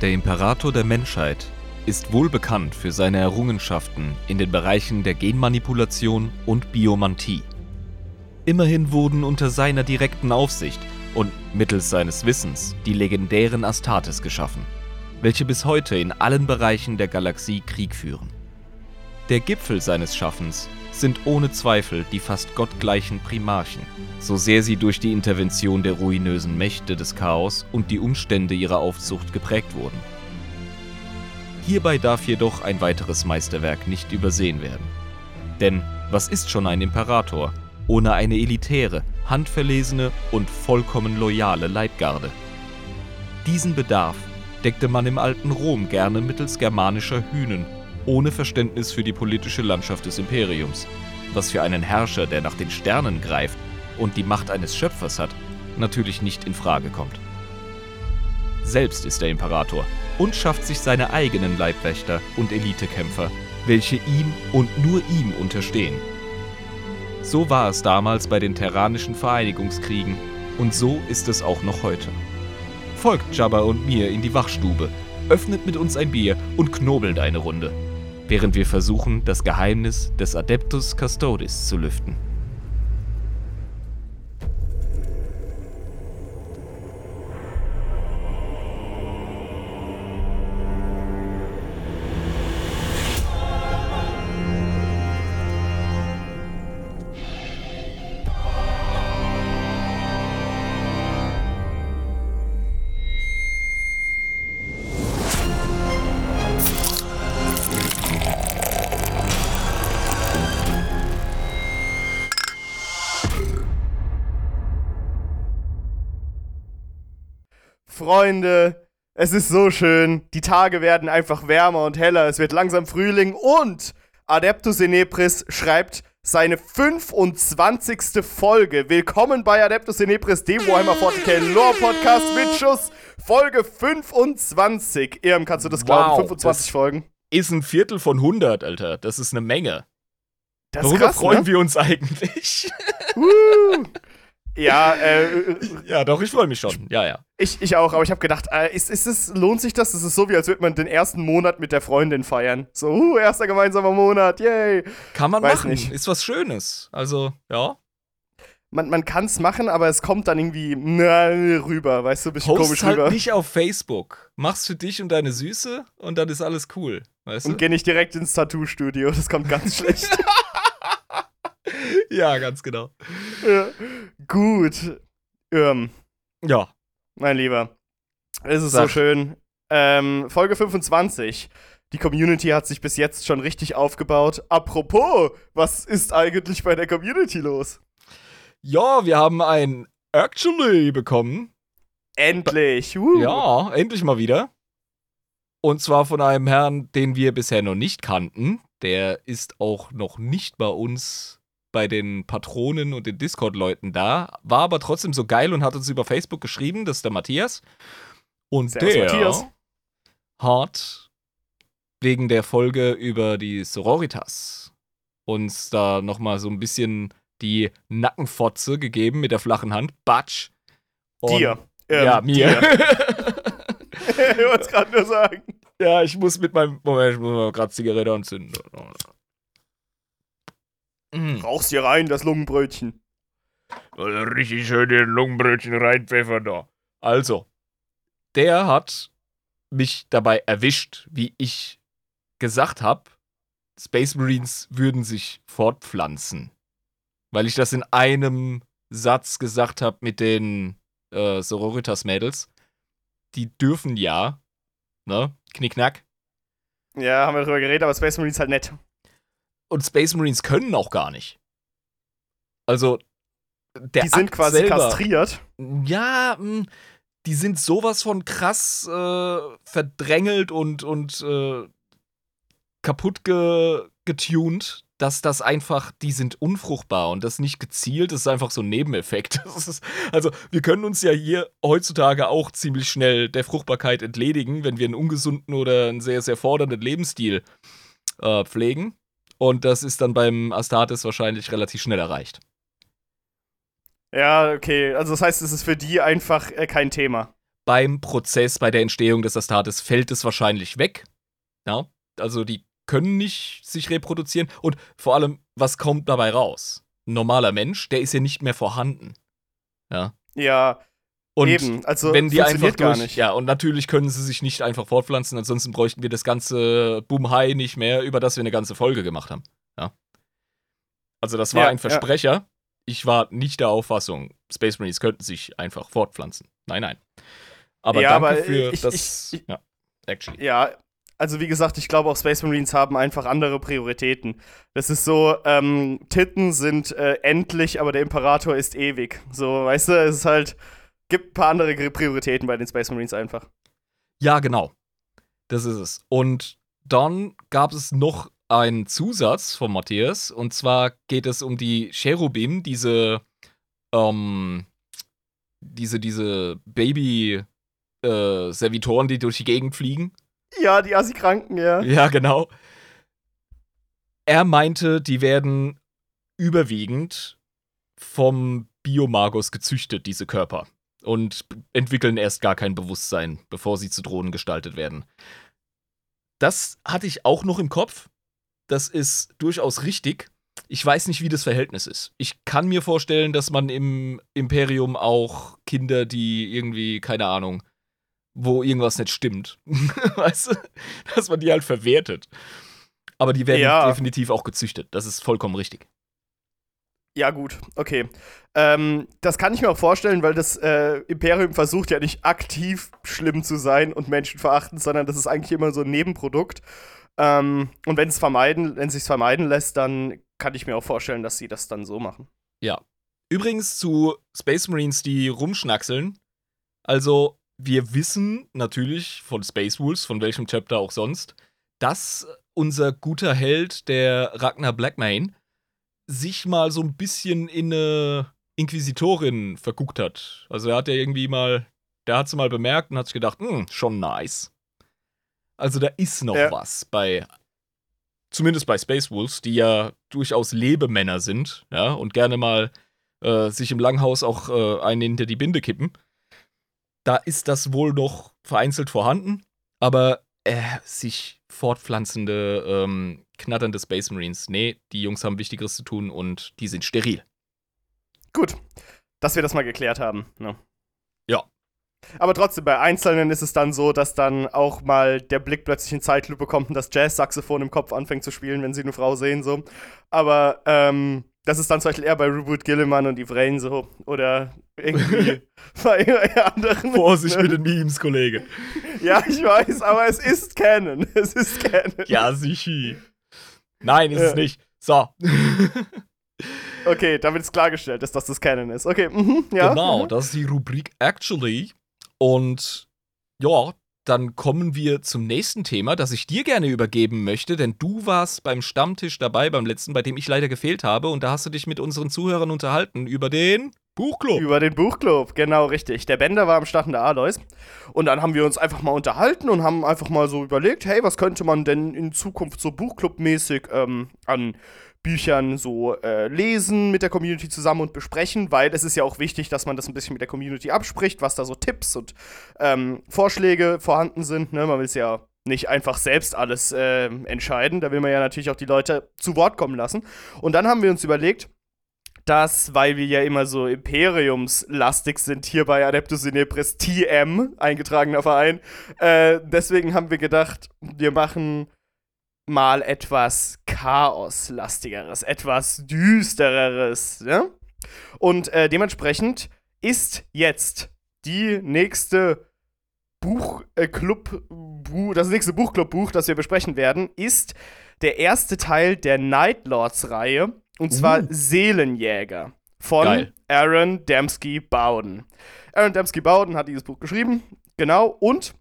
Der Imperator der Menschheit ist wohl bekannt für seine Errungenschaften in den Bereichen der Genmanipulation und Biomantie. Immerhin wurden unter seiner direkten Aufsicht und mittels seines Wissens die legendären Astartes geschaffen, welche bis heute in allen Bereichen der Galaxie Krieg führen. Der Gipfel seines Schaffens sind ohne Zweifel die fast gottgleichen Primarchen, so sehr sie durch die Intervention der ruinösen Mächte des Chaos und die Umstände ihrer Aufzucht geprägt wurden. Hierbei darf jedoch ein weiteres Meisterwerk nicht übersehen werden. Denn was ist schon ein Imperator ohne eine elitäre, handverlesene und vollkommen loyale Leibgarde? Diesen Bedarf deckte man im alten Rom gerne mittels germanischer Hünen ohne Verständnis für die politische Landschaft des Imperiums, was für einen Herrscher, der nach den Sternen greift und die Macht eines Schöpfers hat, natürlich nicht in Frage kommt. Selbst ist der Imperator und schafft sich seine eigenen Leibwächter und Elitekämpfer, welche ihm und nur ihm unterstehen. So war es damals bei den terranischen Vereinigungskriegen und so ist es auch noch heute. Folgt Jabba und mir in die Wachstube, öffnet mit uns ein Bier und knobelt eine Runde während wir versuchen, das Geheimnis des Adeptus Custodes zu lüften. Freunde, es ist so schön. Die Tage werden einfach wärmer und heller. Es wird langsam Frühling und Adeptus Inepris schreibt seine 25. Folge. Willkommen bei Adeptus Inepris, dem Warhammer 40k Lore Podcast mit Schuss. Folge 25. Irm, kannst du das glauben? Wow, 25 das- Folgen. Ist ein Viertel von 100, Alter. Das ist eine Menge. Das Worüber krass, freuen ne? wir uns eigentlich? Ja, äh, ja, doch, ich freue mich schon. Ja, ja. ich, ich auch, aber ich habe gedacht, äh, ist, ist es, lohnt sich das? Das ist so, wie als würde man den ersten Monat mit der Freundin feiern. So, uh, erster gemeinsamer Monat, yay. Kann man Weiß machen. nicht. Ist was Schönes. Also, ja. Man, man kann es machen, aber es kommt dann irgendwie na, rüber, weißt du, bisschen Post komisch halt rüber. nicht auf Facebook. Mach's für dich und deine Süße und dann ist alles cool. Weißt du? Und geh nicht direkt ins Tattoo-Studio, das kommt ganz schlecht. ja, ganz genau. ja. Gut. Ähm, Ja. mein Lieber, es ist Sag. so schön. Ähm, Folge 25. Die Community hat sich bis jetzt schon richtig aufgebaut. Apropos, was ist eigentlich bei der Community los? Ja, wir haben ein Actually bekommen. Endlich. Uh. Ja, endlich mal wieder. Und zwar von einem Herrn, den wir bisher noch nicht kannten. Der ist auch noch nicht bei uns bei den Patronen und den Discord-Leuten da, war aber trotzdem so geil und hat uns über Facebook geschrieben, das ist der Matthias. Und Servus, der Matthias. hat wegen der Folge über die Sororitas uns da nochmal so ein bisschen die Nackenfotze gegeben mit der flachen Hand. Batsch. Und- Dir. Ähm, ja, mir. ich wollte es gerade nur sagen. Ja, ich muss mit meinem. Moment, ich muss mal gerade Zigarette anzünden. Mhm. Rauchst hier rein, das Lungenbrötchen. Also richtig schön den Lungenbrötchen reinpfeffern da. Also, der hat mich dabei erwischt, wie ich gesagt habe, Space Marines würden sich fortpflanzen. Weil ich das in einem Satz gesagt habe mit den äh, Sororitas-Mädels. Die dürfen ja, ne, knickknack. Ja, haben wir darüber geredet, aber Space Marine ist halt nett. Und Space Marines können auch gar nicht. Also, der Die sind Akt quasi selber, kastriert. Ja, mh, die sind sowas von krass äh, verdrängelt und, und äh, kaputt ge getunt, dass das einfach, die sind unfruchtbar und das nicht gezielt, das ist einfach so ein Nebeneffekt. Ist, also, wir können uns ja hier heutzutage auch ziemlich schnell der Fruchtbarkeit entledigen, wenn wir einen ungesunden oder einen sehr, sehr fordernden Lebensstil äh, pflegen. Und das ist dann beim Astartes wahrscheinlich relativ schnell erreicht. Ja, okay. Also das heißt, es ist für die einfach äh, kein Thema. beim Prozess, bei der Entstehung des Astartes fällt es wahrscheinlich weg. Ja, also die können nicht sich reproduzieren und vor allem, was kommt dabei raus? Ein normaler Mensch, der ist ja nicht mehr vorhanden. Ja. Ja, Und eben. Also wenn die einfach gar durch, nicht. ja, und natürlich können sie sich nicht einfach fortpflanzen, ansonsten bräuchten wir das ganze Boom-High nicht mehr, über das wir eine ganze Folge gemacht haben. Ja. Also das war Ja, ein ja. Versprecher. Ich war nicht der Auffassung, Space Marines könnten sich einfach fortpflanzen. Nein, nein. Aber Ja, danke aber für ich- das. ich- ich- ja, actually. Ja, also wie gesagt, ich glaube auch Space Marines haben einfach andere Prioritäten. Das ist so, ähm, Titten sind äh, endlich, aber der Imperator ist ewig. So, weißt du, es ist halt, gibt ein paar andere Prioritäten bei den Space Marines einfach. Ja, genau. Das ist es. Und dann gab es noch einen Zusatz von Matthias. Und zwar geht es um die Cherubim, diese, ähm, diese, diese Baby-Servitoren, die durch die Gegend fliegen. Ja, die Assi-Kranken, ja. Ja, genau. Er meinte, die werden überwiegend vom Biomagus gezüchtet, diese Körper. Und entwickeln erst gar kein Bewusstsein, bevor sie zu Drohnen gestaltet werden. Das hatte ich auch noch im Kopf. Das ist durchaus richtig. Ich weiß nicht, wie das Verhältnis ist. Ich kann mir vorstellen, dass man im Imperium auch Kinder, die irgendwie, keine Ahnung, wo irgendwas nicht stimmt, weißt du, dass man die halt verwertet. Aber die werden Ja. definitiv auch gezüchtet. Das ist vollkommen richtig. Ja, gut, okay. Ähm, das kann ich mir auch vorstellen, weil das äh, Imperium versucht ja nicht aktiv schlimm zu sein und menschenverachtend, sondern das ist eigentlich immer so ein Nebenprodukt. Ähm, und wenn es vermeiden, wenn es sich vermeiden lässt, dann kann ich mir auch vorstellen, dass sie das dann so machen. Ja. Übrigens zu Space Marines, die rumschnackseln. Also, wir wissen natürlich von Space Wolves, von welchem Chapter auch sonst, dass unser guter Held, der Ragnar Blackmane, sich mal so ein bisschen in eine Inquisitorin verguckt hat. Also, er hat ja irgendwie mal, der hat sie mal bemerkt und hat sich gedacht, hm, schon nice. Also, da ist noch Ja. was bei zumindest bei Space Wolves, die ja durchaus Lebemänner sind, ja, und gerne mal äh, sich im Langhaus auch äh, einen hinter die Binde kippen. Da ist das wohl noch vereinzelt vorhanden, aber äh, sich fortpflanzende, ähm, knatternde Space Marines, nee, die Jungs haben Wichtigeres zu tun und die sind steril. Gut, dass wir das mal geklärt haben. Ne? Ja. Aber trotzdem, bei Einzelnen ist es dann so, dass dann auch mal der Blick plötzlich in Zeitlupe kommt und das Jazz-Saxophon im Kopf anfängt zu spielen, wenn sie eine Frau sehen, so. Aber, ähm, das ist dann zum Beispiel eher bei Reboot Gilliman und Yvrain so. Oder irgendwie bei anderen. Vorsicht mit den Memes, Kollege. Ja, ich weiß, aber es ist Canon. Es ist Canon. Ja, sichi. Nein, ist es Ja. nicht. So. Okay, damit ist klargestellt, dass das das Canon ist. Okay, mhm, ja. Genau, mhm. das ist die Rubrik Actually. Und ja, dann kommen wir zum nächsten Thema, das ich dir gerne übergeben möchte, denn du warst beim Stammtisch dabei, beim letzten, bei dem ich leider gefehlt habe. Und da hast du dich mit unseren Zuhörern unterhalten über den Buchclub. Über den Buchclub, genau richtig. Der Bender war am Start in der Alois. Und dann haben wir uns einfach mal unterhalten und haben einfach mal so überlegt, hey, was könnte man denn in Zukunft so Buchclub-mäßig ähm, an Büchern so äh, lesen mit der Community zusammen und besprechen, weil es ist ja auch wichtig, dass man das ein bisschen mit der Community abspricht, was da so Tipps und ähm, Vorschläge vorhanden sind. Ne? Man will es ja nicht einfach selbst alles ähm, entscheiden, da will man ja natürlich auch die Leute zu Wort kommen lassen. Und dann haben wir uns überlegt, dass, weil wir ja immer so imperiumslastig sind hier bei Adeptus Inepris TM, eingetragener Verein, äh, deswegen haben wir gedacht, wir machen mal etwas Chaoslastigeres, etwas Düstereres, ne? Und äh, dementsprechend ist jetzt die nächste Buchclub, Bu das nächste Buchclub-Buch, das wir besprechen werden, ist der erste Teil der Night Lords-Reihe, und zwar Uh. Seelenjäger von Geil. Aaron Dembski Bowden. Aaron Dembski Bowden hat dieses Buch geschrieben, genau, und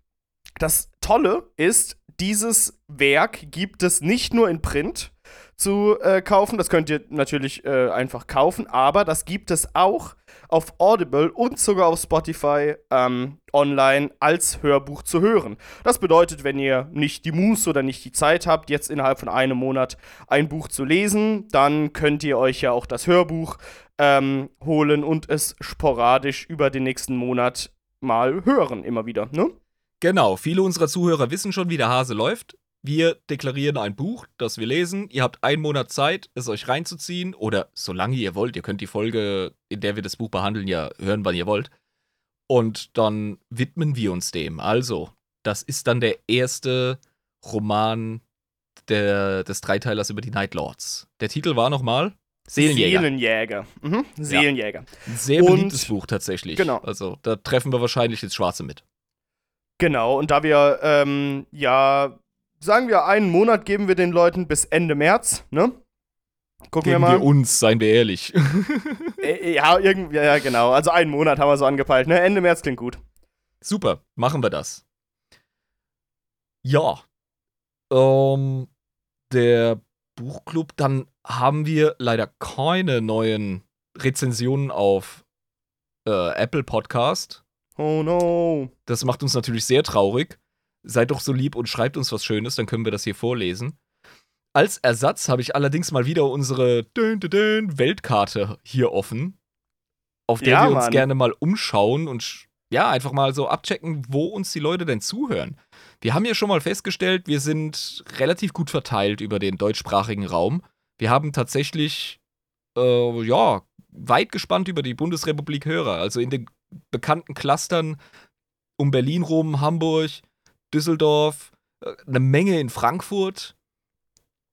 das Tolle ist, dieses Werk gibt es nicht nur in Print zu äh, kaufen, das könnt ihr natürlich äh, einfach kaufen, aber das gibt es auch auf Audible und sogar auf Spotify ähm, online als Hörbuch zu hören. Das bedeutet, wenn ihr nicht die Muße oder nicht die Zeit habt, jetzt innerhalb von einem Monat ein Buch zu lesen, dann könnt ihr euch ja auch das Hörbuch ähm, holen und es sporadisch über den nächsten Monat mal hören, immer wieder, ne? Genau, viele unserer Zuhörer wissen schon, wie der Hase läuft. Wir deklarieren ein Buch, das wir lesen. Ihr habt einen Monat Zeit, es euch reinzuziehen. Oder solange ihr wollt. Ihr könnt die Folge, in der wir das Buch behandeln, ja hören, wann ihr wollt. Und dann widmen wir uns dem. Also, das ist dann der erste Roman der, des Dreiteilers über die Night Lords. Der Titel war nochmal Seelenjäger. Seelenjäger. Mhm. Seelenjäger. Ein sehr Und- beliebtes Buch tatsächlich. Genau. Also, da treffen wir wahrscheinlich ins Schwarze mit. Genau, und da wir, ähm, ja, sagen wir, einen Monat geben wir den Leuten bis Ende März, ne? Gucken Geben wir mal. wir uns, seien wir ehrlich. Äh, ja, irgendwie, ja, genau. Also einen Monat haben wir so angepeilt, ne? Ende März klingt gut. Super, machen wir das. Ja. Ähm, der Buchclub, dann haben wir leider keine neuen Rezensionen auf äh, Apple Podcast. Oh no. Das macht uns natürlich sehr traurig. Seid doch so lieb und schreibt uns was Schönes, dann können wir das hier vorlesen. Als Ersatz habe ich allerdings mal wieder unsere Weltkarte hier offen, auf der Ja, wir uns Mann. gerne mal umschauen und ja, einfach mal so abchecken, wo uns die Leute denn zuhören. Wir haben ja schon mal festgestellt, wir sind relativ gut verteilt über den deutschsprachigen Raum. Wir haben tatsächlich, äh, ja, weit gespannt über die Bundesrepublik Hörer. Also in den bekannten Clustern um Berlin rum, Hamburg, Düsseldorf, äh, eine Menge in Frankfurt,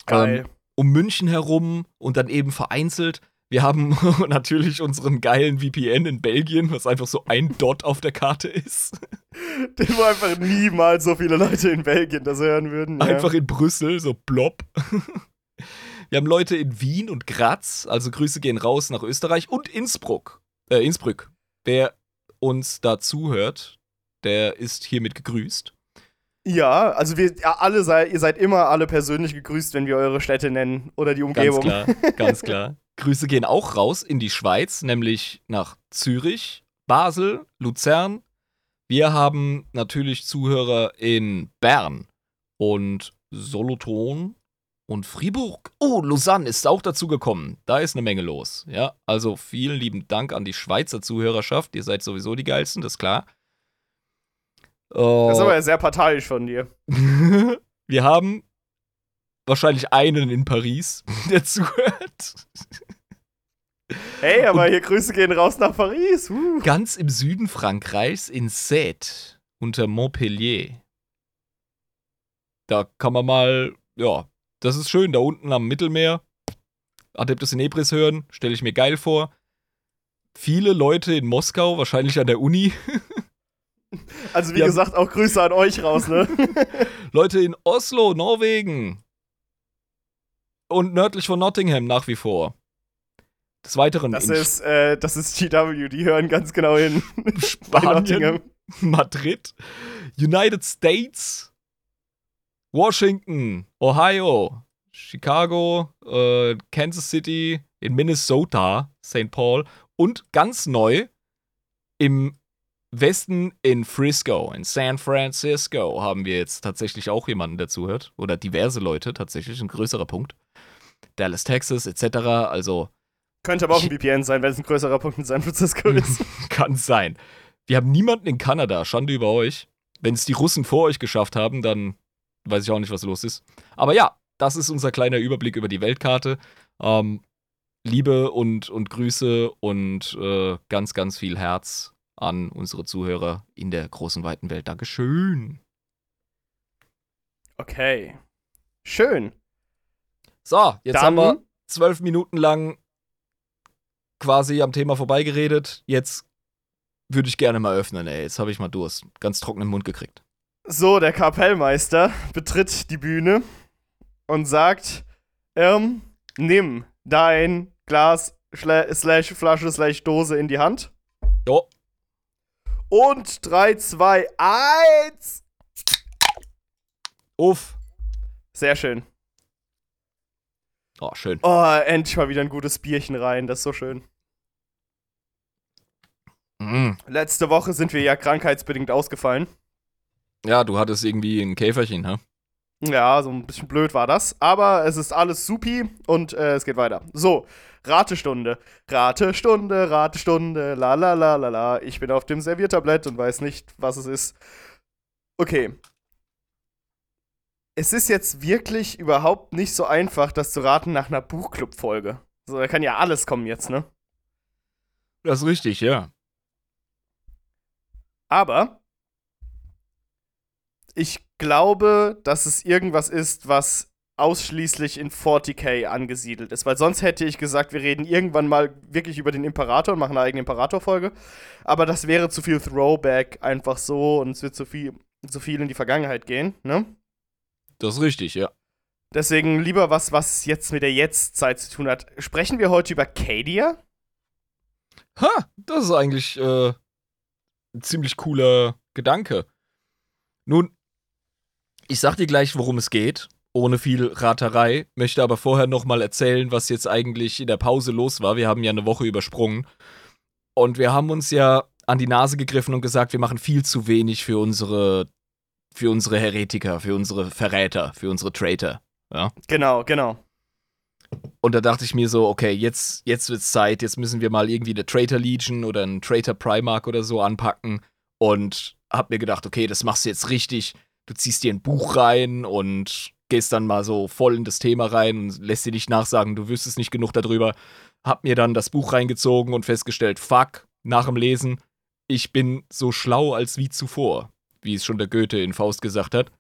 ähm, um München herum und dann eben vereinzelt. Wir haben natürlich unseren geilen VPN in Belgien, was einfach so ein Dot auf der Karte ist. Den wo einfach niemals so viele Leute in Belgien das hören würden. Ja. Einfach in Brüssel, so plopp. Wir haben Leute in Wien und Graz, also Grüße gehen raus nach Österreich und Innsbruck. Äh, Innsbruck. Wer uns da zuhört, der ist hiermit gegrüßt. Ja, also wir ja, alle sei, ihr seid immer alle persönlich gegrüßt, wenn wir eure Städte nennen oder die Ganz Umgebung. klar, ganz klar. Grüße gehen auch raus in die Schweiz, nämlich nach Zürich, Basel, Luzern. Wir haben natürlich Zuhörer in Bern und Solothurn und Fribourg. Oh, Lausanne ist auch dazu gekommen. Da ist eine Menge los. Ja, also vielen lieben Dank an die Schweizer Zuhörerschaft. Ihr seid sowieso die geilsten, das ist klar. Das ist Äh, aber ja sehr parteiisch von dir. wir haben wahrscheinlich einen in Paris, der zuhört. Hey, aber hier Grüße gehen raus nach Paris. Uh. Ganz im Süden Frankreichs in Sète unter Montpellier. Da kann man mal, ja, das ist schön, da unten am Mittelmeer. Adeptus in Ebris hören, stelle ich mir geil vor. Viele Leute in Moskau, wahrscheinlich an der Uni. Also wie Ja. gesagt, auch Grüße an euch raus, ne? Leute in Oslo, Norwegen. Und nördlich von Nottingham nach wie vor. Des Weiteren Das ist, äh, das ist GW, die hören ganz genau hin. Spanien. Nottingham. Madrid, United States, Washington, Ohio, Chicago, äh, Kansas City, in Minnesota, St. Paul und ganz neu im Westen in Frisco, in San Francisco haben wir jetzt tatsächlich auch jemanden, der zuhört. Oder diverse Leute, tatsächlich ein größerer Punkt. Dallas, Texas, etc. Also Könnte aber auch ein VPN sein, wenn es ein größerer Punkt in San Francisco ist. Kann sein. Wir haben niemanden in Kanada. Schande über euch. Wenn es die Russen vor euch geschafft haben, dann weiß ich auch nicht, was los ist. Aber ja, das ist unser kleiner Überblick über die Weltkarte. Ähm, Liebe und, und Grüße und äh, ganz, ganz viel Herz an unsere Zuhörer in der großen, weiten Welt. Dankeschön. Okay. Schön. So, jetzt Dann haben wir zwölf Minuten lang quasi am Thema vorbeigeredet. Jetzt würde ich gerne mal öffnen, ey. Jetzt habe ich mal Durst. Ganz trockenen Mund gekriegt. So, der Kapellmeister betritt die Bühne und sagt, ähm, nimm dein Glas slash Flasche slash Dose in die Hand. Jo. Und 3, 2, 1. Uff. Sehr schön. Oh, schön. Oh, endlich mal wieder ein gutes Bierchen rein. Das ist so schön. Mm. Letzte Woche sind wir ja krankheitsbedingt ausgefallen. Ja, du hattest irgendwie ein Käferchen, hä? Ja, so ein bisschen blöd war das. Aber es ist alles supi und äh, es geht weiter. So, Ratestunde. Ratestunde, Ratestunde, la la la la la. Ich bin auf dem Serviertablett und weiß nicht, was es ist. Okay. Es ist jetzt wirklich überhaupt nicht so einfach, das zu raten nach einer Buchclub-Folge. So, da kann ja alles kommen jetzt, ne? Das ist richtig, ja. Aber ich glaube, dass es irgendwas ist, was ausschließlich in 40k angesiedelt ist. Weil sonst hätte ich gesagt, wir reden irgendwann mal wirklich über den Imperator und machen eine eigene Imperator-Folge. Aber das wäre zu viel Throwback einfach so und es wird zu viel, zu viel in die Vergangenheit gehen, ne? Das ist richtig, ja. Deswegen lieber was, was jetzt mit der Jetztzeit zu tun hat. Sprechen wir heute über Cadia? Ha, das ist eigentlich äh, ein ziemlich cooler Gedanke. Nun, ich sag dir gleich, worum es geht, ohne viel Raterei, möchte aber vorher nochmal erzählen, was jetzt eigentlich in der Pause los war. Wir haben ja eine Woche übersprungen und wir haben uns ja an die Nase gegriffen und gesagt, wir machen viel zu wenig für unsere für unsere Heretiker, für unsere Verräter, für unsere Traitor. Ja? Genau, genau. Und da dachte ich mir so, okay, jetzt, jetzt wird's Zeit, jetzt müssen wir mal irgendwie eine Traitor Legion oder einen Traitor Primark oder so anpacken. Und hab mir gedacht, okay, das machst du jetzt richtig. Du ziehst dir ein Buch rein und gehst dann mal so voll in das Thema rein und lässt dir nicht nachsagen, du wüsstest nicht genug darüber. Hab mir dann das Buch reingezogen und festgestellt, fuck, nach dem Lesen, ich bin so schlau als wie zuvor, wie es schon der Goethe in Faust gesagt hat.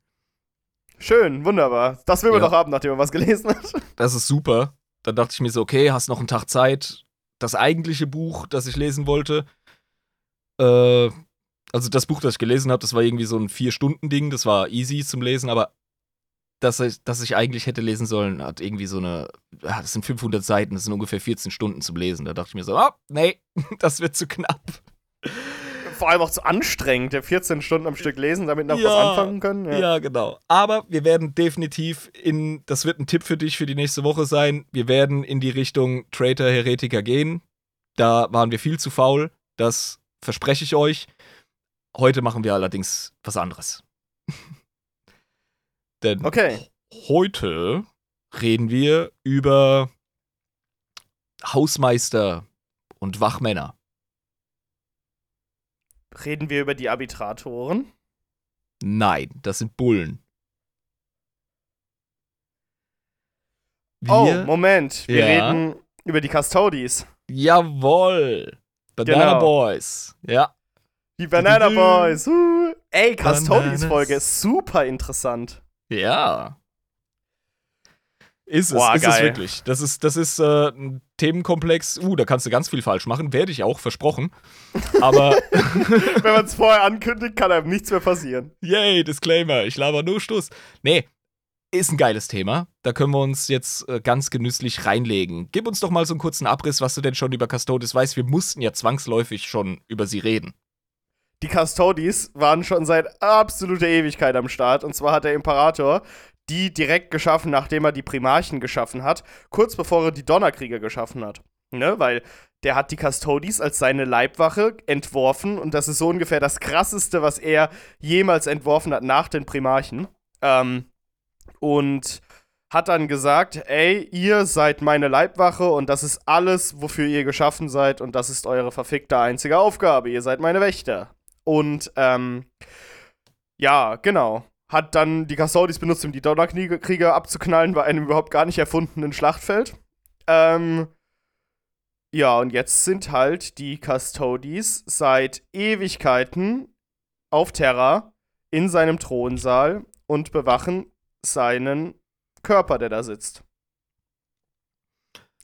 Schön, wunderbar. Das will man Ja. doch haben, nachdem man was gelesen hat. Das ist super. Dann dachte ich mir so, okay, hast noch einen Tag Zeit. Das eigentliche Buch, das ich lesen wollte, äh, also das Buch, das ich gelesen habe, das war irgendwie so ein Vier-Stunden-Ding, das war easy zum Lesen, aber das, ich- das ich eigentlich hätte lesen sollen, hat irgendwie so eine, ah, das sind 500 Seiten, das sind ungefähr 14 Stunden zum Lesen. Da dachte ich mir so, ah, nee, das wird zu knapp. Vor allem auch zu anstrengend, der 14 Stunden am Stück lesen, damit noch Ja, was anfangen können. Ja. genau. Aber wir werden definitiv in, das wird ein Tipp für dich für die nächste Woche sein, wir werden in die Richtung Traitor Heretiker gehen. Da waren wir viel zu faul, das verspreche ich euch. Heute machen wir allerdings was anderes. Denn Okay. heute reden wir über Hausmeister und Wachmänner. Reden wir über die Arbitratoren. Nein, das sind Bullen. oh, Wir- Moment. Wir Ja. reden über die Custodies. Jawoll. Banana Genau. Boys. Ja. Die Banana. Boys. Uh. Ey, Bananas. Custodies-Folge ist super interessant. Ja. Ist es, Boah, ist es geil. wirklich. Das ist, das ist äh, ein Themenkomplex. Uh, da kannst du ganz viel falsch machen. Werde ich auch, versprochen. Aber, Wenn man es vorher ankündigt, kann einem nichts mehr passieren. yay, Disclaimer, ich laber nur Stuss. Nee, ist ein geiles Thema. Da können wir uns jetzt äh, ganz genüsslich reinlegen. Gib uns doch mal so einen kurzen Abriss, was du denn schon über Custodes weißt. Wir mussten ja zwangsläufig schon über sie reden. Die Custodies waren schon seit absoluter Ewigkeit am Start. Und zwar hat der Imperator die direkt geschaffen, nachdem er die Primarchen geschaffen hat, kurz bevor er die Donnerkrieger geschaffen hat. Ne? Weil der hat die Custodies als seine Leibwache entworfen und das ist so ungefähr das krasseste, was er jemals entworfen hat nach den Primarchen. Ähm, und hat dann gesagt, ey, ihr seid meine Leibwache und das ist alles, wofür ihr geschaffen seid und das ist eure verfickte einzige Aufgabe. Ihr seid meine Wächter. Und, ähm, ja, genau. Hat dann die Custodies benutzt, um die Donnerkrieger abzuknallen bei einem überhaupt gar nicht erfundenen Schlachtfeld. Ähm, ja, und jetzt sind halt die Custodies seit Ewigkeiten auf Terra in seinem Thronsaal und bewachen seinen Körper, der da sitzt.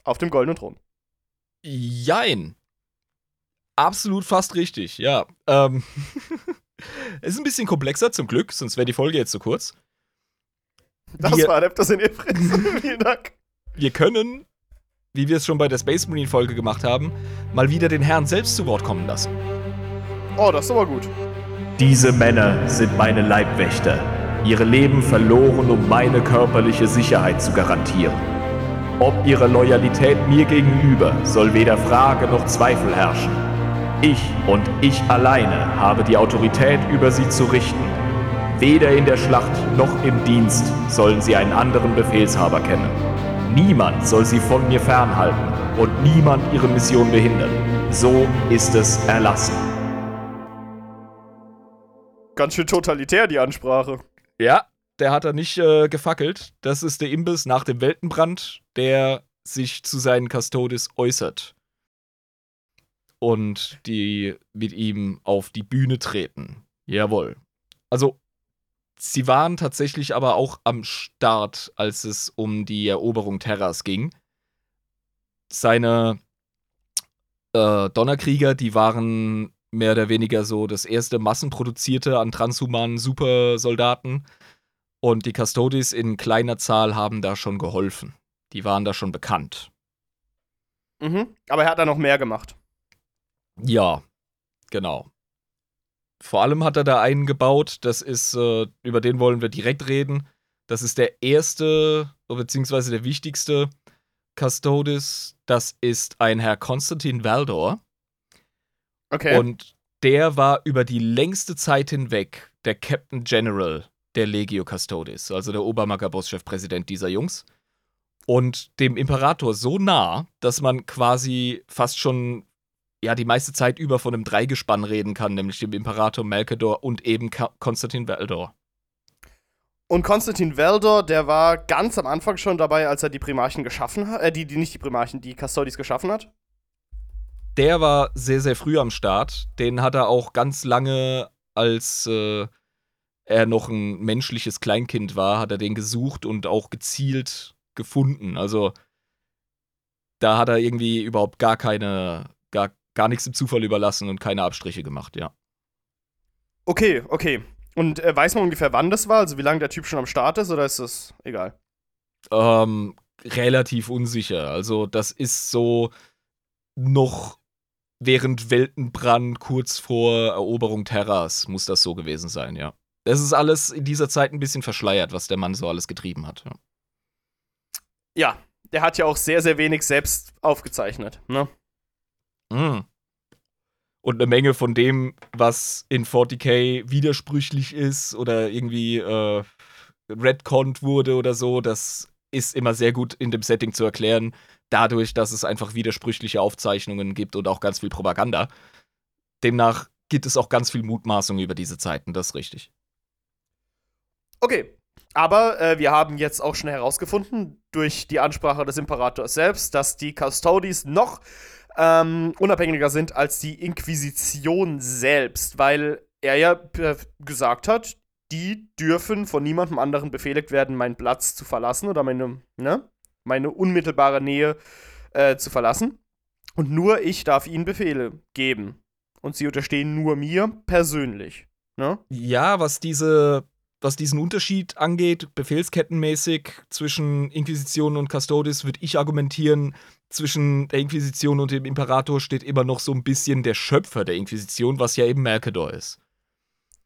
Auf dem goldenen Thron. Jein. Absolut fast richtig, ja. Ähm, es ist ein bisschen komplexer zum Glück, sonst wäre die Folge jetzt zu kurz. Das Wir- war Adeptus in Efris. Vielen Dank. Wir können, wie wir es schon bei der Space Marine Folge gemacht haben, mal wieder den Herrn selbst zu Wort kommen lassen. Oh, das ist aber gut. Diese Männer sind meine Leibwächter. Ihre Leben verloren, um meine körperliche Sicherheit zu garantieren. Ob ihre Loyalität mir gegenüber soll weder Frage noch Zweifel herrschen. Ich und ich alleine habe die Autorität über sie zu richten. Weder in der Schlacht noch im Dienst sollen sie einen anderen Befehlshaber kennen. Niemand soll sie von mir fernhalten und niemand ihre Mission behindern. So ist es erlassen. Ganz schön totalitär, die Ansprache. Ja, der hat er nicht äh, gefackelt. Das ist der Imbiss nach dem Weltenbrand, der sich zu seinen Custodes äußert. Und die mit ihm auf die Bühne treten. Jawohl. Also, sie waren tatsächlich aber auch am Start, als es um die Eroberung Terras ging. Seine äh, Donnerkrieger, die waren mehr oder weniger so das erste massenproduzierte an transhumanen Supersoldaten. Und die Custodes in kleiner Zahl haben da schon geholfen. Die waren da schon bekannt. Mhm. Aber er hat da noch mehr gemacht. Ja, genau. Vor allem hat er da einen gebaut, das ist, äh, über den wollen wir direkt reden. Das ist der erste, beziehungsweise der wichtigste Custodes. Das ist ein Herr Konstantin Valdor. Okay. Und der war über die längste Zeit hinweg der Captain General der Legio Custodes, also der Obermagaboss-Chefpräsident dieser Jungs. Und dem Imperator so nah, dass man quasi fast schon ja die meiste Zeit über von einem Dreigespann reden kann, nämlich dem Imperator Melkador und eben Ka Konstantin Valdor. Und Konstantin Veldor, der war ganz am Anfang schon dabei, als er die Primarchen geschaffen hat, äh, die, die nicht die Primarchen, die Custodes geschaffen hat. Der war sehr, sehr früh am Start. Den hat er auch ganz lange, als äh, er noch ein menschliches Kleinkind war, hat er den gesucht und auch gezielt gefunden. Also da hat er irgendwie überhaupt gar keine, gar, gar nichts dem Zufall überlassen und keine Abstriche gemacht, ja. Okay, okay. Und äh, weiß man ungefähr, wann das war? Also wie lange der Typ schon am Start ist oder ist das egal? Ähm, relativ unsicher. Also das ist so noch während Weltenbrand, kurz vor Eroberung Terras, muss das so gewesen sein, ja. Das ist alles in dieser Zeit ein bisschen verschleiert, was der Mann so alles getrieben hat. Ja, Ja, der hat ja auch sehr, sehr wenig selbst aufgezeichnet, ne? Mm. Und eine Menge von dem, was in 40k widersprüchlich ist oder irgendwie äh, retconned wurde oder so, das ist immer sehr gut in dem Setting zu erklären, dadurch, dass es einfach widersprüchliche Aufzeichnungen gibt und auch ganz viel Propaganda. Demnach gibt es auch ganz viel Mutmaßung über diese Zeiten, das ist richtig. Okay. Aber äh, wir haben jetzt auch schon herausgefunden, durch die Ansprache des Imperators selbst, dass die Custodes noch ähm, unabhängiger sind als die Inquisition selbst, weil er ja gesagt hat, die dürfen von niemandem anderen befehligt werden, meinen Platz zu verlassen oder meine, ne, meine unmittelbare Nähe äh, zu verlassen. Und nur ich darf ihnen Befehle geben. Und sie unterstehen nur mir persönlich. Ne? Ja, was diese was diesen Unterschied angeht, befehlskettenmäßig zwischen Inquisition und Custodes, würde ich argumentieren, zwischen der Inquisition und dem Imperator steht immer noch so ein bisschen der Schöpfer der Inquisition, was ja eben Mercador ist.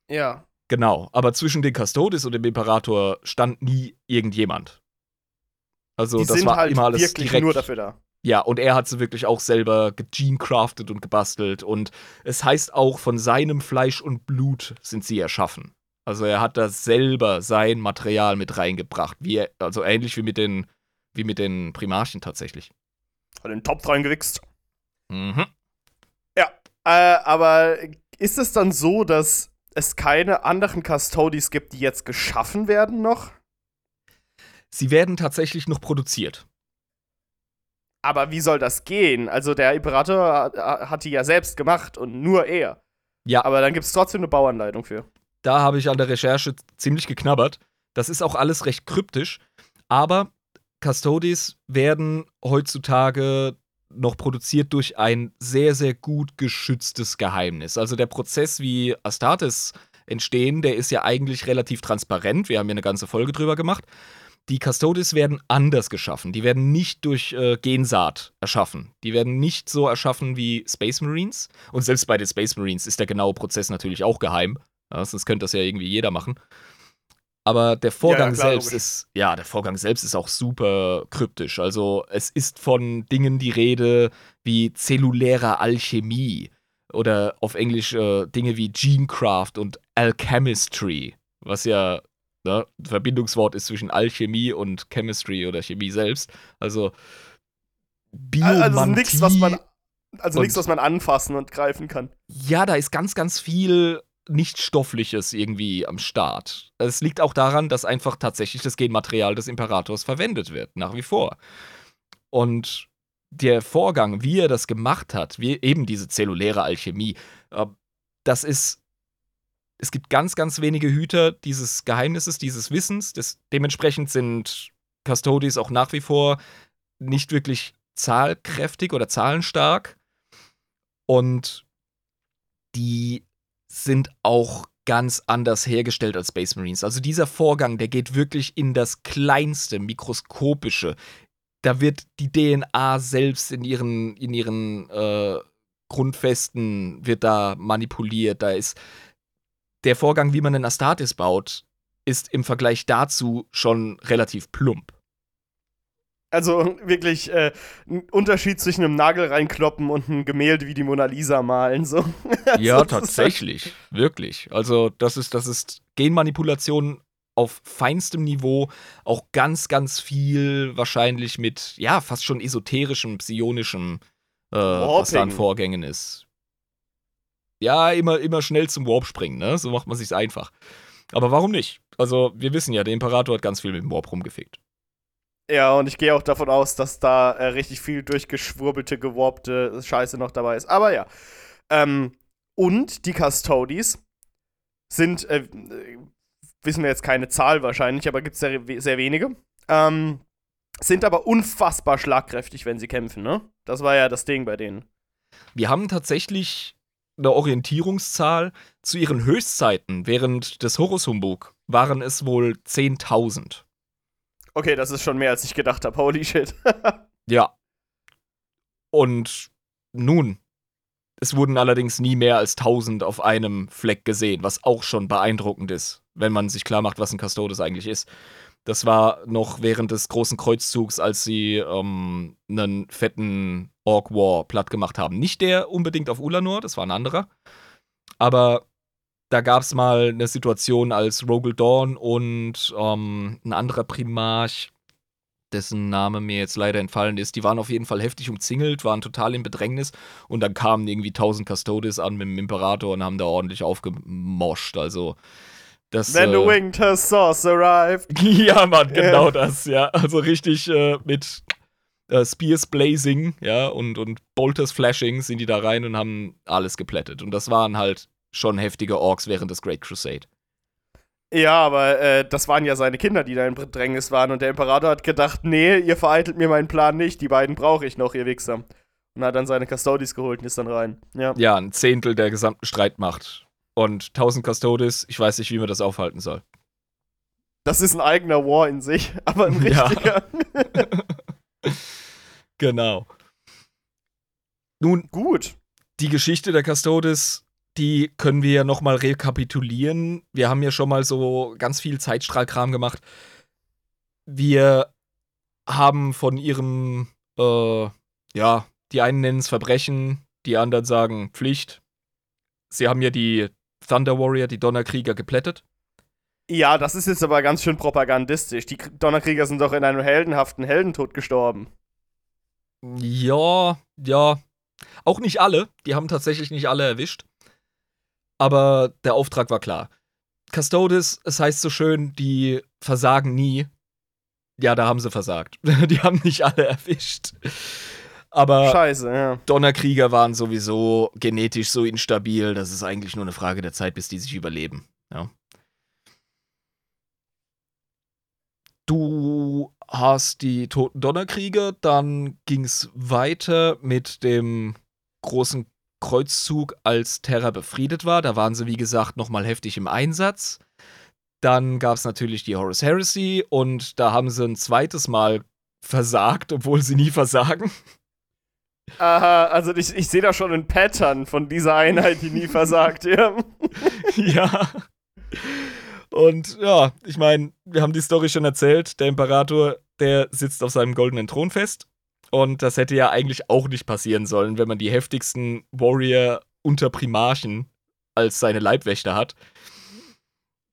Ja. Genau, aber zwischen den Custodes und dem Imperator stand nie irgendjemand. Also Die das war halt immer alles wirklich direkt. nur dafür da. Ja, und er hat sie wirklich auch selber gegenecraftet und gebastelt. Und es heißt auch, von seinem Fleisch und Blut sind sie erschaffen. Also er hat da selber sein Material mit reingebracht. Wie, also ähnlich wie mit den, wie mit den Primarchen tatsächlich. Hat den Topf reingewichst. Mhm. Ja. Äh, aber ist es dann so, dass es keine anderen Custodes gibt, die jetzt geschaffen werden noch? Sie werden tatsächlich noch produziert. Aber wie soll das gehen? Also der Imperator hat, hat die ja selbst gemacht und nur er. Ja. Aber dann gibt es trotzdem eine Bauanleitung für. Da habe ich an der Recherche ziemlich geknabbert. Das ist auch alles recht kryptisch. Aber Custodes werden heutzutage noch produziert durch ein sehr, sehr gut geschütztes Geheimnis. Also der Prozess, wie Astartes entstehen, der ist ja eigentlich relativ transparent. Wir haben ja eine ganze Folge drüber gemacht. Die Custodes werden anders geschaffen. Die werden nicht durch äh, Gensaat erschaffen. Die werden nicht so erschaffen wie Space Marines. Und selbst bei den Space Marines ist der genaue Prozess natürlich auch geheim. Ja, sonst könnte das ja irgendwie jeder machen. Aber der Vorgang klar, selbst logisch. ist, ja, der Vorgang selbst ist auch super kryptisch. Also es ist von Dingen die Rede wie zellulärer Alchemie oder auf Englisch äh, Dinge wie Genecraft und Alchemistry, was ja ne, ein Verbindungswort ist zwischen Alchemie und Chemistry oder Chemie selbst. Also Biomantie. Also nichts, was man also nichts, was man anfassen und greifen kann. Ja, da ist ganz, ganz viel Nichtstoffliches irgendwie am Start. Es liegt auch daran, dass einfach tatsächlich das Genmaterial des Imperators verwendet wird, nach wie vor. Und der Vorgang, wie er das gemacht hat, wie eben diese zelluläre Alchemie, äh, das ist. Es gibt ganz, ganz wenige Hüter dieses Geheimnisses, dieses Wissens. Das, dementsprechend sind Custodies auch nach wie vor nicht wirklich zahlkräftig oder zahlenstark. Und die sind auch ganz anders hergestellt als Space Marines. Also dieser Vorgang, der geht wirklich in das kleinste, mikroskopische. Da wird die DNA selbst in ihren, in ihren äh, Grundfesten wird da manipuliert. Da ist der Vorgang, wie man einen Astartes baut, ist im Vergleich dazu schon relativ plump. Also wirklich äh, ein Unterschied zwischen einem Nagel reinkloppen und ein Gemälde wie die Mona Lisa malen. So. also ja, tatsächlich. Wirklich. Also, das ist, das ist Genmanipulation auf feinstem Niveau. Auch ganz, ganz viel wahrscheinlich mit, ja, fast schon esoterischem, psionischem, äh, was da an Vorgängen ist. Ja, immer, immer schnell zum Warp springen, ne? So macht man sich's einfach. Aber warum nicht? Also, wir wissen ja, der Imperator hat ganz viel mit dem Warp rumgefickt. Ja, und ich gehe auch davon aus, dass da äh, richtig viel durchgeschwurbelte, gewarpte Scheiße noch dabei ist. Aber ja. Ähm, und die Custodies sind, äh, wissen wir jetzt keine Zahl wahrscheinlich, aber gibt es sehr, sehr wenige. Ähm, sind aber unfassbar schlagkräftig, wenn sie kämpfen, ne? Das war ja das Ding bei denen. Wir haben tatsächlich eine Orientierungszahl. Zu ihren Höchstzeiten während des Horus Humbug waren es wohl 10.000. Okay, das ist schon mehr, als ich gedacht habe. Holy shit. ja. Und nun, es wurden allerdings nie mehr als 1000 auf einem Fleck gesehen, was auch schon beeindruckend ist, wenn man sich klar macht, was ein Custodes eigentlich ist. Das war noch während des großen Kreuzzugs, als sie ähm, einen fetten Orc War platt gemacht haben. Nicht der unbedingt auf Ulanor, das war ein anderer. Aber da gab es mal eine Situation, als Rogel Dawn und ähm, ein anderer Primarch, dessen Name mir jetzt leider entfallen ist, die waren auf jeden Fall heftig umzingelt, waren total in Bedrängnis und dann kamen irgendwie 1000 Custodes an mit dem Imperator und haben da ordentlich aufgemoscht. Also. Das, Then the äh, winter sauce arrived. ja, Mann, genau yeah. das, ja. Also richtig äh, mit äh, Spears Blazing, ja, und, und Bolters Flashing sind die da rein und haben alles geplättet. Und das waren halt schon heftige Orks während des Great Crusade. Ja, aber äh, das waren ja seine Kinder, die da in Bedrängnis waren. Und der Imperator hat gedacht, nee, ihr vereitelt mir meinen Plan nicht. Die beiden brauche ich noch, ihr Wichser. Und hat dann seine Custodes geholt und ist dann rein. Ja. ja, ein Zehntel der gesamten Streitmacht. Und 1000 Custodes, ich weiß nicht, wie man das aufhalten soll. Das ist ein eigener War in sich, aber ein richtiger. Ja. genau. Nun, gut. Die Geschichte der Custodes die können wir ja nochmal rekapitulieren. Wir haben ja schon mal so ganz viel Zeitstrahlkram gemacht. Wir haben von ihrem, äh, ja, die einen nennen es Verbrechen, die anderen sagen Pflicht. Sie haben ja die Thunder Warrior, die Donnerkrieger, geplättet. Ja, das ist jetzt aber ganz schön propagandistisch. Die Donnerkrieger sind doch in einem heldenhaften Heldentod gestorben. Ja, ja. Auch nicht alle. Die haben tatsächlich nicht alle erwischt aber der Auftrag war klar. Custodes, es heißt so schön, die versagen nie. Ja, da haben sie versagt. die haben nicht alle erwischt. Aber Scheiße, ja. Donnerkrieger waren sowieso genetisch so instabil, das ist eigentlich nur eine Frage der Zeit, bis die sich überleben. Ja. Du hast die toten Donnerkrieger, dann ging es weiter mit dem großen Kreuzzug, als Terra befriedet war. Da waren sie, wie gesagt, nochmal heftig im Einsatz. Dann gab es natürlich die Horus Heresy und da haben sie ein zweites Mal versagt, obwohl sie nie versagen. Aha, also ich, ich sehe da schon ein Pattern von dieser Einheit, die nie versagt, ja. ja. Und ja, ich meine, wir haben die Story schon erzählt. Der Imperator, der sitzt auf seinem goldenen Thron fest und das hätte ja eigentlich auch nicht passieren sollen, wenn man die heftigsten Warrior unter Primarchen als seine Leibwächter hat.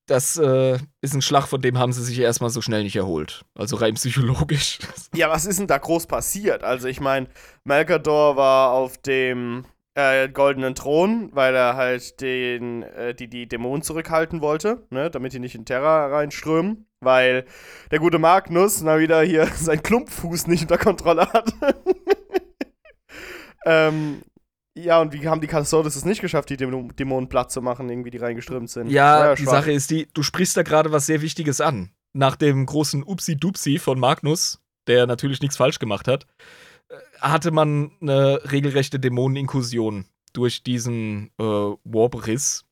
das äh, ist ein Schlag, von dem haben sie sich erstmal so schnell nicht erholt. Also rein psychologisch. Ja, was ist denn da groß passiert? Also ich meine, Melkador war auf dem äh, goldenen Thron, weil er halt den, äh, die, die Dämonen zurückhalten wollte, ne, damit die nicht in Terra reinströmen, weil der gute Magnus mal wieder hier seinen Klumpfuß nicht unter Kontrolle hat. ähm, ja, und wie haben die Custodes es nicht geschafft, die Dämonen platt zu machen, irgendwie, die reingeströmt sind? Ja, ja die. Sache ist die, du sprichst da gerade was sehr Wichtiges an. Nach dem großen Upsi-Dupsi von Magnus, der natürlich nichts falsch gemacht hat, hatte man eine regelrechte Dämoneninkursion durch diesen äh, Warp-Riss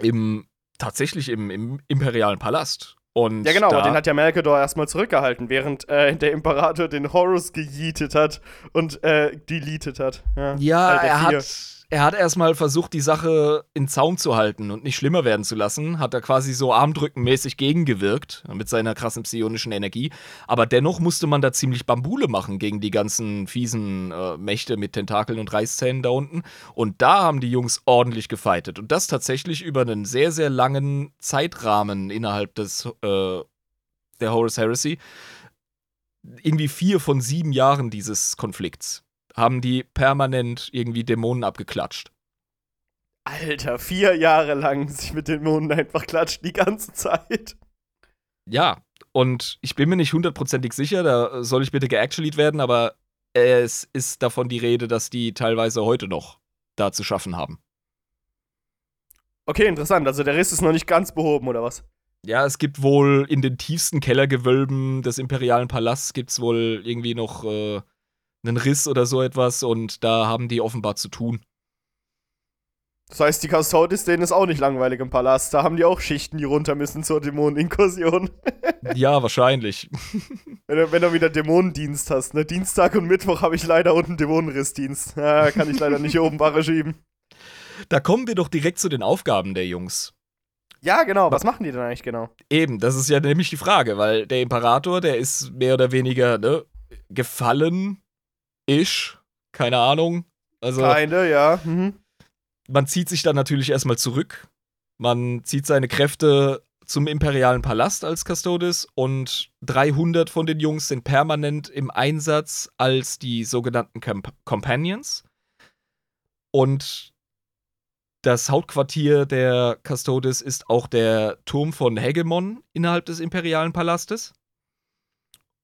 im, tatsächlich im, im imperialen Palast. Und ja, genau, aber den hat ja Melkador erstmal zurückgehalten, während äh, der Imperator den Horus gejietet hat und äh, deleted hat. Ja, ja er hat er hat erstmal versucht, die Sache in Zaum zu halten und nicht schlimmer werden zu lassen. Hat er quasi so armdrückenmäßig gegengewirkt mit seiner krassen psionischen Energie. Aber dennoch musste man da ziemlich Bambule machen gegen die ganzen fiesen äh, Mächte mit Tentakeln und Reißzähnen da unten. Und da haben die Jungs ordentlich gefeitet. Und das tatsächlich über einen sehr, sehr langen Zeitrahmen innerhalb des äh, der Horus Heresy. Irgendwie vier von sieben Jahren dieses Konflikts haben die permanent irgendwie Dämonen abgeklatscht. Alter, vier Jahre lang sich mit Dämonen einfach klatscht, die ganze Zeit. Ja, und ich bin mir nicht hundertprozentig sicher, da soll ich bitte geactualied werden, aber es ist davon die Rede, dass die teilweise heute noch da zu schaffen haben. Okay, interessant. Also der Riss ist noch nicht ganz behoben, oder was? Ja, es gibt wohl in den tiefsten Kellergewölben des imperialen Palasts gibt es wohl irgendwie noch äh, einen Riss oder so etwas und da haben die offenbar zu tun. Das heißt, die Custodes, denen ist auch nicht langweilig im Palast. Da haben die auch Schichten, die runter müssen zur Dämoneninkursion. ja, wahrscheinlich. Wenn du, wenn du wieder Dämonendienst hast, ne? Dienstag und Mittwoch habe ich leider unten Dämonenrissdienst. Ja, kann ich leider nicht hier oben Barre schieben. Da kommen wir doch direkt zu den Aufgaben der Jungs. Ja, genau. Was machen die denn eigentlich genau? Eben, das ist ja nämlich die Frage, weil der Imperator, der ist mehr oder weniger ne, gefallen Ish, keine Ahnung. Also, keine, ja. Mhm. Man zieht sich dann natürlich erstmal zurück. Man zieht seine Kräfte zum imperialen Palast als Custodes und 300 von den Jungs sind permanent im Einsatz als die sogenannten Comp Companions. Und das Hauptquartier der Custodes ist auch der Turm von Hegemon innerhalb des imperialen Palastes.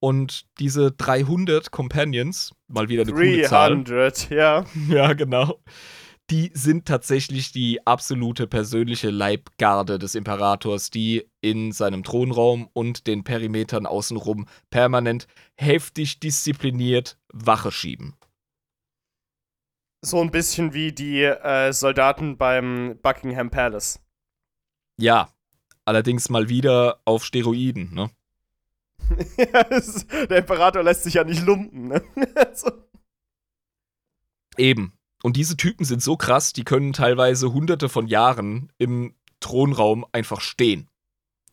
Und diese 300 Companions, mal wieder eine 300, coole Zahl. 300, ja. Ja, genau. Die sind tatsächlich die absolute persönliche Leibgarde des Imperators, die in seinem Thronraum und den Perimetern außenrum permanent heftig diszipliniert Wache schieben. So ein bisschen wie die äh, Soldaten beim Buckingham Palace. Ja, allerdings mal wieder auf Steroiden, ne? ja, ist, der Imperator lässt sich ja nicht lumpen, ne? so. Eben. Und diese Typen sind so krass, die können teilweise hunderte von Jahren im Thronraum einfach stehen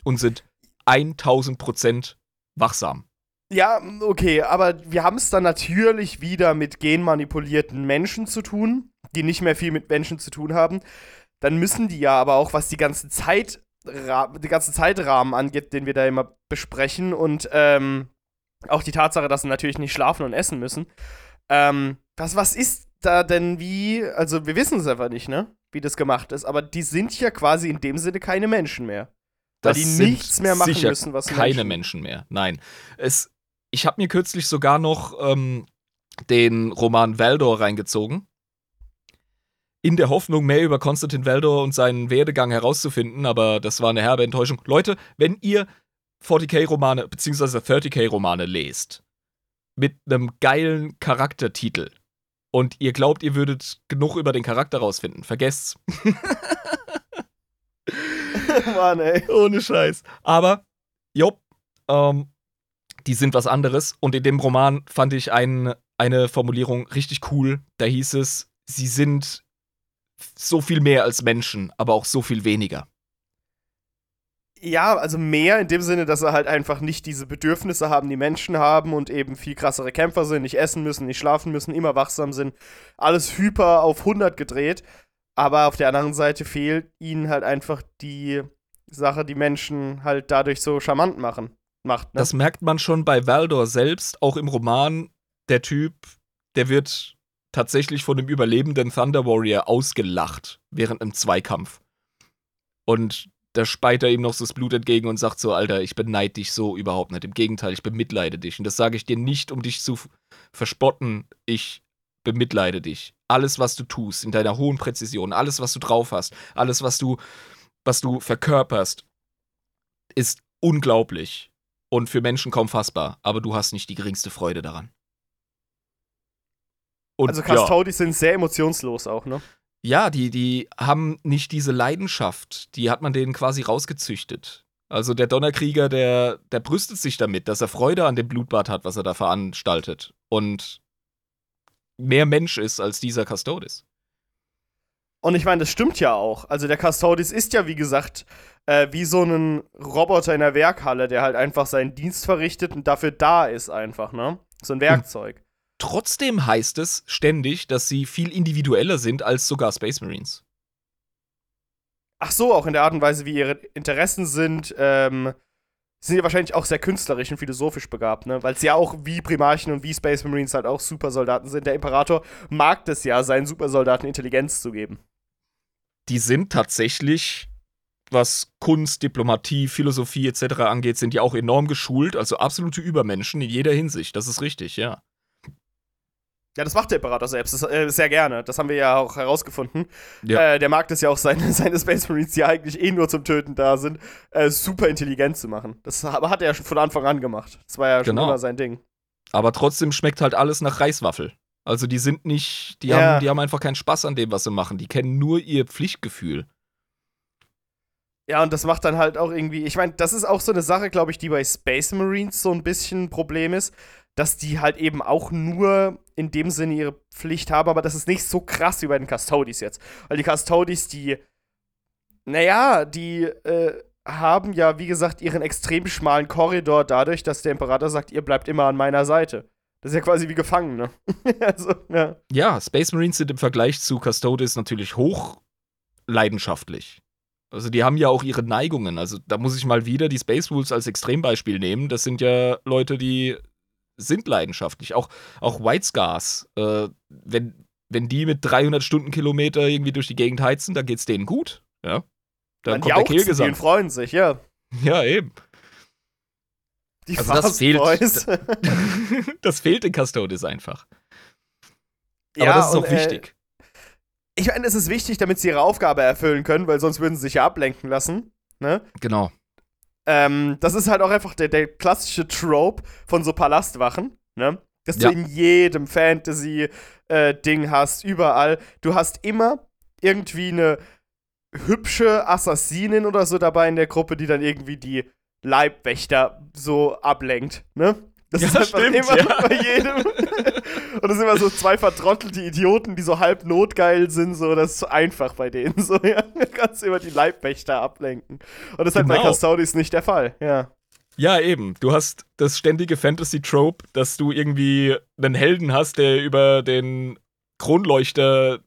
und sind 1000 Prozent wachsam. Ja, okay, aber wir haben es dann natürlich wieder mit genmanipulierten Menschen zu tun, die nicht mehr viel mit Menschen zu tun haben. Dann müssen die ja aber auch, was die ganze Zeit die ganzen Zeitrahmen angeht, den wir da immer besprechen und ähm, auch die Tatsache, dass sie natürlich nicht schlafen und essen müssen. Ähm, was, was ist da denn wie, also wir wissen es einfach nicht, ne? Wie das gemacht ist, aber die sind ja quasi in dem Sinne keine Menschen mehr. Weil das die nichts mehr machen müssen, was keine Menschen. Menschen mehr. Nein. Es, ich habe mir kürzlich sogar noch ähm, den Roman Valdor reingezogen in der Hoffnung, mehr über Konstantin Veldor und seinen Werdegang herauszufinden, aber das war eine herbe Enttäuschung. Leute, wenn ihr 40k-Romane bzw. 30k-Romane lest, mit einem geilen Charaktertitel und ihr glaubt, ihr würdet genug über den Charakter rausfinden, vergesst's. Mann, ey. Ohne Scheiß. Aber, jopp, ähm, die sind was anderes. Und in dem Roman fand ich ein, eine Formulierung richtig cool. Da hieß es, sie sind so viel mehr als Menschen, aber auch so viel weniger. Ja, also mehr in dem Sinne, dass sie halt einfach nicht diese Bedürfnisse haben, die Menschen haben und eben viel krassere Kämpfer sind, nicht essen müssen, nicht schlafen müssen, immer wachsam sind. Alles hyper auf 100 gedreht. Aber auf der anderen Seite fehlt ihnen halt einfach die Sache die Menschen halt dadurch so charmant machen. Macht, ne? Das merkt man schon bei Valdor selbst, auch im Roman. Der Typ, der wird tatsächlich von dem überlebenden Thunder Warrior ausgelacht während einem Zweikampf. Und da speit er ihm noch so das Blut entgegen und sagt so, Alter, ich beneide dich so überhaupt nicht. Im Gegenteil, ich bemitleide dich. Und das sage ich dir nicht, um dich zu verspotten. Ich bemitleide dich. Alles, was du tust, in deiner hohen Präzision, alles, was du drauf hast, alles, was du, was du verkörperst, ist unglaublich und für Menschen kaum fassbar. Aber du hast nicht die geringste Freude daran. Und, also Custodies ja. sind sehr emotionslos auch, ne? Ja, die, die haben nicht diese Leidenschaft. Die hat man denen quasi rausgezüchtet. Also der Donnerkrieger, der, der brüstet sich damit, dass er Freude an dem Blutbad hat, was er da veranstaltet. Und mehr Mensch ist als dieser Custodes. Und ich meine, das stimmt ja auch. Also der Custodes ist ja, wie gesagt, äh, wie so ein Roboter in der Werkhalle, der halt einfach seinen Dienst verrichtet und dafür da ist einfach, ne? So ein Werkzeug. Trotzdem heißt es ständig, dass sie viel individueller sind als sogar Space Marines. Ach so, auch in der Art und Weise, wie ihre Interessen sind, ähm, sind ja wahrscheinlich auch sehr künstlerisch und philosophisch begabt, ne? Weil es ja auch wie Primarchen und wie Space Marines halt auch Supersoldaten sind. Der Imperator mag das ja, seinen Supersoldaten Intelligenz zu geben. Die sind tatsächlich, was Kunst, Diplomatie, Philosophie etc. angeht, sind ja auch enorm geschult, also absolute Übermenschen in jeder Hinsicht. Das ist richtig, ja. Ja, das macht der Imperator selbst das, äh, sehr gerne. Das haben wir ja auch herausgefunden. Ja. Äh, der mag das ja auch, seine, seine Space Marines, die eigentlich eh nur zum Töten da sind, äh, super intelligent zu machen. Das hat er ja schon von Anfang an gemacht. Das war ja schon genau. immer sein Ding. Aber trotzdem schmeckt halt alles nach Reiswaffel. Also die sind nicht, die, ja. haben, die haben einfach keinen Spaß an dem, was sie machen. Die kennen nur ihr Pflichtgefühl. Ja, und das macht dann halt auch irgendwie, ich meine, das ist auch so eine Sache, glaube ich, die bei Space Marines so ein bisschen ein Problem ist, dass die halt eben auch nur in dem Sinne ihre Pflicht haben, aber das ist nicht so krass wie bei den Custodies jetzt. Weil die Custodies, die, naja, die äh, haben ja, wie gesagt, ihren extrem schmalen Korridor dadurch, dass der Imperator sagt, ihr bleibt immer an meiner Seite. Das ist ja quasi wie Gefangene. also, ja. ja, Space Marines sind im Vergleich zu Custodes natürlich hoch leidenschaftlich. Also die haben ja auch ihre Neigungen. Also da muss ich mal wieder die Space Rules als Extrembeispiel nehmen. Das sind ja Leute, die sind leidenschaftlich. Auch, auch White Scars, äh, wenn, wenn die mit 300 Stundenkilometer irgendwie durch die Gegend heizen, dann geht's denen gut. Ja. Dann, dann kommt der Kehlgesang. Die freuen sich, ja. Ja, eben. Die also das fehlt, das, das fehlt in Custodes einfach. Aber ja, das ist und, auch äh, wichtig. Ich meine, es ist wichtig, damit sie ihre Aufgabe erfüllen können, weil sonst würden sie sich ja ablenken lassen. Ne? Genau. Ähm, das ist halt auch einfach der, der klassische Trope von so Palastwachen, ne? Dass ja. du in jedem Fantasy-Ding äh, hast, überall. Du hast immer irgendwie eine hübsche Assassinin oder so dabei in der Gruppe, die dann irgendwie die Leibwächter so ablenkt, ne? Das ja, ist einfach stimmt, immer ja. bei jedem. Und das sind immer so zwei vertrottelte Idioten, die so halb notgeil sind, so, das ist so einfach bei denen, so, ja. Du kannst immer die Leibwächter ablenken. Und das ist genau. halt bei genau. Custodies nicht der Fall, ja. Ja, eben. Du hast das ständige Fantasy-Trope, dass du irgendwie einen Helden hast, der über den Kronleuchter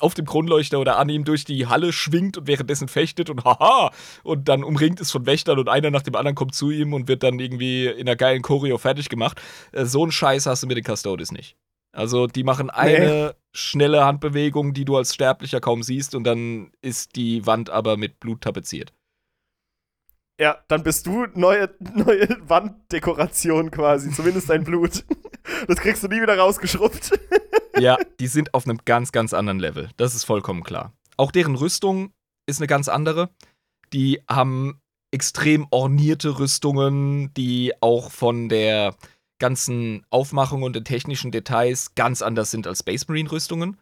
auf dem Kronleuchter oder an ihm durch die Halle schwingt und währenddessen fechtet und haha und dann umringt ist von Wächtern und einer nach dem anderen kommt zu ihm und wird dann irgendwie in einer geilen Choreo fertig gemacht. Äh, so einen Scheiß hast du mit den Custodes nicht. Also die machen eine nee. schnelle Handbewegung, die du als Sterblicher kaum siehst und dann ist die Wand aber mit Blut tapeziert. Ja, dann bist du neue, neue Wanddekoration quasi, zumindest dein Blut. Das kriegst du nie wieder rausgeschrubbt. Ja, die sind auf einem ganz, ganz anderen Level. Das ist vollkommen klar. Auch deren Rüstung ist eine ganz andere. Die haben extrem ornierte Rüstungen, die auch von der ganzen Aufmachung und den technischen Details ganz anders sind als Space Marine Rüstungen.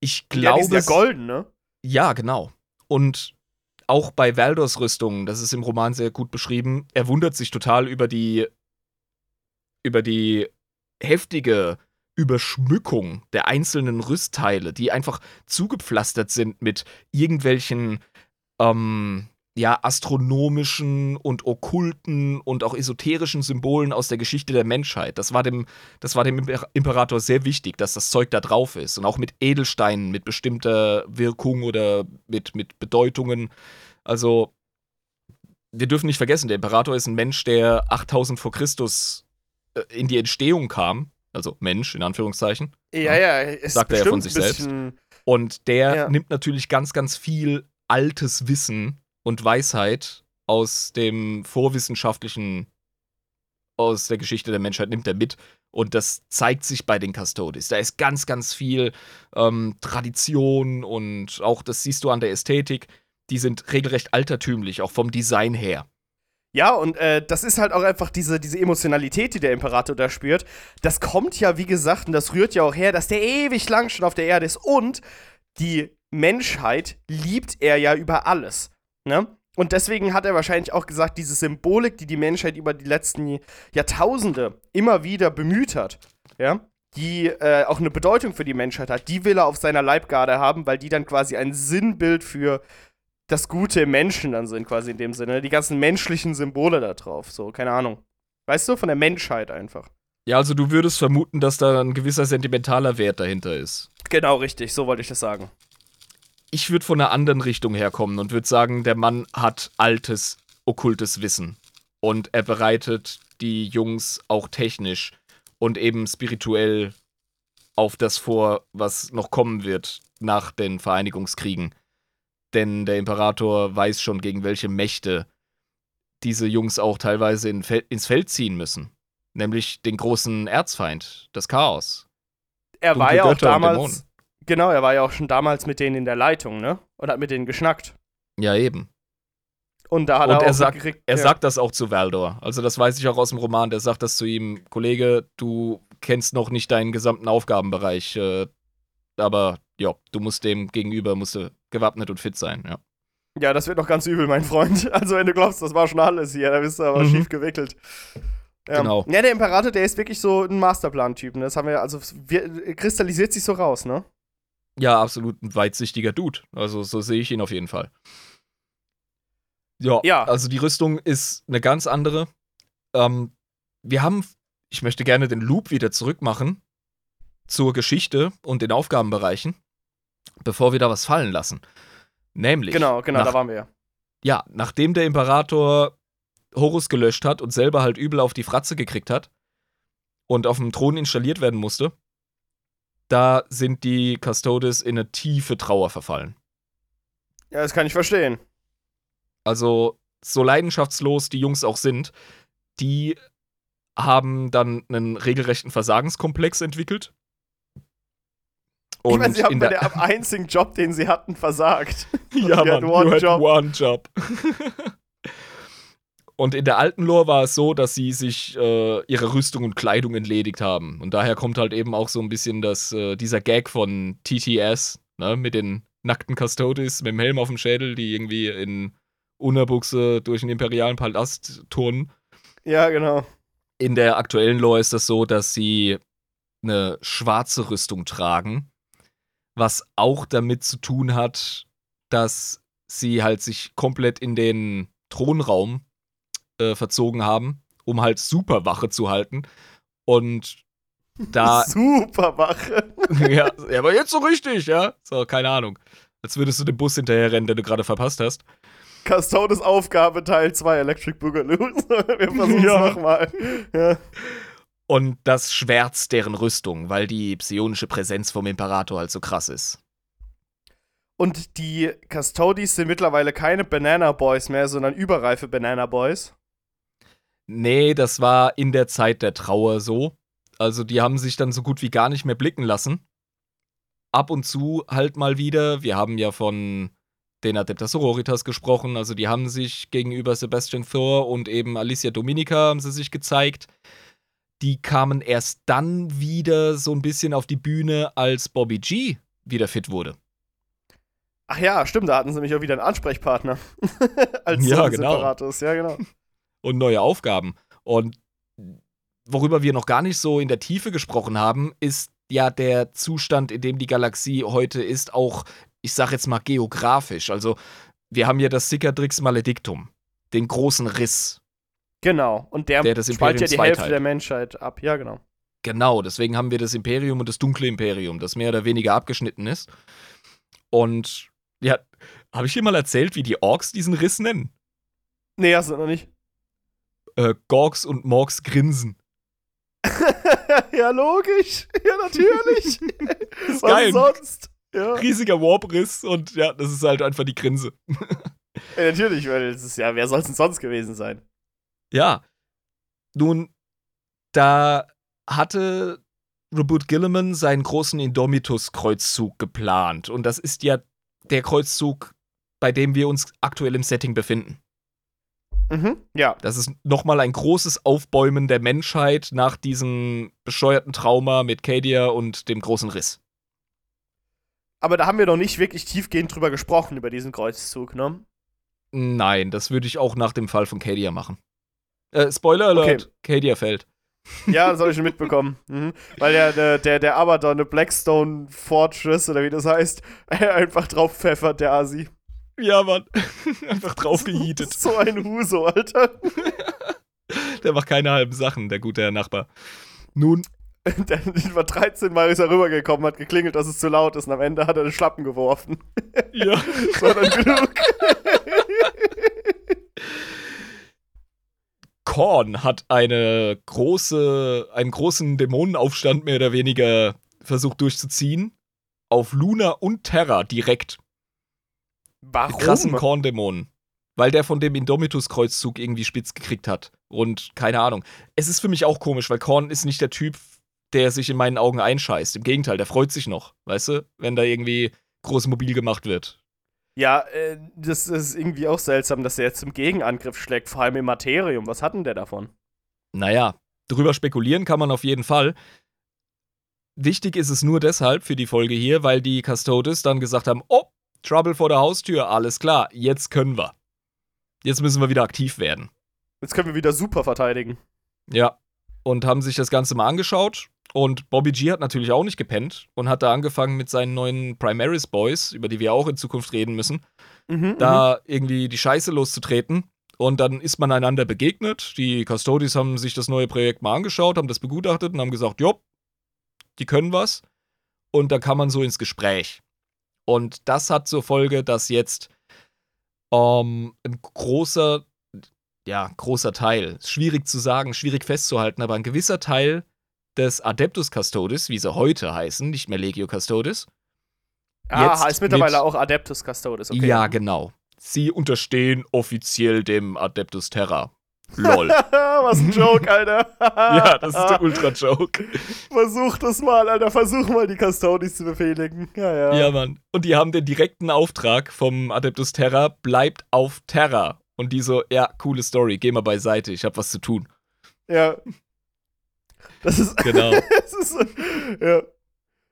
Ich glaube. Ja, die sind ja golden, ne? Ja, genau. Und auch bei Valdors Rüstung, das ist im Roman sehr gut beschrieben, er wundert sich total über die über die heftige Überschmückung der einzelnen Rüstteile, die einfach zugepflastert sind mit irgendwelchen ähm, ja, astronomischen und okkulten und auch esoterischen Symbolen aus der Geschichte der Menschheit. Das war dem, das war dem Imperator sehr wichtig, dass das Zeug da drauf ist. Und auch mit Edelsteinen, mit bestimmter Wirkung oder mit, mit Bedeutungen. Also, wir dürfen nicht vergessen, der Imperator ist ein Mensch, der 8000 vor Christus in die Entstehung kam. Also Mensch, in Anführungszeichen. Ja, ja, ist sagt er ja von sich selbst. Und der Ja. nimmt natürlich ganz, ganz viel altes Wissen und Weisheit aus dem vorwissenschaftlichen, aus der Geschichte der Menschheit, nimmt er mit. Und das zeigt sich bei den Custodes. Da ist ganz, ganz viel ähm, Tradition und auch das siehst du an der Ästhetik. Die sind regelrecht altertümlich, auch vom Design her. Ja, und äh, das ist halt auch einfach diese, diese Emotionalität, die der Imperator da spürt. Das kommt ja, wie gesagt, und das rührt ja auch her, dass der ewig lang schon auf der Erde ist. Und die Menschheit liebt er ja über alles. Ne? Und deswegen hat er wahrscheinlich auch gesagt, diese Symbolik, die die Menschheit über die letzten Jahrtausende immer wieder bemüht hat, ja, die äh, auch eine Bedeutung für die Menschheit hat, die will er auf seiner Leibgarde haben, weil die dann quasi ein Sinnbild für das Gute im Menschen dann sind, quasi in dem Sinne. Die ganzen menschlichen Symbole da drauf, so, keine Ahnung. Weißt du, von der Menschheit einfach. Ja, also du würdest vermuten, dass da ein gewisser sentimentaler Wert dahinter ist. Genau, richtig, so wollte ich das sagen. ich würde von einer anderen Richtung herkommen und würde sagen, der Mann hat altes, okkultes Wissen. Und er bereitet die Jungs auch technisch und eben spirituell auf das vor, was noch kommen wird nach den Vereinigungskriegen. Denn der Imperator weiß schon, gegen welche Mächte diese Jungs auch teilweise in Fel ins Feld ziehen müssen. Nämlich den großen Erzfeind, das Chaos. Er Dunkle war ja auch Götter damals. Genau, er war ja auch schon damals mit denen in der Leitung, ne? Und hat mit denen geschnackt. Ja, eben. Und da hat Und er auch er sagt- gekriegt, Er ja. sagt das auch zu Valdor. Also das weiß ich auch aus dem Roman. Der sagt das zu ihm, Kollege, du kennst noch nicht deinen gesamten Aufgabenbereich, äh, aber ja, du musst dem gegenüber musst du gewappnet und fit sein. Ja. Ja, das wird noch ganz übel, mein Freund. Also, wenn du glaubst, das war schon alles hier, da bist du aber Mhm. schief gewickelt. Ja. Genau. Ja, der Imperator, der ist wirklich so ein Masterplan-Typ. ne? Das haben wir, also, wir, kristallisiert sich so raus, ne? ja, absolut ein weitsichtiger Dude. Also so sehe ich ihn auf jeden Fall. Ja, Ja. also die Rüstung ist eine ganz andere. Ähm, wir haben, ich möchte gerne den Loop wieder zurückmachen zur Geschichte und den Aufgabenbereichen, bevor wir da was fallen lassen. Nämlich, Genau, genau, nach, da waren wir ja. ja, nachdem der Imperator Horus gelöscht hat und selber halt übel auf die Fratze gekriegt hat und auf dem Thron installiert werden musste, da sind die Custodes in eine tiefe Trauer verfallen. Ja, das kann ich verstehen. Also, so leidenschaftslos die Jungs auch sind, die haben dann einen regelrechten Versagenskomplex entwickelt. Ich meine, sie haben bei der, dem einzigen Job, den sie hatten, versagt. ja, had Mann, one you job. one job. und in der alten Lore war es so, dass sie sich äh, ihre Rüstung und Kleidung entledigt haben. Und daher kommt halt eben auch so ein bisschen das, äh, dieser Gag von TTS, ne, mit den nackten Custodes, mit dem Helm auf dem Schädel, die irgendwie in Unterbuchse durch den imperialen Palast turnen. Ja, genau. In der aktuellen Lore ist das so, dass sie eine schwarze Rüstung tragen, was auch damit zu tun hat, dass sie halt sich komplett in den Thronraum äh, verzogen haben, um halt Superwache zu halten. Und da, Super Wache. ja, ja, aber jetzt so richtig, ja? So, keine Ahnung. Als würdest du den Bus hinterher rennen, den du gerade verpasst hast. Custodes Aufgabe Teil 2 Electric Boogaloo. wir versuchen Ja. es nochmal. Ja. Und das schwärzt deren Rüstung, weil die psionische Präsenz vom Imperator halt so krass ist. Und die Custodies sind mittlerweile keine Banana Boys mehr, sondern überreife Banana Boys. Nee, das war in der Zeit der Trauer so. Also die haben sich dann so gut wie gar nicht mehr blicken lassen. Ab und zu halt mal wieder. Wir haben ja von den Adeptas Sororitas gesprochen. Also die haben sich gegenüber Sebastian Thor und eben Alicia Dominica haben sie sich gezeigt. Die kamen erst dann wieder so ein bisschen auf die Bühne, als Bobby G wieder fit wurde. Ach ja, stimmt, da hatten sie nämlich auch wieder einen Ansprechpartner. Als Ja, genau. Ja, genau. und neue Aufgaben. Und worüber wir noch gar nicht so in der Tiefe gesprochen haben, ist ja der Zustand, in dem die Galaxie heute ist, auch, ich sag jetzt mal, geografisch. Also wir haben ja das Cicatrix Maledictum, den großen Riss. Genau. Und der, Der das spaltet ja die Hälfte der Menschheit ab. Ja, genau. Genau, deswegen haben wir das Imperium und das dunkle Imperium, das mehr oder weniger abgeschnitten ist. Und ja, habe ich dir mal erzählt, wie die Orks diesen Riss nennen? Nee, hast du noch nicht. Äh, Gorgs und Morgs grinsen. ja, logisch. Ja, natürlich. ist Was geil. sonst? Ja. Riesiger Warp-Riss und ja, das ist halt einfach die Grinse. ja, natürlich, weil es ist ja, wer soll es denn sonst gewesen sein? Ja. Nun, da hatte Reboot Gilliman seinen großen Indomitus-Kreuzzug geplant. Und das ist ja der Kreuzzug, bei dem wir uns aktuell im Setting befinden. Mhm. Ja. Das ist nochmal ein großes Aufbäumen der Menschheit nach diesem bescheuerten Trauma mit Cadia und dem großen Riss. Aber da haben wir noch nicht wirklich tiefgehend drüber gesprochen, über diesen Kreuzzug, ne? Nein, das würde ich auch nach dem Fall von Cadia machen. Äh, Spoiler Alert, Okay. Cadia fällt. Ja, das habe ich schon mitbekommen. Mhm. Weil der, der, der, der Abaddon, eine Blackstone Fortress oder wie das heißt, einfach drauf pfeffert, der Asi. Ja, Mann. Einfach draufgejietet. So ein Huso, Alter. Der macht keine halben Sachen, der gute Herr Nachbar. Nun, Der war 13 Mal ist er rübergekommen, hat geklingelt, dass es zu laut ist und am Ende hat er den Schlappen geworfen. ja. Das war dann genug. Korn hat eine große, einen großen Dämonenaufstand mehr oder weniger versucht durchzuziehen. Auf Luna und Terra direkt. Die Warum? krassen Korn-Dämonen. Weil der von dem Indomitus-Kreuzzug irgendwie spitz gekriegt hat. Und keine Ahnung. Es ist für mich auch komisch, weil Korn ist nicht der Typ, der sich in meinen Augen einscheißt. Im Gegenteil, der freut sich noch, weißt du, wenn da irgendwie groß mobil gemacht wird. Ja, äh, das ist irgendwie auch seltsam, dass er jetzt zum Gegenangriff schlägt, vor allem im Materium. Was hat denn der davon? Naja, drüber spekulieren kann man auf jeden Fall. Wichtig ist es nur deshalb für die Folge hier, weil die Custodes dann gesagt haben: Oh, Trouble vor der Haustür, alles klar, jetzt können wir. Jetzt müssen wir wieder aktiv werden. Jetzt können wir wieder super verteidigen. Ja. Und haben sich das Ganze mal angeschaut. Und Bobby G hat natürlich auch nicht gepennt und hat da angefangen mit seinen neuen Primaris Boys, über die wir auch in Zukunft reden müssen, Mhm, da irgendwie die Scheiße loszutreten. Und dann ist man einander begegnet. Die Custodies haben sich das neue Projekt mal angeschaut, haben das begutachtet und haben gesagt, jo, die können was. Und da kann man so ins Gespräch. Und das hat zur Folge, dass jetzt ähm, ein großer, ja, großer Teil, schwierig zu sagen, schwierig festzuhalten, aber ein gewisser Teil des Adeptus Custodes, wie sie heute heißen, nicht mehr Legio Custodes, Ah, heißt mittlerweile mit- auch Adeptus Custodes, okay. ja, genau. Sie unterstehen offiziell dem Adeptus Terra. Lol. Was ein Joke, Alter. ja, das ist der Ultra-Joke. Versuch das mal, Alter. Versuch mal, die Custodes zu befehligen. Ja, ja. Ja, Mann. Und die haben den direkten Auftrag vom Adeptus Terra, bleibt auf Terra. Und die so, ja, coole Story, geh mal beiseite, ich hab was zu tun. Ja. Das ist. Genau. das ist ja.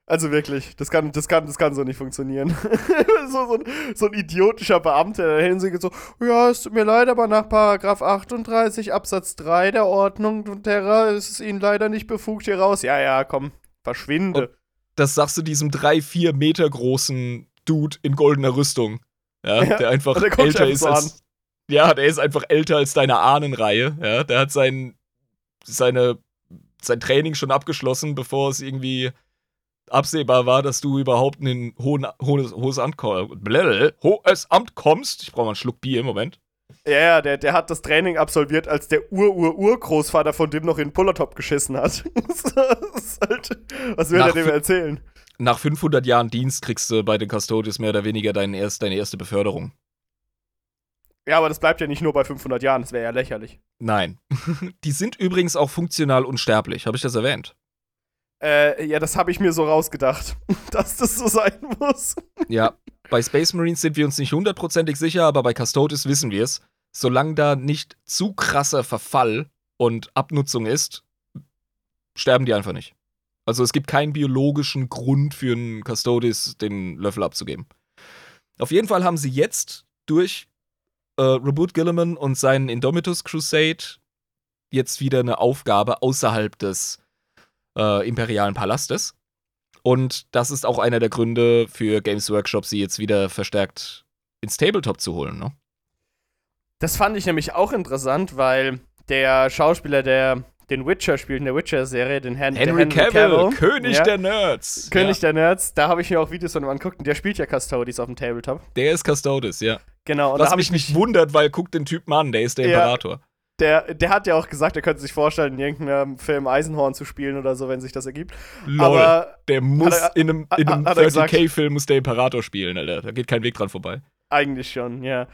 Also wirklich, das kann, das kann, das kann so nicht funktionieren. so, so, ein, so ein idiotischer Beamter, der hinsingt so, ja, es tut mir leid, aber nach Paragraph 38 Absatz 3 der Ordnung und Terra ist es Ihnen leider nicht befugt hier raus. Ja, ja, komm, verschwinde. Das sagst du diesem drei, vier Meter großen Dude in goldener Rüstung. Ja, Ja, der einfach und der älter ist als. Ja, der ist einfach älter als deine Ahnenreihe. Ja, der hat sein, seine, sein Training schon abgeschlossen, bevor es irgendwie absehbar war, dass du überhaupt in ein hohen, hohes, hohes, Amt, hohes Amt kommst. Ich brauche mal einen Schluck Bier im Moment. Ja, ja, der, der hat das Training absolviert, als der Ur-Ur-Urgroßvater von dem noch in den Pullertop geschissen hat. halt, was will Nach er dem erzählen? Nach 500 Jahren Dienst kriegst du bei den Custodies mehr oder weniger dein erst, deine erste Beförderung. Ja, aber das bleibt ja nicht nur bei 500 Jahren, das wäre ja lächerlich. Nein. Die sind übrigens auch funktional unsterblich. Habe ich das erwähnt? Äh, ja, das habe ich mir so rausgedacht, dass das so sein muss. Ja, bei Space Marines sind wir uns nicht hundertprozentig sicher, aber bei Custodes wissen wir es. Solange da nicht zu krasser Verfall und Abnutzung ist, sterben die einfach nicht. Also es gibt keinen biologischen Grund für einen Custodes, den Löffel abzugeben. Auf jeden Fall haben sie jetzt durch äh, Reboot Gilliman und seinen Indomitus Crusade jetzt wieder eine Aufgabe außerhalb des äh, imperialen Palastes. Und das ist auch einer der Gründe für Games Workshop, sie jetzt wieder verstärkt ins Tabletop zu holen, ne? Das fand ich nämlich auch interessant, weil der Schauspieler, der den Witcher spielt in der Witcher-Serie, den Hen Henry, der Cavill, König ja, der Nerds. König ja. der Nerds, da habe ich mir auch Videos von ihm angeguckt und der spielt ja Custodes auf dem Tabletop. Der ist Custodes, ja. Genau. Und Was mich ich nicht wundert, weil guck den Typen an, der ist der Ja. Imperator. Der, der hat ja auch gesagt, er könnte sich vorstellen, in irgendeinem Film Eisenhorn zu spielen oder so, wenn sich das ergibt. Lol. Aber der muss er- in einem, in einem hat er gesagt. 30k-Film muss der Imperator spielen, Alter. Da geht kein Weg dran vorbei. Eigentlich schon, ja.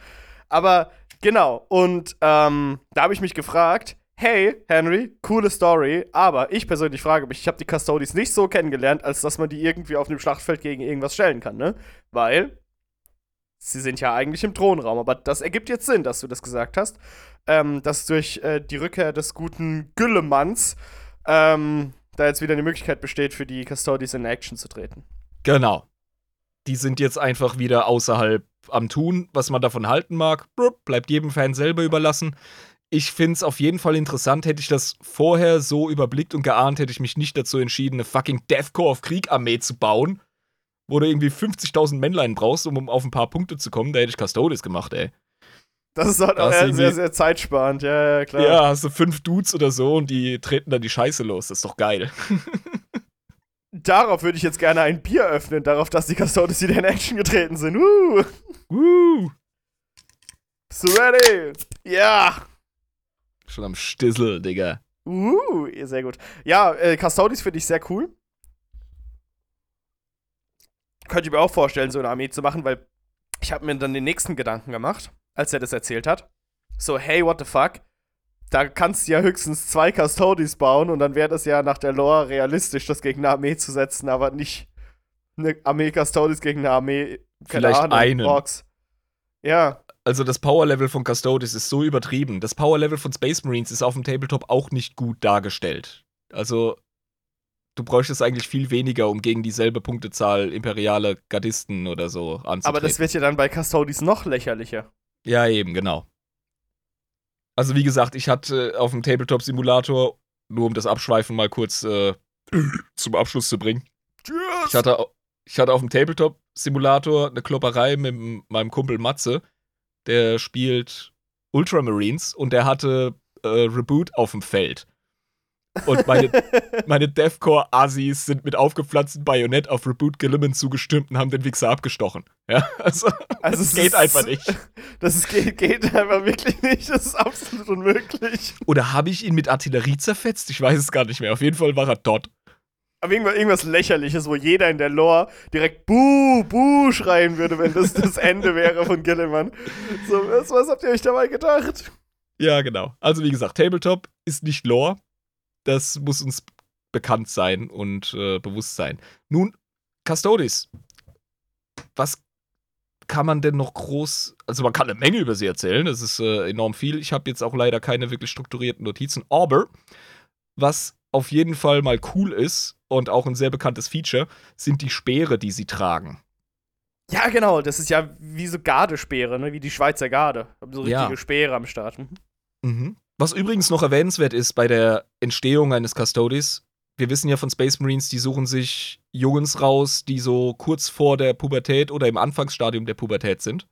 Aber genau, und ähm, da habe ich mich gefragt, hey, Henry, coole Story, aber ich persönlich frage mich, ich habe die Custodes nicht so kennengelernt, als dass man die irgendwie auf dem Schlachtfeld gegen irgendwas stellen kann, ne? Weil sie sind ja eigentlich im Thronraum, aber das ergibt jetzt Sinn, dass du das gesagt hast, ähm, dass durch äh, die Rückkehr des guten Güllemanns ähm, da jetzt wieder eine Möglichkeit besteht, für die Custodes in Action zu treten. Genau. Die sind jetzt einfach wieder außerhalb am Tun. Was man davon halten mag, bleibt jedem Fan selber überlassen. Ich finde es auf jeden Fall interessant. Hätte ich das vorher so überblickt und geahnt, hätte ich mich nicht dazu entschieden, eine fucking Deathcore of Krieg-Armee zu bauen, wo du irgendwie 50.000 Männlein brauchst, um auf ein paar Punkte zu kommen. Da hätte ich Custodes gemacht, ey. Das ist halt Da auch sehr, sehr zeitsparend, ja, ja, klar. Ja, hast du fünf Dudes oder so und die treten dann die Scheiße los. Das ist doch geil. Darauf würde ich jetzt gerne ein Bier öffnen, darauf, dass die Custodes wieder in Action getreten sind. Uh, Woo! bist du ready? Ja. Schon am Stissel, Digga. Uh, sehr gut. Ja, äh, Custodes finde ich sehr cool. Könnte ich mir auch vorstellen, so eine Armee zu machen, weil ich habe mir dann den nächsten Gedanken gemacht, als er das erzählt hat. So, hey, what the fuck? Da kannst du ja höchstens zwei Custodes bauen und dann wäre das ja nach der Lore realistisch, das gegen eine Armee zu setzen, aber nicht eine Armee Custodes gegen eine Armee, keine Vielleicht Ahnung, einen. Orks. Ja, Also das Power-Level von Custodes ist so übertrieben. Das Power-Level von Space Marines ist auf dem Tabletop auch nicht gut dargestellt. Also du bräuchtest eigentlich viel weniger, um gegen dieselbe Punktezahl imperiale Gardisten oder so anzutreten. aber das wird ja dann bei Custodes noch lächerlicher. Ja, eben, genau. Also wie gesagt, ich hatte auf dem Tabletop-Simulator, nur um das Abschweifen mal kurz äh, zum Abschluss zu bringen, ich hatte, ich hatte auf dem Tabletop-Simulator eine Klopperei mit meinem Kumpel Matze, der spielt Ultramarines und der hatte äh, Reboot auf dem Feld. Und meine, meine Deathcore-Assis sind mit aufgepflanztem Bajonett auf Reboot Gilliman zugestürmt und haben den Wichser abgestochen. Ja, also, Also das es geht ist- einfach nicht. Das ist, geht, geht einfach wirklich nicht. Das ist absolut unmöglich. Oder habe ich ihn mit Artillerie zerfetzt? Ich weiß es gar nicht mehr. Auf jeden Fall war er dort. Aber irgendwas, irgendwas Lächerliches, wo jeder in der Lore direkt Buh, Buh schreien würde, wenn das das Ende wäre von Gilliman. So, was, was habt ihr euch dabei gedacht? Ja, genau. Also wie gesagt, Tabletop ist nicht Lore. Das muss uns bekannt sein und äh, bewusst sein. Nun, Custodes. Was kann man denn noch groß. Also, man kann eine Menge über sie erzählen. Das ist äh, enorm viel. Ich habe jetzt auch leider keine wirklich strukturierten Notizen. Aber, was auf jeden Fall mal cool ist und auch ein sehr bekanntes Feature, sind die Speere, die sie tragen. Ja, genau. Das ist ja wie so Gardespeere, ne? wie die Schweizer Garde. Haben so richtige Ja. Speere am Start. Mhm. Mhm. Was übrigens noch erwähnenswert ist bei der Entstehung eines Custodes, wir wissen ja von Space Marines, die suchen sich Jungs raus, die so kurz vor der Pubertät oder im Anfangsstadium der Pubertät sind.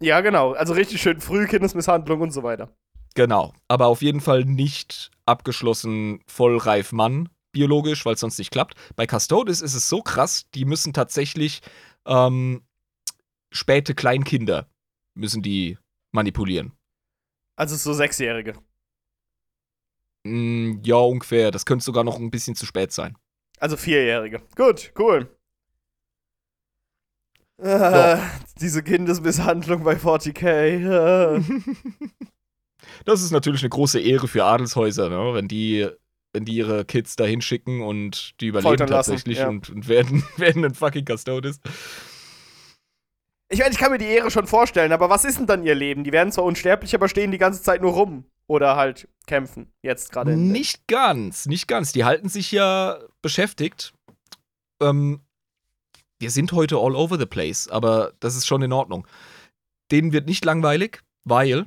Ja, genau. Also richtig schön früh Kindesmisshandlung und so weiter. Genau. Aber auf jeden Fall nicht abgeschlossen vollreif Mann, biologisch, weil es sonst nicht klappt. Bei Custodes ist es so krass, die müssen tatsächlich ähm, späte Kleinkinder müssen die manipulieren. Also so Sechsjährige. Mm, ja, ungefähr. Das könnte sogar noch ein bisschen zu spät sein. Also Vierjährige. Gut, cool. Äh, diese Kindesmisshandlung bei 40k. Äh. Das ist natürlich eine große Ehre für Adelshäuser, ne? wenn die wenn die ihre Kids da hinschicken und die überleben Foltern lassen, tatsächlich ja. und, und werden, werden ein fucking Custodes. Ich meine, ich kann mir die Ehre schon vorstellen, aber was ist denn dann ihr Leben? Die werden zwar unsterblich, aber stehen die ganze Zeit nur rum. Oder halt kämpfen. Jetzt gerade. Nicht ganz, nicht ganz. Die halten sich ja beschäftigt. Ähm, wir sind heute all over the place, aber das ist schon in Ordnung. Denen wird nicht langweilig, weil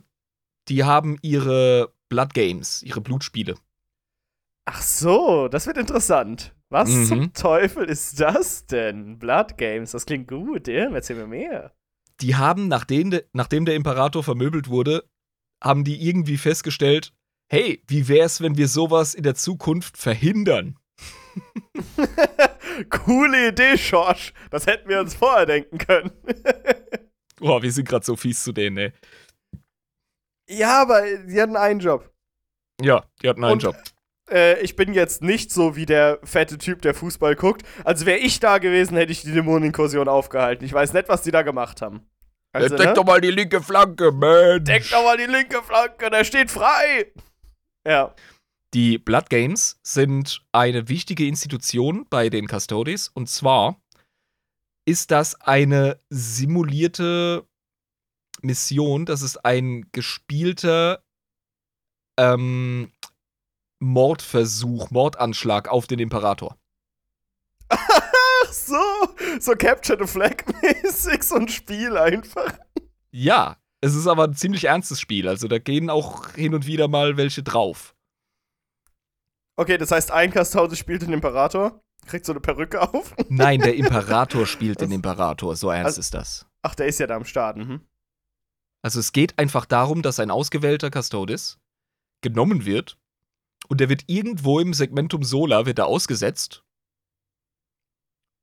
die haben ihre Blood Games, ihre Blutspiele. Ach so, das wird interessant. Was Mhm. zum Teufel ist das denn? Blood Games, das klingt gut, ja? Erzähl mir mehr. Die haben, nachdem, de, nachdem der Imperator vermöbelt wurde, haben die irgendwie festgestellt, hey, wie wär's, wenn wir sowas in der Zukunft verhindern? Coole Idee, Schorsch. Das hätten wir uns vorher denken können. Boah, wir sind gerade so fies zu denen, ey. ja, aber sie hatten einen Job. Ja, die hatten einen Und- Job. Äh, ich bin jetzt nicht so wie der fette Typ, der Fußball guckt. Also wäre ich da gewesen, hätte ich die Dämoneninkursion aufgehalten. Ich weiß nicht, was die da gemacht haben. Also, Deck ne? doch mal die linke Flanke, Mensch. Deck doch mal die linke Flanke, der steht frei. Ja. Die Blood Games sind eine wichtige Institution bei den Custodes und zwar ist das eine simulierte Mission, das ist ein gespielter ähm, Mordversuch, Mordanschlag auf den Imperator. Ach so, so Capture the Flag mäßig, so ein Spiel einfach. Ja, es ist aber ein ziemlich ernstes Spiel, also da gehen auch hin und wieder mal welche drauf. Okay, das heißt, ein Custode spielt den Imperator, kriegt so eine Perücke auf. Nein, der Imperator spielt den? Imperator, so ernst Also- ist das. Ach, der ist ja da am Start. Mhm. Also es geht einfach darum, dass ein ausgewählter Custodes genommen wird und der wird irgendwo im Segmentum Solar wird er ausgesetzt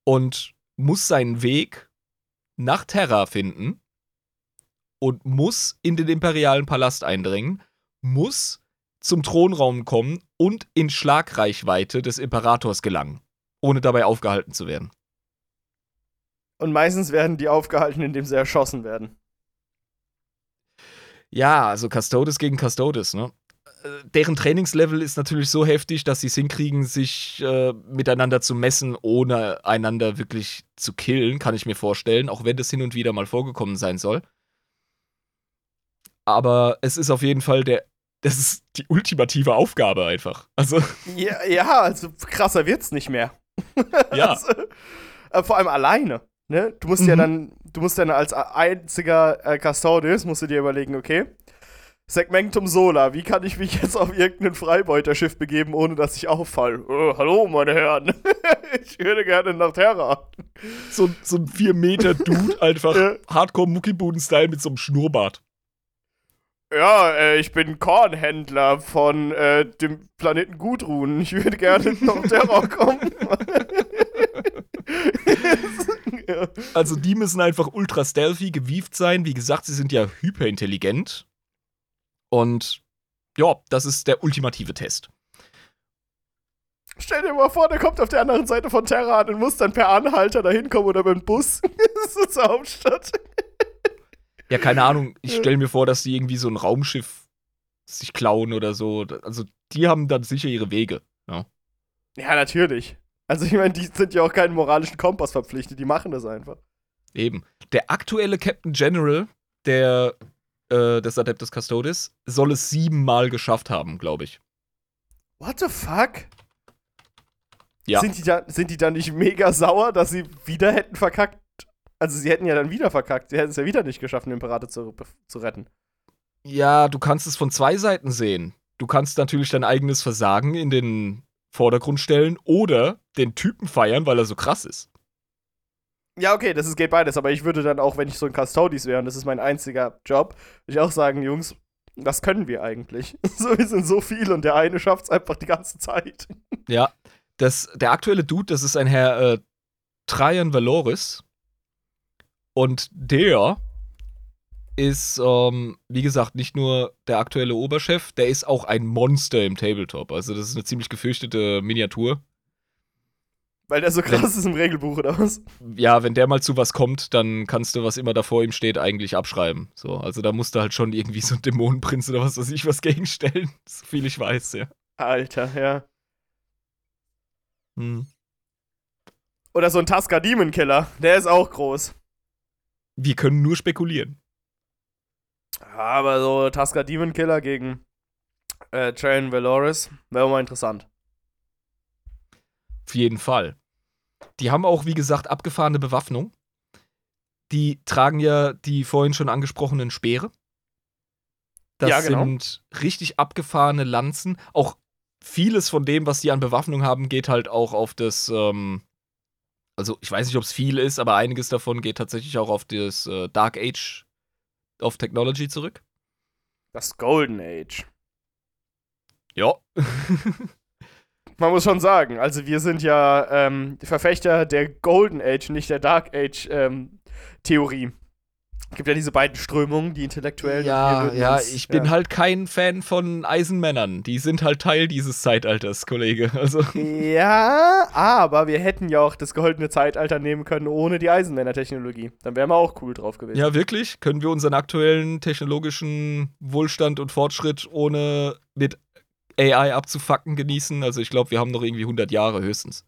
und muss seinen Weg nach Terra finden und muss in den imperialen Palast eindringen, muss zum Thronraum kommen und in Schlagreichweite des Imperators gelangen, ohne dabei aufgehalten zu werden. Und meistens werden die aufgehalten, indem sie erschossen werden. Ja, also Custodes gegen Custodes, ne? Deren Trainingslevel ist natürlich so heftig, dass sie es hinkriegen, sich äh, miteinander zu messen, ohne einander wirklich zu killen, kann ich mir vorstellen, auch wenn das hin und wieder mal vorgekommen sein soll. Aber es ist auf jeden Fall der, das ist die ultimative Aufgabe einfach. Also, Ja, ja also krasser wird's nicht mehr. ja, Also, äh, vor allem alleine. Ne? Du musst ja Mhm. dann, du musst dann als einziger äh, Custodes, musst du dir überlegen, okay, Segmentum Solar, wie kann ich mich jetzt auf irgendein Freibeuterschiff begeben, ohne dass ich auffalle? Äh, hallo, meine Herren. ich würde gerne nach Terra. so, so ein 4-Meter-Dude, einfach. Hardcore-Muckibuden-Style mit so einem Schnurrbart. Ja, äh, ich bin Kornhändler von äh, dem Planeten Gudrun. Ich würde gerne nach Terra kommen. Also die müssen einfach ultra stealthy gewieft sein. Wie gesagt, sie sind ja hyperintelligent. Und ja, das ist der ultimative Test. Stell dir mal vor, der kommt auf der anderen Seite von Terra an und muss dann per Anhalter dahin kommen oder mit dem Bus zur Hauptstadt. Ja, keine Ahnung, ich stelle mir vor, dass die irgendwie so ein Raumschiff sich klauen oder so. Also die haben dann sicher ihre Wege. Ja. Ja, natürlich. Also ich meine, die sind ja auch keinen moralischen Kompass verpflichtet, die machen das einfach. Eben. Der aktuelle Captain General der, äh, des Adeptus Custodes soll es siebenmal geschafft haben, glaube ich. What the fuck? Ja. Sind die, da, sind die dann nicht mega sauer, dass sie wieder hätten verkackt? Also sie hätten ja dann wieder verkackt. Sie hätten es ja wieder nicht geschafft, den Imperator zu, zu retten. Ja, du kannst es von zwei Seiten sehen. Du kannst natürlich dein eigenes Versagen in den Vordergrund stellen oder den Typen feiern, weil er so krass ist. Ja, okay, das ist, geht beides, aber ich würde dann auch, wenn ich so ein Custodes wäre und das ist mein einziger Job, würde ich auch sagen, Jungs, das können wir eigentlich. so, wir sind so viel und der eine schafft es einfach die ganze Zeit. Ja, das, der aktuelle Dude, das ist ein Herr äh, Trajan Valoris. Und der ist, ähm, wie gesagt, nicht nur der aktuelle Oberchef, der ist auch ein Monster im Tabletop. Also, das ist eine ziemlich gefürchtete Miniatur. Weil der so krass ist im Regelbuch oder was? Ja, wenn der mal zu was kommt, dann kannst du, was immer da vor ihm steht, eigentlich abschreiben. So, also da musst du halt schon irgendwie so einen Dämonenprinz oder was weiß ich was gegenstellen. So viel ich weiß, ja. Alter, ja. Hm. Oder so ein Tusker Demon Killer, der ist auch groß. Wir können nur spekulieren. Aber so Tusker Demon Killer gegen äh, Trajan Valoris wäre mal interessant. Auf jeden Fall. Die haben auch, wie gesagt, abgefahrene Bewaffnung. Die tragen ja die vorhin schon angesprochenen Speere. Das Ja, genau. sind richtig abgefahrene Lanzen. Auch vieles von dem, was die an Bewaffnung haben, geht halt auch auf das, ähm, Also ich weiß nicht, ob es viel ist, aber einiges davon geht tatsächlich auch auf das äh, Dark Age of Technology zurück. Das Golden Age. Ja. Man muss schon sagen, also wir sind ja ähm, Verfechter der Golden Age, nicht der Dark Age ähm, Theorie. Es gibt ja diese beiden Strömungen, die intellektuellen. Ja, ja, ich bin ja. halt kein Fan von Eisenmännern. Die sind halt Teil dieses Zeitalters, Kollege. Also. Ja, aber wir hätten ja auch das goldene Zeitalter nehmen können ohne die Eisenmänner-Technologie. Dann wären wir auch cool drauf gewesen. Ja, wirklich? Können wir unseren aktuellen technologischen Wohlstand und Fortschritt ohne mit AI abzufacken genießen? Also ich glaube, wir haben noch irgendwie 100 Jahre höchstens.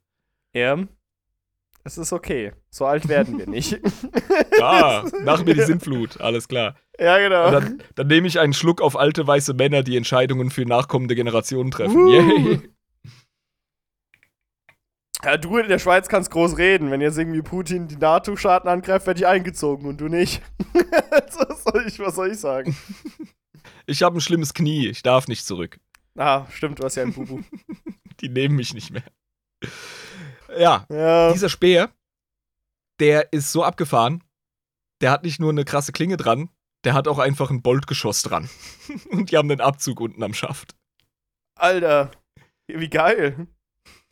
Ja. Es ist okay. So alt werden wir nicht. ah, nach mir die Sintflut, alles klar. Ja, genau. Dann, dann, nehme ich einen Schluck auf alte weiße Männer, die Entscheidungen für nachkommende Generationen treffen. Uh. Yay. Ja, du in der Schweiz kannst groß reden. Wenn jetzt irgendwie Putin die NATO-Staaten angreift, werde ich eingezogen und du nicht. soll ich, was soll ich sagen? Ich habe ein schlimmes Knie. Ich darf nicht zurück. Ah, stimmt, du hast ja einen Bubu. die nehmen mich nicht mehr. Ja, ja, dieser Speer, der ist so abgefahren, der hat nicht nur eine krasse Klinge dran, der hat auch einfach ein Boltgeschoss dran. Und die haben einen Abzug unten am Schaft. Alter, wie geil.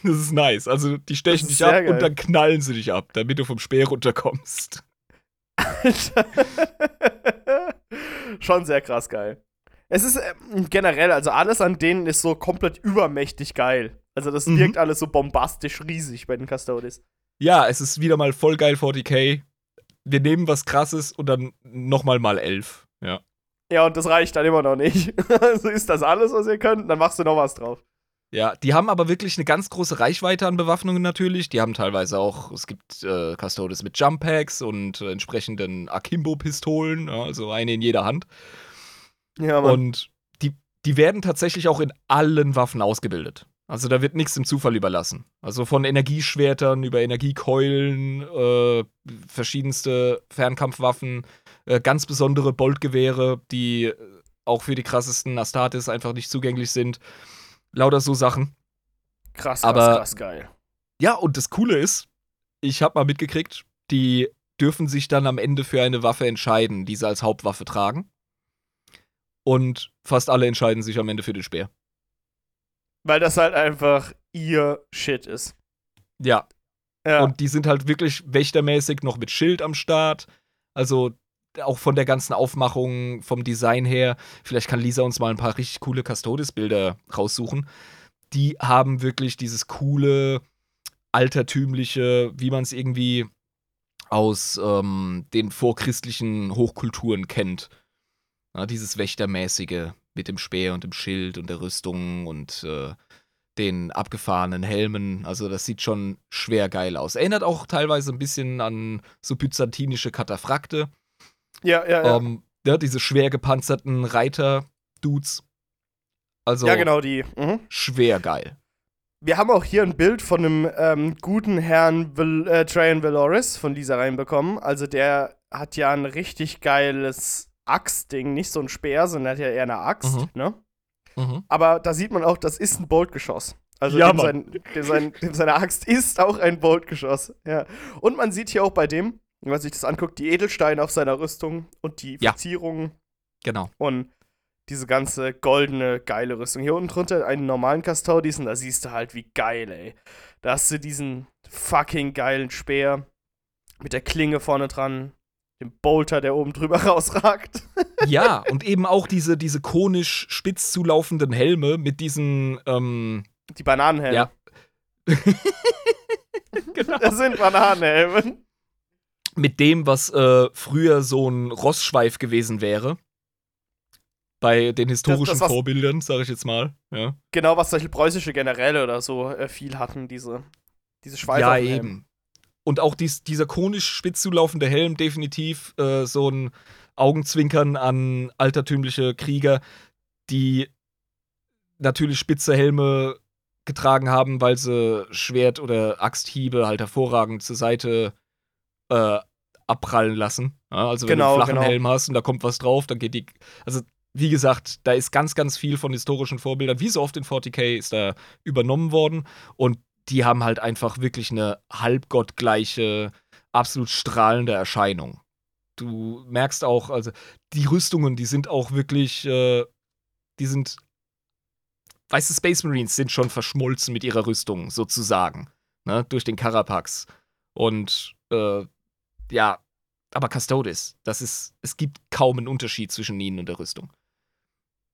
Das ist nice. Also, die stechen dich ab geil. und dann knallen sie dich ab, damit du vom Speer runterkommst. Alter. Schon sehr krass geil. Es ist äh, generell, also alles an denen ist so komplett übermächtig geil. Also das mhm. wirkt alles so bombastisch riesig bei den Custodes. Ja, es ist wieder mal voll geil 40k. Wir nehmen was krasses und dann nochmal mal 11. Ja. Ja, und das reicht dann immer noch nicht. also ist das alles, was ihr könnt, dann machst du noch was drauf. Ja, die haben aber wirklich eine ganz große Reichweite an Bewaffnungen natürlich. Die haben teilweise auch, es gibt äh, Custodes mit Jump Packs und äh, entsprechenden Akimbo-Pistolen, ja, also eine in jeder Hand. Ja, Mann. Und die, die werden tatsächlich auch in allen Waffen ausgebildet. Also da wird nichts dem Zufall überlassen. Also von Energieschwertern über Energiekeulen, äh, verschiedenste Fernkampfwaffen, äh, ganz besondere Boltgewehre, die auch für die krassesten Astartes einfach nicht zugänglich sind. Lauter so Sachen. Krass, krass, Aber, krass geil. Ja, und das Coole ist, ich habe mal mitgekriegt, die dürfen sich dann am Ende für eine Waffe entscheiden, die sie als Hauptwaffe tragen. Und fast alle entscheiden sich am Ende für den Speer. Weil das halt einfach ihr Shit ist. Ja. ja. Und die sind halt wirklich wächtermäßig noch mit Schild am Start. Also auch von der ganzen Aufmachung, vom Design her. Vielleicht kann Lisa uns mal ein paar richtig coole Custodes-Bilder raussuchen. Die haben wirklich dieses coole, altertümliche, wie man es irgendwie aus ähm, den vorchristlichen Hochkulturen kennt. Ja, dieses Wächtermäßige mit dem Speer und dem Schild und der Rüstung und äh, den abgefahrenen Helmen. Also das sieht schon schwer geil aus. Erinnert auch teilweise ein bisschen an so byzantinische Kataphrakte. Ja, ja, ja. Ähm, ja diese schwer gepanzerten Reiter-Dudes. Also ja, genau die. Mhm. Schwer geil. Wir haben auch hier ein Bild von einem ähm, guten Herrn Val äh, Trajan Valoris von Lisa reinbekommen. Also der hat ja ein richtig geiles Axtding, nicht so ein Speer, sondern hat ja eher eine Axt, mhm. ne? Mhm. Aber da sieht man auch, das ist ein Boltgeschoss. Also ja, dem, sein, dem, sein, dem seine Axt ist auch ein Boltgeschoss. Ja. Und man sieht hier auch bei dem, wenn man sich das anguckt, die Edelsteine auf seiner Rüstung und die ja. Verzierungen. Genau. Und diese ganze goldene, geile Rüstung. Hier unten drunter einen normalen und da siehst du halt, wie geil, ey. Da hast du diesen fucking geilen Speer mit der Klinge vorne dran, dem Bolter, der oben drüber rausragt. ja, und eben auch diese, diese konisch spitz zulaufenden Helme mit diesen, ähm, Die Bananenhelme. Ja. genau. Das sind Bananenhelme. Mit dem, was äh, früher so ein Rossschweif gewesen wäre. Bei den historischen das, das, Vorbildern, sage ich jetzt mal. Ja. Genau, was solche preußische Generäle oder so äh, viel hatten, diese, diese Schweife. Ja, eben. Und auch dies, dieser konisch spitz zulaufende Helm, definitiv äh, so ein Augenzwinkern an altertümliche Krieger, die natürlich spitze Helme getragen haben, weil sie Schwert- oder Axthiebe halt hervorragend zur Seite äh, abprallen lassen. Ja, also wenn genau, du einen flachen genau. Helm hast und da kommt was drauf, dann geht die. Also wie gesagt, da ist ganz, ganz viel von historischen Vorbildern, wie so oft in 40k, ist da übernommen worden. Und die haben halt einfach wirklich eine halbgottgleiche, absolut strahlende Erscheinung. Du merkst auch, also die Rüstungen, die sind auch wirklich, äh, die sind, weißt du, Space Marines sind schon verschmolzen mit ihrer Rüstung, sozusagen, ne, durch den Carapax. Und, äh, ja, aber Custodes, das ist, es gibt kaum einen Unterschied zwischen ihnen und der Rüstung.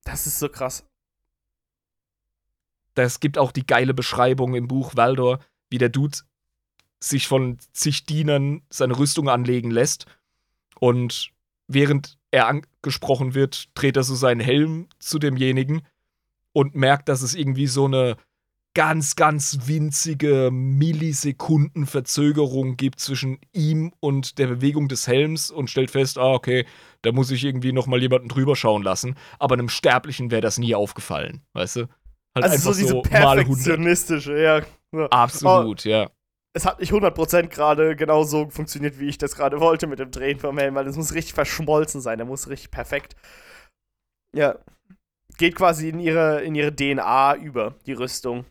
Das ist so krass. Es gibt auch die geile Beschreibung im Buch Valdor, wie der Dude sich von zig Dienern seine Rüstung anlegen lässt und während er angesprochen wird, dreht er so seinen Helm zu demjenigen und merkt, dass es irgendwie so eine ganz, ganz winzige Millisekundenverzögerung gibt zwischen ihm und der Bewegung des Helms und stellt fest, ah, okay, da muss ich irgendwie noch mal jemanden drüber schauen lassen. Aber einem Sterblichen wäre das nie aufgefallen, weißt du? Halt also so diese so perfektionistische, ja. Absolut, oh, ja. Es hat nicht 100% gerade genau so funktioniert, wie ich das gerade wollte mit dem Drehen vom Helm, weil es muss richtig verschmolzen sein, der muss richtig perfekt. Ja. Geht quasi in ihre, in ihre DNA über, die Rüstung.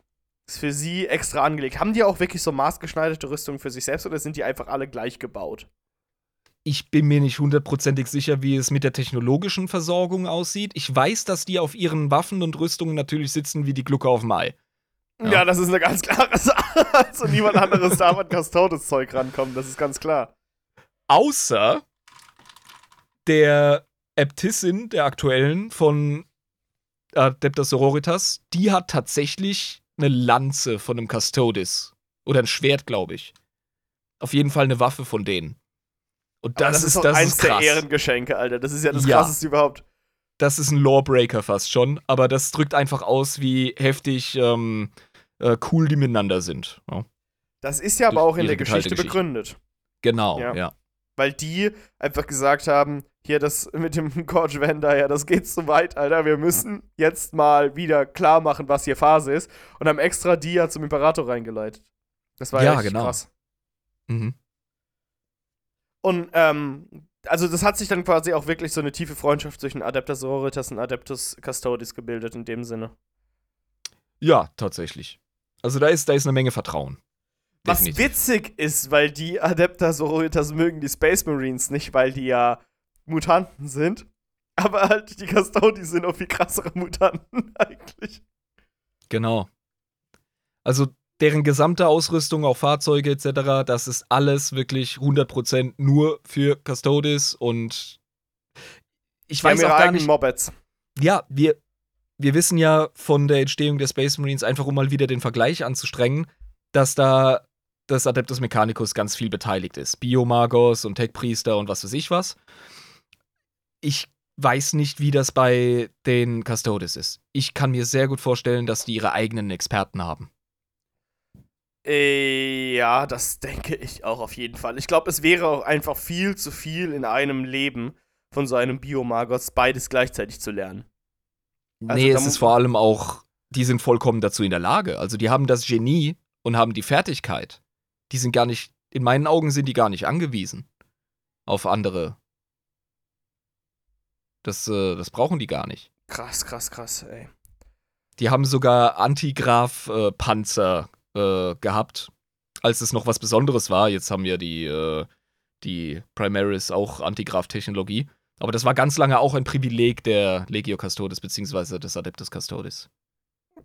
Ist für sie extra angelegt. Haben die auch wirklich so maßgeschneiderte Rüstungen für sich selbst oder sind die einfach alle gleich gebaut? Ich bin mir nicht hundertprozentig sicher, wie es mit der technologischen Versorgung aussieht. Ich weiß, dass die auf ihren Waffen und Rüstungen natürlich sitzen wie die Glucke auf dem Ei. Ja, ja das ist eine ganz klare Sache. Also niemand anderes darf an Custodes Zeug rankommen, das ist ganz klar. Außer der Äbtissin der aktuellen von Adeptus Sororitas, die hat tatsächlich eine Lanze von einem Custodes. Oder ein Schwert, glaube ich. Auf jeden Fall eine Waffe von denen. Und das, das ist, ist das eins ist der Ehrengeschenke, Alter. Das ist ja das ja. krasseste überhaupt. Das ist ein Lawbreaker fast schon, aber das drückt einfach aus, wie heftig ähm, äh, cool die miteinander sind. Ja. Das ist ja aber auch in der Geschichte, Geschichte, begründet. Genau, ja. ja. Weil die einfach gesagt haben, hier das mit dem Gorge Vender, ja, das geht zu weit, Alter. Wir müssen jetzt mal wieder klar machen, was hier Phase ist. Und haben extra die ja zum Imperator reingeleitet. Das war ja, ja genau. krass. Mhm. Und, ähm, also das hat sich dann quasi auch wirklich so eine tiefe Freundschaft zwischen Adeptus Sororitas und Adeptus Custodes gebildet in dem Sinne. Ja, tatsächlich. Also da ist, da ist eine Menge Vertrauen. Definitiv. Was witzig ist, weil die Adeptus Sororitas mögen die Space Marines nicht, weil die ja Mutanten sind. Aber halt die Custodies sind auch viel krassere Mutanten eigentlich. Genau. Also deren gesamte Ausrüstung, auch Fahrzeuge etc., das ist alles wirklich 100% nur für Custodes und ich weiß auch gar nicht. Mobets. Ja, wir, wir wissen ja von der Entstehung der Space Marines, einfach um mal wieder den Vergleich anzustrengen, dass da das Adeptus Mechanicus ganz viel beteiligt ist. Biomagos und Tech-Priester und was weiß ich was ich weiß nicht, wie das bei den Custodes ist. Ich kann mir sehr gut vorstellen, dass die ihre eigenen Experten haben. Äh, ja, das denke ich auch auf jeden Fall. Ich glaube, es wäre auch einfach viel zu viel in einem Leben von so einem Biomagos beides gleichzeitig zu lernen. Also, nee, es ist vor allem auch, die sind vollkommen dazu in der Lage. Also die haben das Genie und haben die Fertigkeit. Die sind gar nicht, in meinen Augen sind die gar nicht angewiesen auf andere das, äh, das brauchen die gar nicht. Krass, krass, krass, ey. Die haben sogar Antigraf-Panzer äh, gehabt, als es noch was Besonderes war. Jetzt haben ja die, äh, die Primaris auch Antigraf-Technologie. Aber das war ganz lange auch ein Privileg der Legio Custodes beziehungsweise des Adeptus Custodes.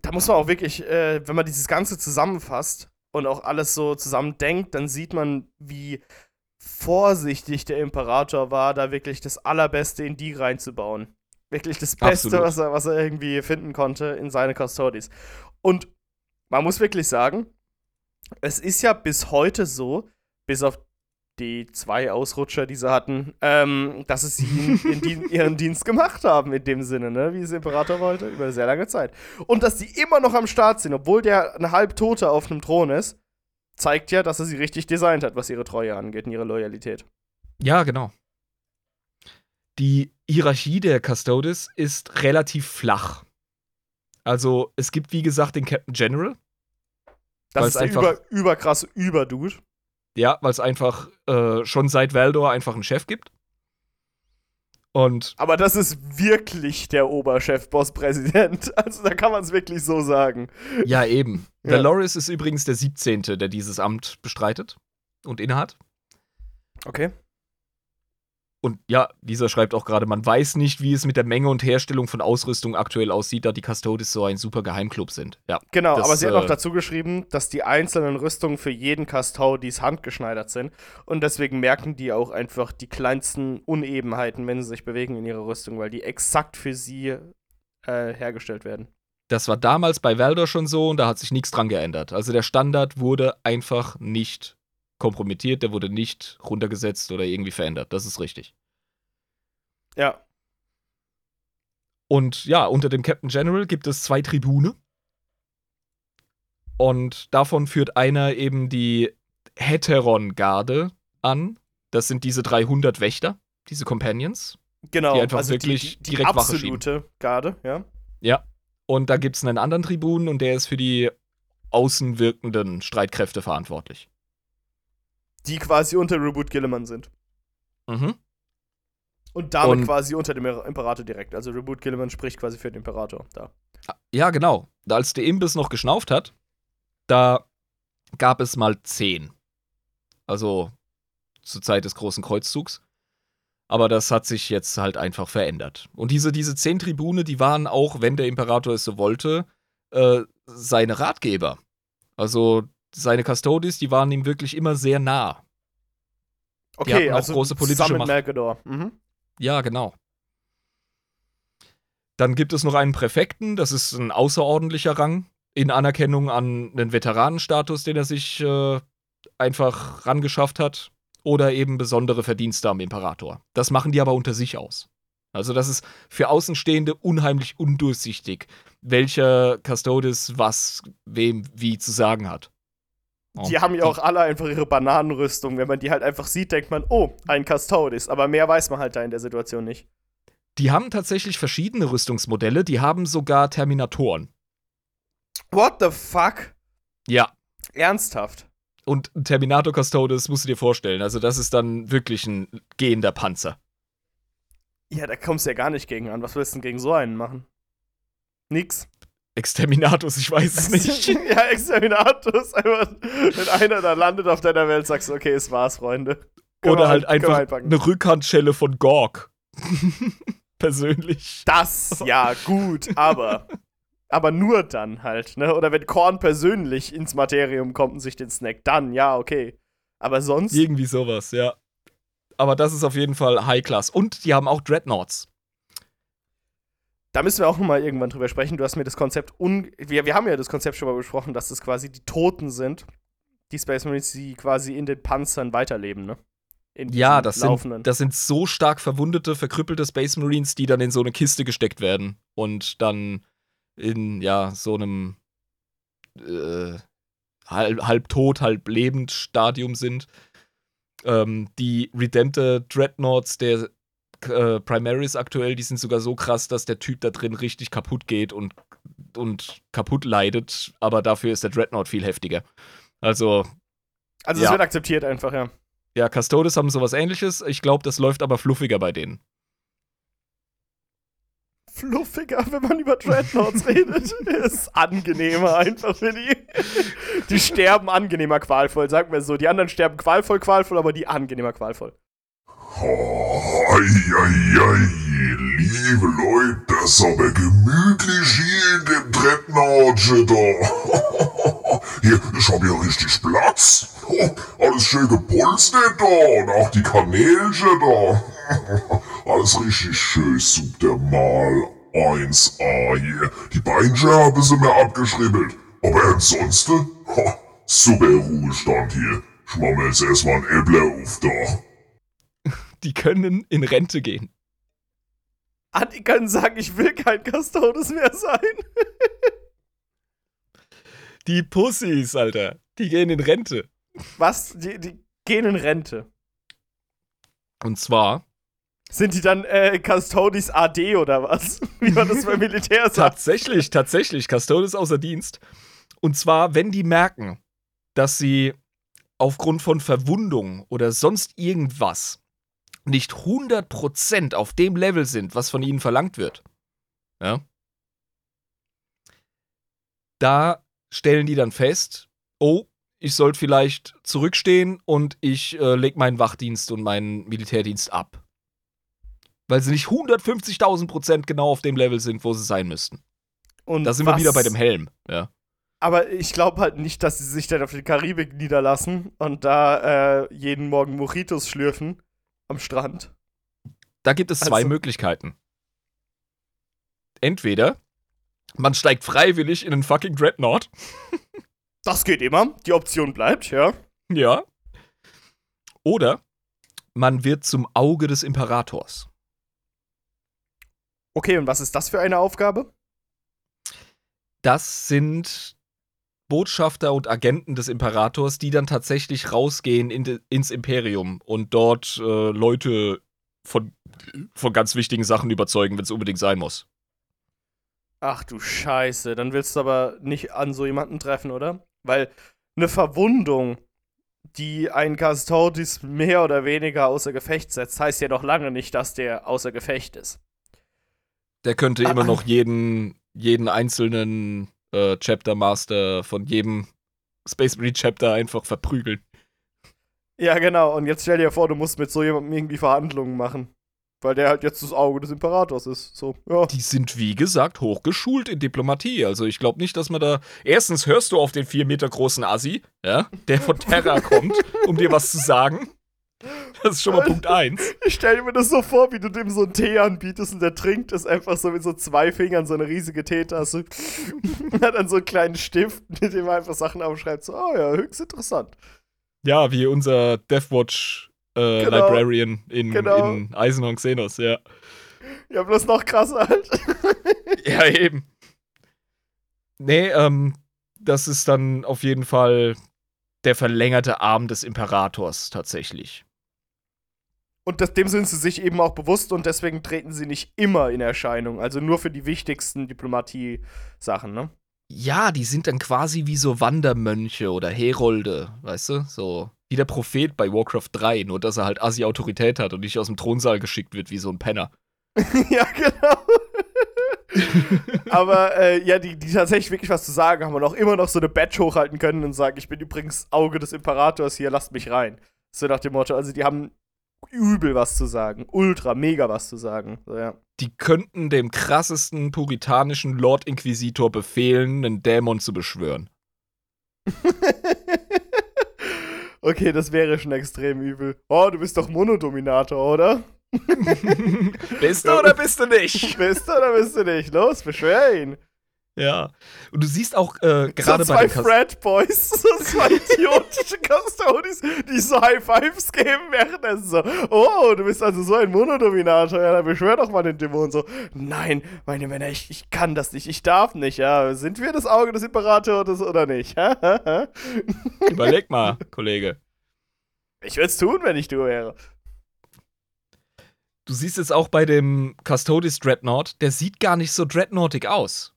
Da muss man auch wirklich, äh, wenn man dieses Ganze zusammenfasst und auch alles so zusammen denkt, dann sieht man, wie vorsichtig der Imperator war, da wirklich das Allerbeste in die reinzubauen. Wirklich das Beste, was er, was er irgendwie finden konnte in seine Custodies. Und man muss wirklich sagen, es ist ja bis heute so, bis auf die zwei Ausrutscher, die sie hatten, ähm, dass es sie in, in ihren Dienst gemacht haben, in dem Sinne, ne, wie es Imperator wollte, über sehr lange Zeit. Und dass die immer noch am Start sind, obwohl der ein Halbtoter auf einem Thron ist zeigt ja, dass er sie richtig designt hat, was ihre Treue angeht und ihre Loyalität. Ja, genau. Die Hierarchie der Custodes ist relativ flach. Also, es gibt, wie gesagt, den Captain General. Das ist einfach, über, überkrass Überdude. Ja, weil es einfach äh, schon seit Valdor einfach einen Chef gibt. Und Aber das ist wirklich der Oberchef-Boss-Präsident. Also da kann man es wirklich so sagen. ja, eben. Ja. Valoris ist übrigens der 17., der dieses Amt bestreitet und innehat. Okay. Und ja, dieser schreibt auch gerade, man weiß nicht, wie es mit der Menge und Herstellung von Ausrüstung aktuell aussieht, da die Custodes so ein super Geheimclub sind. Ja. Genau, Das, aber sie hat äh, noch dazu geschrieben, dass die einzelnen Rüstungen für jeden Custodes handgeschneidert sind. Und deswegen merken die auch einfach die kleinsten Unebenheiten, wenn sie sich bewegen in ihrer Rüstung, weil die exakt für sie äh, hergestellt werden. Das war damals bei Valder schon so und da hat sich nichts dran geändert. Also der Standard wurde einfach nicht kompromittiert, der wurde nicht runtergesetzt oder irgendwie verändert. Das ist richtig. Ja. Und ja, unter dem Captain General gibt es zwei Tribune. Und davon führt einer eben die Heteron-Garde an. Das sind diese 300 Wächter, diese Companions. Genau, Die einfach also wirklich die, die, die direkt Wache absolute Garde, ja. Ja. Und da gibt es einen anderen Tribun und der ist für die außen wirkenden Streitkräfte verantwortlich. Die quasi unter Reboot Gilliman sind. Mhm. Und damit Und- quasi unter dem Imperator direkt. Also Reboot Gilliman spricht quasi für den Imperator da. Ja, genau. Als der Imbiss noch geschnauft hat, da gab es mal zehn. Also zur Zeit des großen Kreuzzugs. Aber das hat sich jetzt halt einfach verändert. Und diese, diese zehn Tribune, die waren auch, wenn der Imperator es so wollte, äh, seine Ratgeber. Also seine Custodes, die waren ihm wirklich immer sehr nah. Okay, hatten auch also große politische mit Macht. Mhm. Ja, genau. Dann gibt es noch einen Präfekten, das ist ein außerordentlicher Rang, in Anerkennung an einen Veteranenstatus, den er sich äh, einfach rangeschafft hat, oder eben besondere Verdienste am Imperator. Das machen die aber unter sich aus. Also das ist für Außenstehende unheimlich undurchsichtig, welcher Custodes was wem wie zu sagen hat. Die haben ja auch alle einfach ihre Bananenrüstung. Wenn man die halt einfach sieht, denkt man, oh, ein Custodes. Aber mehr weiß man halt da in der Situation nicht. Die haben tatsächlich verschiedene Rüstungsmodelle, die haben sogar Terminatoren. What the fuck? Ja, Ernsthaft? Und Terminator Custodes musst du dir vorstellen. Also, das ist dann wirklich ein gehender Panzer. Ja, da kommst du ja gar nicht gegen an. Was willst du denn gegen so einen machen? Nix. Exterminatus, ich weiß es nicht. ja, Exterminatus. Einfach, wenn einer da landet auf deiner Welt, sagst du, okay, es war's, Freunde. Können Oder halt einfach eine Rückhandschelle von Gorg. Persönlich. Das, ja, gut, aber. Aber nur dann halt, ne? Oder wenn Korn persönlich ins Materium kommt und sich den Snack, dann, ja, okay. Aber sonst. Irgendwie sowas, ja. Aber das ist auf jeden Fall High Class. Und die haben auch Dreadnoughts. Da müssen wir auch noch mal irgendwann drüber sprechen. Du hast mir das Konzept un. Wir, wir haben ja das Konzept schon mal besprochen, dass das quasi die Toten sind. Die Space Marines, die quasi in den Panzern weiterleben, ne? In Ja, das laufenden. sind, das sind so stark verwundete, verkrüppelte Space Marines, die dann in so eine Kiste gesteckt werden und dann in, ja, so einem äh, halb, halb tot, halb lebend Stadium sind. Ähm, die Redemptor Dreadnoughts der äh, Primaris aktuell, die sind sogar so krass, dass der Typ da drin richtig kaputt geht und, und kaputt leidet, aber dafür ist der Dreadnought viel heftiger. Also, also, ja. es wird akzeptiert einfach, ja. ja, Custodes haben sowas ähnliches. Ich glaube, das läuft aber fluffiger bei denen. Fluffiger, wenn man über Dreadnoughts redet. Ist angenehmer einfach für die. Die sterben angenehmer qualvoll, sagen wir so. Die anderen sterben qualvoll, qualvoll, aber die angenehmer qualvoll. Eieiei, liebe Leute, das ist aber gemütlich hier in dem Treppenhausche da. Hier, ich hab hier richtig Platz. Alles schön gepolstert da und auch die Kanälchen da. Alles richtig schön, sucht der mal 1A hier. Die Beinchen haben sie mir abgeschribbelt. Aber ansonsten, super Ruhestand hier. Ich mach mir jetzt erstmal ein Äppler auf da. Die können in Rente gehen. Ah, die können sagen, ich will kein Custodes mehr sein. Die Pussys, Alter. Die gehen in Rente. Was? Die, die gehen in Rente. Und zwar Sind die dann äh, Custodes AD oder was? Wie man das beim Militär sagt. tatsächlich, tatsächlich, Custodes außer Dienst. Und zwar, wenn die merken, dass sie aufgrund von Verwundung oder sonst irgendwas nicht 100% auf dem Level sind, was von ihnen verlangt wird, ja, da stellen die dann fest, oh, ich sollte vielleicht zurückstehen und ich äh, lege meinen Wachdienst und meinen Militärdienst ab. Weil sie nicht 150.000 Prozent genau auf dem Level sind, wo sie sein müssten. Und Da sind was- wir wieder bei dem Helm, ja. Aber ich glaube halt nicht, dass sie sich dann auf die Karibik niederlassen und da äh, jeden Morgen Mojitos schlürfen am Strand. Da gibt es zwei Also- Möglichkeiten. Entweder man steigt freiwillig in einen fucking Dreadnought. Das geht immer. Die Option bleibt, ja. Ja. Oder man wird zum Auge des Imperators. Okay, und was ist das für eine Aufgabe? Das sind Botschafter und Agenten des Imperators, die dann tatsächlich rausgehen in de, ins Imperium und dort äh, Leute von, von ganz wichtigen Sachen überzeugen, wenn es unbedingt sein muss. Ach du Scheiße, dann willst du aber nicht an so jemanden treffen, oder? Weil eine Verwundung, die einen Custodes mehr oder weniger außer Gefecht setzt, heißt ja noch lange nicht, dass der außer Gefecht ist. Der könnte Ah, immer noch jeden, jeden einzelnen äh, Chapter Master von jedem Space Marine Chapter einfach verprügeln. Ja, genau. Und jetzt stell dir vor, du musst mit so jemandem irgendwie Verhandlungen machen. Weil der halt jetzt das Auge des Imperators ist. So, ja. Die sind, wie gesagt, hochgeschult in Diplomatie. Also ich glaube nicht, dass man da. Erstens hörst du auf den vier Meter großen Assi, ja, der von Terra kommt, um dir was zu sagen. Das ist schon mal Punkt eins. Ich stell mir das so vor, wie du dem so einen Tee anbietest und der trinkt es einfach so mit so zwei Fingern, so eine riesige Teetasse. und hat dann so einen kleinen Stift, mit dem er einfach Sachen aufschreibt. So, oh ja, höchst interessant. Ja, wie unser Deathwatch äh, Genau. Librarian in, Genau. in Eisenhorn Xenos, ja. Ja, bloß noch krasser halt. Ja, eben. Nee, ähm, das ist dann auf jeden Fall der verlängerte Arm des Imperators tatsächlich. Und das, dem sind sie sich eben auch bewusst und deswegen treten sie nicht immer in Erscheinung. Also nur für die wichtigsten Diplomatie-Sachen, ne? Ja, die sind dann quasi wie so Wandermönche oder Herolde, weißt du? So wie der Prophet bei Warcraft 3, nur dass er halt Assi-Autorität hat und nicht aus dem Thronsaal geschickt wird wie so ein Penner. ja, genau. Aber äh, ja, die, die tatsächlich wirklich was zu sagen haben und auch immer noch so eine Badge hochhalten können und sagen, ich bin übrigens Auge des Imperators hier, lasst mich rein. So nach dem Motto, also die haben übel was zu sagen, ultra, mega was zu sagen. So, ja. Die könnten dem krassesten puritanischen Lord Inquisitor befehlen, einen Dämon zu beschwören. okay, das wäre schon extrem übel. Oh, du bist doch Monodominator, oder? bist du oder bist du nicht? Bist du oder bist du nicht? Los, beschwer ihn. Ja. Und du siehst auch äh, gerade so bei zwei den Frat Boys, so zwei idiotische Custodies, die so High Fives geben, während er so, oh, du bist also so ein Monodominator, ja, dann beschwör doch mal den Dämon so. Nein, meine Männer, ich, ich kann das nicht, ich darf nicht, ja. Sind wir das Auge des Imperators oder nicht? Überleg mal, Kollege. ich würde es tun, wenn ich du wäre. Du siehst jetzt auch bei dem Custodes Dreadnought, der sieht gar nicht so dreadnoughtig aus.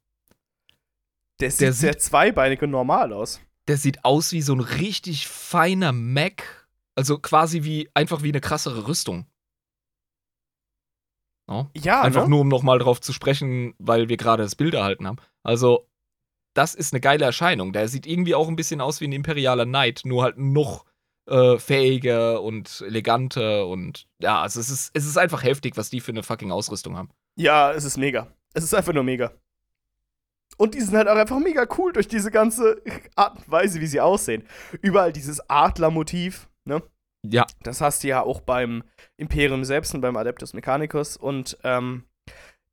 Der sieht Der sehr zweibeinig und normal aus. Der sieht aus wie so ein richtig feiner Mac. Also quasi wie, einfach wie eine krassere Rüstung. Ja. Ja, Einfach ne? nur, um nochmal drauf zu sprechen, weil wir gerade das Bild erhalten haben. Also, das ist eine geile Erscheinung. Der sieht irgendwie auch ein bisschen aus wie ein imperialer Knight, nur halt noch äh, fähiger und eleganter und ja, also es ist, es ist einfach heftig, was die für eine fucking Ausrüstung haben. Ja, es ist mega. Es ist einfach nur mega. Und die sind halt auch einfach mega cool durch diese ganze Art und Weise, wie sie aussehen. Überall dieses Adlermotiv, ne? Ja, Das hast du ja auch beim Imperium selbst und beim Adeptus Mechanicus. Und ähm,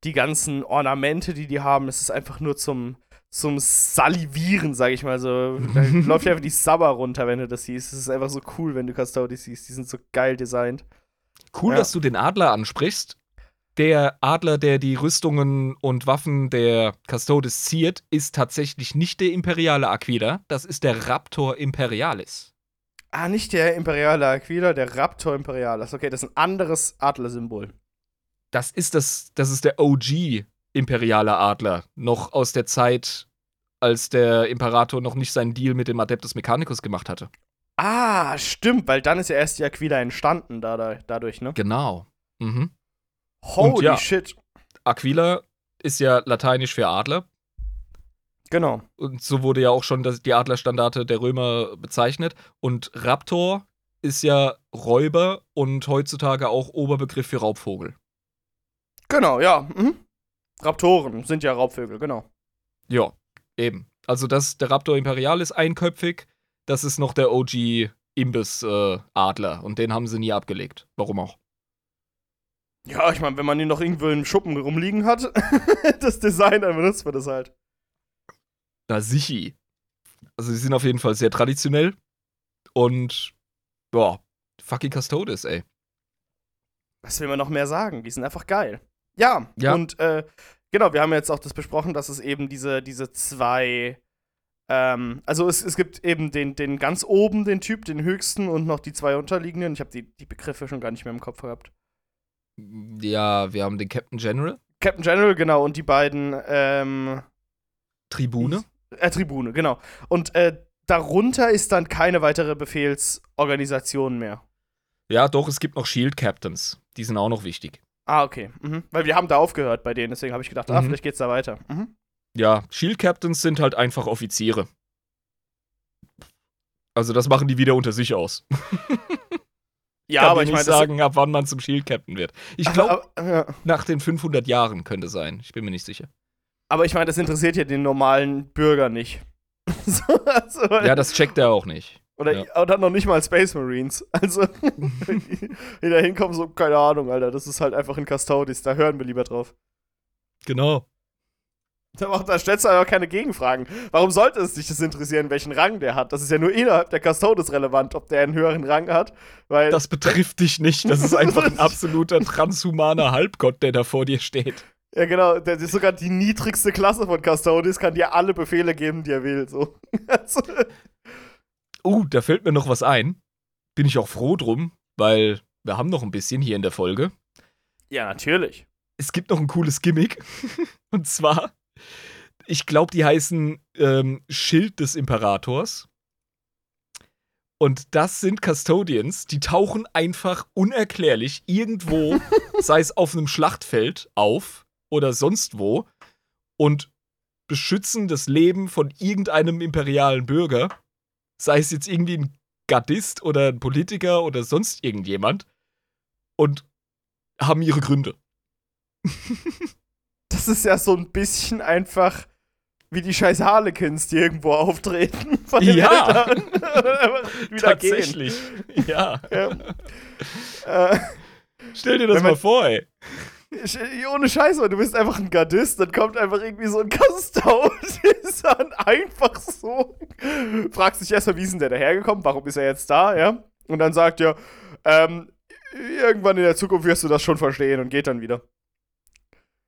die ganzen Ornamente, die die haben, das ist einfach nur zum, zum Salivieren, sag ich mal so. Da läuft ja einfach die Sabber runter, wenn du das siehst. Es ist einfach so cool, wenn du Custodes siehst. Die sind so geil designt. Cool, Ja. dass du den Adler ansprichst. Der Adler, der die Rüstungen und Waffen der Custodes ziert, ist tatsächlich nicht der imperiale Aquila, das ist der Raptor Imperialis. Ah, nicht der Imperiale Aquila, der Raptor Imperialis. Okay, das ist ein anderes Adlersymbol. Das ist das, das ist der OG imperiale Adler, noch aus der Zeit, als der Imperator noch nicht seinen Deal mit dem Adeptus Mechanicus gemacht hatte. Ah, stimmt, weil dann ist ja erst die Aquila entstanden dadurch, dadurch ne? Genau. Mhm. Holy ja. shit. Aquila ist ja lateinisch für Adler. Genau. Und so wurde ja auch schon das, die Adlerstandarte der Römer bezeichnet. Und Raptor ist ja Räuber und heutzutage auch Oberbegriff für Raubvogel. Genau, ja. Mhm. Raptoren sind ja Raubvögel, genau. Ja, eben. Also das, der Raptor Imperial ist einköpfig. Das ist noch der OG Imbiss-Adler. und den haben sie nie abgelegt. Warum auch? Ja, ich meine, wenn man ihn noch irgendwo im Schuppen rumliegen hat, das Design, dann benutzt man das halt. Na, sichi. Also, sie sind auf jeden Fall sehr traditionell. Und, boah, fucking Custodes, ey. Was will man noch mehr sagen? Die sind einfach geil. Ja, Ja. und äh, genau, wir haben jetzt auch das besprochen, dass es eben diese, diese zwei. Ähm, also es, es gibt eben den, den ganz oben, den Typ, den höchsten und noch die zwei unterliegenden. Ich habe die, die Begriffe schon gar nicht mehr im Kopf gehabt. Ja, wir haben den Captain General, Captain General, genau, und die beiden ähm, Tribune. Äh, Tribune, genau. Und äh, darunter ist dann keine weitere Befehlsorganisation mehr. Ja, doch, es gibt noch Shield Captains. Die sind auch noch wichtig. Ah, okay. Mhm. Weil wir haben da aufgehört bei denen, deswegen habe ich gedacht, ah, Mhm. vielleicht geht's da weiter. Mhm. Ja, Shield Captains sind halt einfach Offiziere. Also, das machen die wieder unter sich aus. Ja, Kann aber ich nicht meine, sagen, ab wann man zum Shield Captain wird. Ich glaube, ja. nach den 500 Jahren könnte sein. Ich bin mir nicht sicher. aber ich meine, das interessiert ja den normalen Bürger nicht. so, also, Ja, das checkt er auch nicht. oder, ja. oder noch nicht mal Space Marines. Also, die da hinkommen, so, keine Ahnung, Alter. Das ist halt einfach in Custodes, da hören wir lieber drauf. Genau. Da, macht, da stellst du aber keine Gegenfragen. Warum sollte es dich das interessieren, welchen Rang der hat? Das ist ja nur innerhalb der Custodes relevant, ob der einen höheren Rang hat. Weil Das betrifft dich nicht. Das ist einfach ein absoluter transhumaner Halbgott, der da vor dir steht. Ja, genau. Der ist sogar die niedrigste Klasse von Custodes, kann dir alle Befehle geben, die er will. So. Uh, da fällt mir noch was ein. Bin ich auch froh drum, weil wir haben noch ein bisschen hier in der Folge. ja, natürlich. Es gibt noch ein cooles Gimmick. Und zwar, ich glaube, die heißen ähm, Schild des Imperators. Und das sind Custodians, die tauchen einfach unerklärlich irgendwo, sei es auf einem Schlachtfeld, auf oder sonst wo und beschützen das Leben von irgendeinem imperialen Bürger, sei es jetzt irgendwie ein Gardist oder ein Politiker oder sonst irgendjemand und haben ihre Gründe. Das ist ja so ein bisschen einfach wie die scheiß Harlequins, die irgendwo auftreten. Von den Ja. Und wieder gehen. Tatsächlich. Ja. Ja. Äh, Stell dir das man- mal vor, ey. Ohne Scheiße, du bist einfach ein Gardist, dann kommt einfach irgendwie so ein Custodes an, einfach so. Fragst dich erstmal, wie ist denn der dahergekommen, warum ist er jetzt da, ja? Und dann sagt er, ähm, irgendwann in der Zukunft wirst du das schon verstehen und geht dann wieder.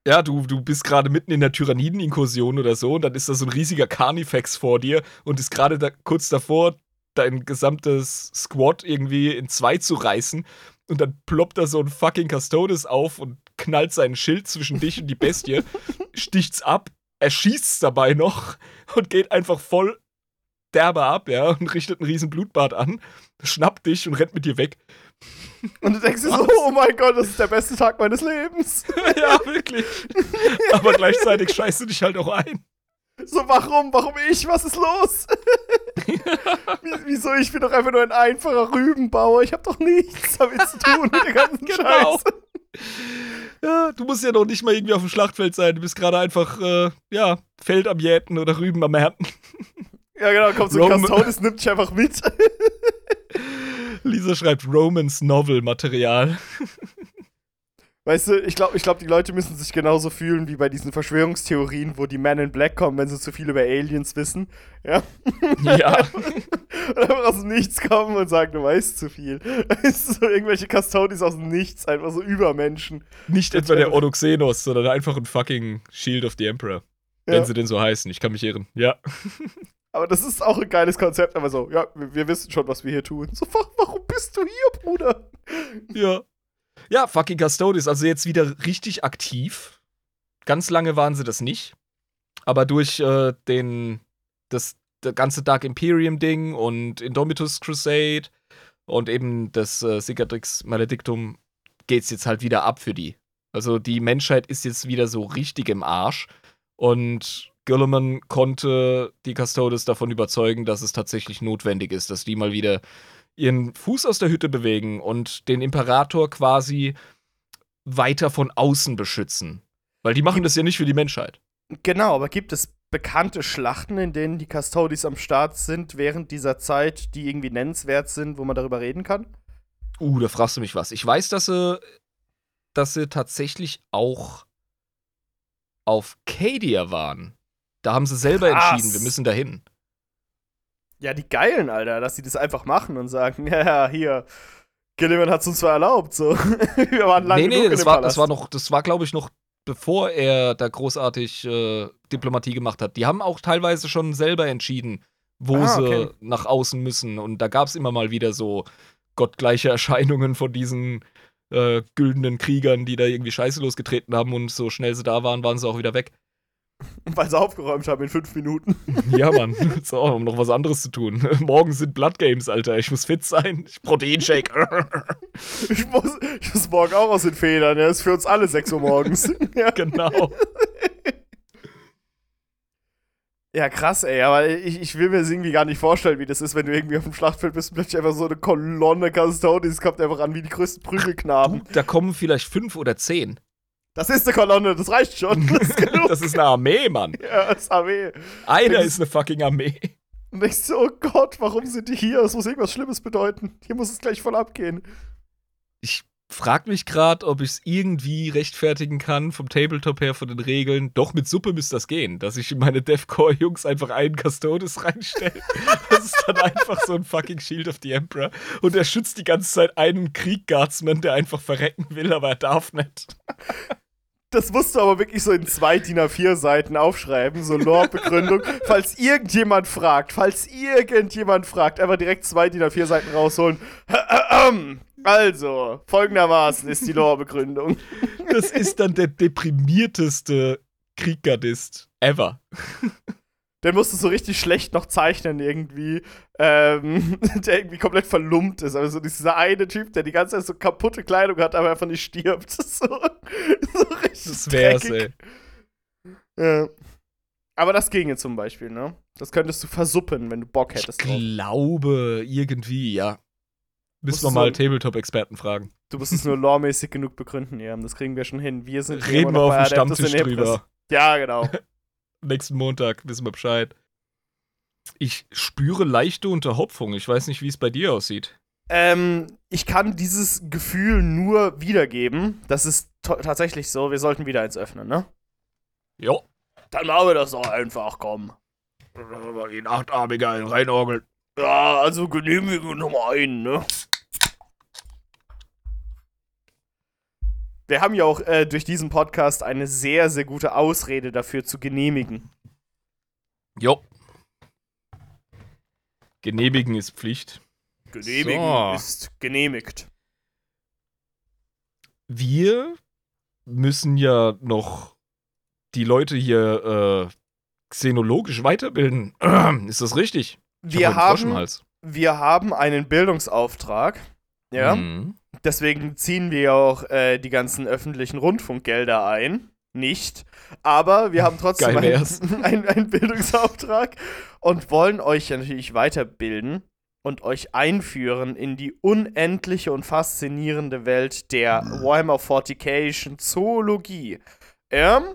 Ja, du, du bist gerade mitten in der Tyranniden-Inkursion oder so und dann ist da so ein riesiger Carnifex vor dir und ist gerade da, kurz davor, dein gesamtes Squad irgendwie in zwei zu reißen und dann ploppt da so ein fucking Custodes auf und knallt sein Schild zwischen dich und die Bestie, sticht's ab, erschießt's dabei noch und geht einfach voll derbe ab, ja, und richtet einen riesen Blutbad an, schnappt dich und rennt mit dir weg. Und du denkst dir so, oh mein Gott, das ist der beste Tag meines Lebens. ja, wirklich. Aber gleichzeitig scheißt du dich halt auch ein. So, warum? Warum ich? Was ist los? Wie- Wieso? Ich bin doch einfach nur ein einfacher Rübenbauer. Ich hab doch nichts damit zu tun mit der ganzen Genau. Scheiße. Ja, du musst ja noch nicht mal irgendwie auf dem Schlachtfeld sein. Du bist gerade einfach, äh, ja, Feld am Jäten oder Rüben am Ernten. Ja, genau, kommt so Custodes, nimmt dich einfach mit. Lisa schreibt Romans Novel Material. Weißt du, ich glaube, ich glaub, die Leute müssen sich genauso fühlen wie bei diesen Verschwörungstheorien, wo die Men in Black kommen, wenn sie zu viel über Aliens wissen. Ja. Ja. Und einfach aus dem Nichts kommen und sagen, du weißt zu viel. Weißt du, so irgendwelche Custodes aus dem Nichts, einfach so Übermenschen. Nicht etwa der Odoxenos, sondern einfach ein fucking Shield of the Emperor. Ja. Wenn sie denn so heißen. Ich kann mich irren. Ja. Aber das ist auch ein geiles Konzept, aber so, ja, wir, wir wissen schon, was wir hier tun. So, wa- warum bist du hier, Bruder? Ja. Ja, fucking Custodes, also jetzt wieder richtig aktiv. Ganz lange waren sie das nicht. Aber durch äh, den, das das ganze Dark Imperium-Ding und Indomitus Crusade und eben das äh, Cicatrix Maledictum geht's jetzt halt wieder ab für die. Also die Menschheit ist jetzt wieder so richtig im Arsch und Gilliman konnte die Custodes davon überzeugen, dass es tatsächlich notwendig ist, dass die mal wieder ihren Fuß aus der Hütte bewegen und den Imperator quasi weiter von außen beschützen. Weil die machen das ja nicht für die Menschheit. Genau, aber gibt es bekannte Schlachten, in denen die Custodies am Start sind während dieser Zeit, die irgendwie nennenswert sind, wo man darüber reden kann? Uh, da fragst du mich was. Ich weiß, dass sie, dass sie tatsächlich auch auf Cadia waren. Da haben sie selber Krass. entschieden, wir müssen dahin. Ja, die Geilen, Alter, dass sie das einfach machen und sagen, ja, hier, Gilliman hat es uns zwar erlaubt, so. Wir waren lange nee, nee, das war, das war noch, das war, glaube ich, noch bevor er da großartig äh, Diplomatie gemacht hat. Die haben auch teilweise schon selber entschieden, wo Ah, sie okay. nach außen müssen. Und da gab es immer mal wieder so gottgleiche Erscheinungen von diesen äh, güldenen Kriegern, die da irgendwie Scheiße losgetreten haben und so schnell sie da waren, waren sie auch wieder weg. Weil sie aufgeräumt haben in fünf Minuten. Ja, Mann. So, um noch was anderes zu tun. Morgen sind Blood Games, Alter. Ich muss fit sein. Ich Proteinshake. Ich muss, ich muss morgen auch aus den Federn, ja. ist für uns alle 6 Uhr morgens. ja. genau. ja, krass, ey, aber ich, ich will mir das irgendwie gar nicht vorstellen, wie das ist, wenn du irgendwie auf dem Schlachtfeld bist und plötzlich einfach so eine Kolonne Custodies kommt einfach an wie die größten Prügelknaben. Da kommen vielleicht fünf oder zehn. Das ist eine Kolonne, das reicht schon. Das ist genug. Das ist eine Armee, Mann. ja, das ist Armee. Einer ist eine fucking Armee. Und ich so, oh Gott, warum sind die hier? Das muss irgendwas Schlimmes bedeuten. Hier muss es gleich voll abgehen. Ich frag mich gerade, ob ich es irgendwie rechtfertigen kann, vom Tabletop her, von den Regeln. Doch, mit Suppe müsste das gehen, dass ich in meine Deathcore-Jungs einfach einen Custodes reinstelle. Das ist dann einfach so ein fucking Shield of the Emperor. Und er schützt die ganze Zeit einen Krieg-Guardsman, der einfach verrecken will, aber er darf nicht. Das musst du aber wirklich so in zwei DIN A4 Seiten aufschreiben, so Lore-Begründung. falls irgendjemand fragt, falls irgendjemand fragt, einfach direkt zwei DIN A4 Seiten rausholen. Also, folgendermaßen ist die Lore-Begründung. Das ist dann der deprimierteste Krieggardist ever. Den musst du so richtig schlecht noch zeichnen irgendwie, ähm, der irgendwie komplett verlumpt ist. Also dieser eine Typ, der die ganze Zeit so kaputte Kleidung hat, aber einfach nicht stirbt. So, so richtig Das wär's, dreckig. ey. Ja. Aber das ginge zum Beispiel, ne? Das könntest du versuppen, wenn du Bock Ich hättest drauf. glaube, irgendwie, ja. Müssen wir mal Tabletop-Experten fragen. Du musst es nur loremäßig genug begründen, ja. Das kriegen wir schon hin. Wir sind Reden wir auf dem Stammtisch drüber. Ja, genau. Nächsten Montag wissen wir Bescheid. Ich spüre leichte Unterhopfung. Ich weiß nicht, wie es bei dir aussieht. ähm, ich kann dieses Gefühl nur wiedergeben. Das ist tatsächlich so. Wir sollten wieder eins öffnen, ne? Jo. Dann machen wir das doch einfach, komm. Die Nachtarmige ein reinorgeln. Ja, also Genehmigung Nummer ein, ne? Wir haben ja auch äh, durch diesen Podcast eine sehr, sehr gute Ausrede dafür zu genehmigen. Jo. Genehmigen ist Pflicht. Genehmigen So. ist genehmigt. Wir müssen ja noch die Leute hier äh, xenologisch weiterbilden. ist das richtig? Ich Wir hab haben, wir haben einen Bildungsauftrag. Ja. Mhm. Deswegen ziehen wir ja auch äh, die ganzen öffentlichen Rundfunkgelder ein. Nicht. Aber wir haben trotzdem einen, einen Bildungsauftrag und wollen euch natürlich weiterbilden und euch einführen in die unendliche und faszinierende Welt der Warhammer Fortification Zoologie. Ähm,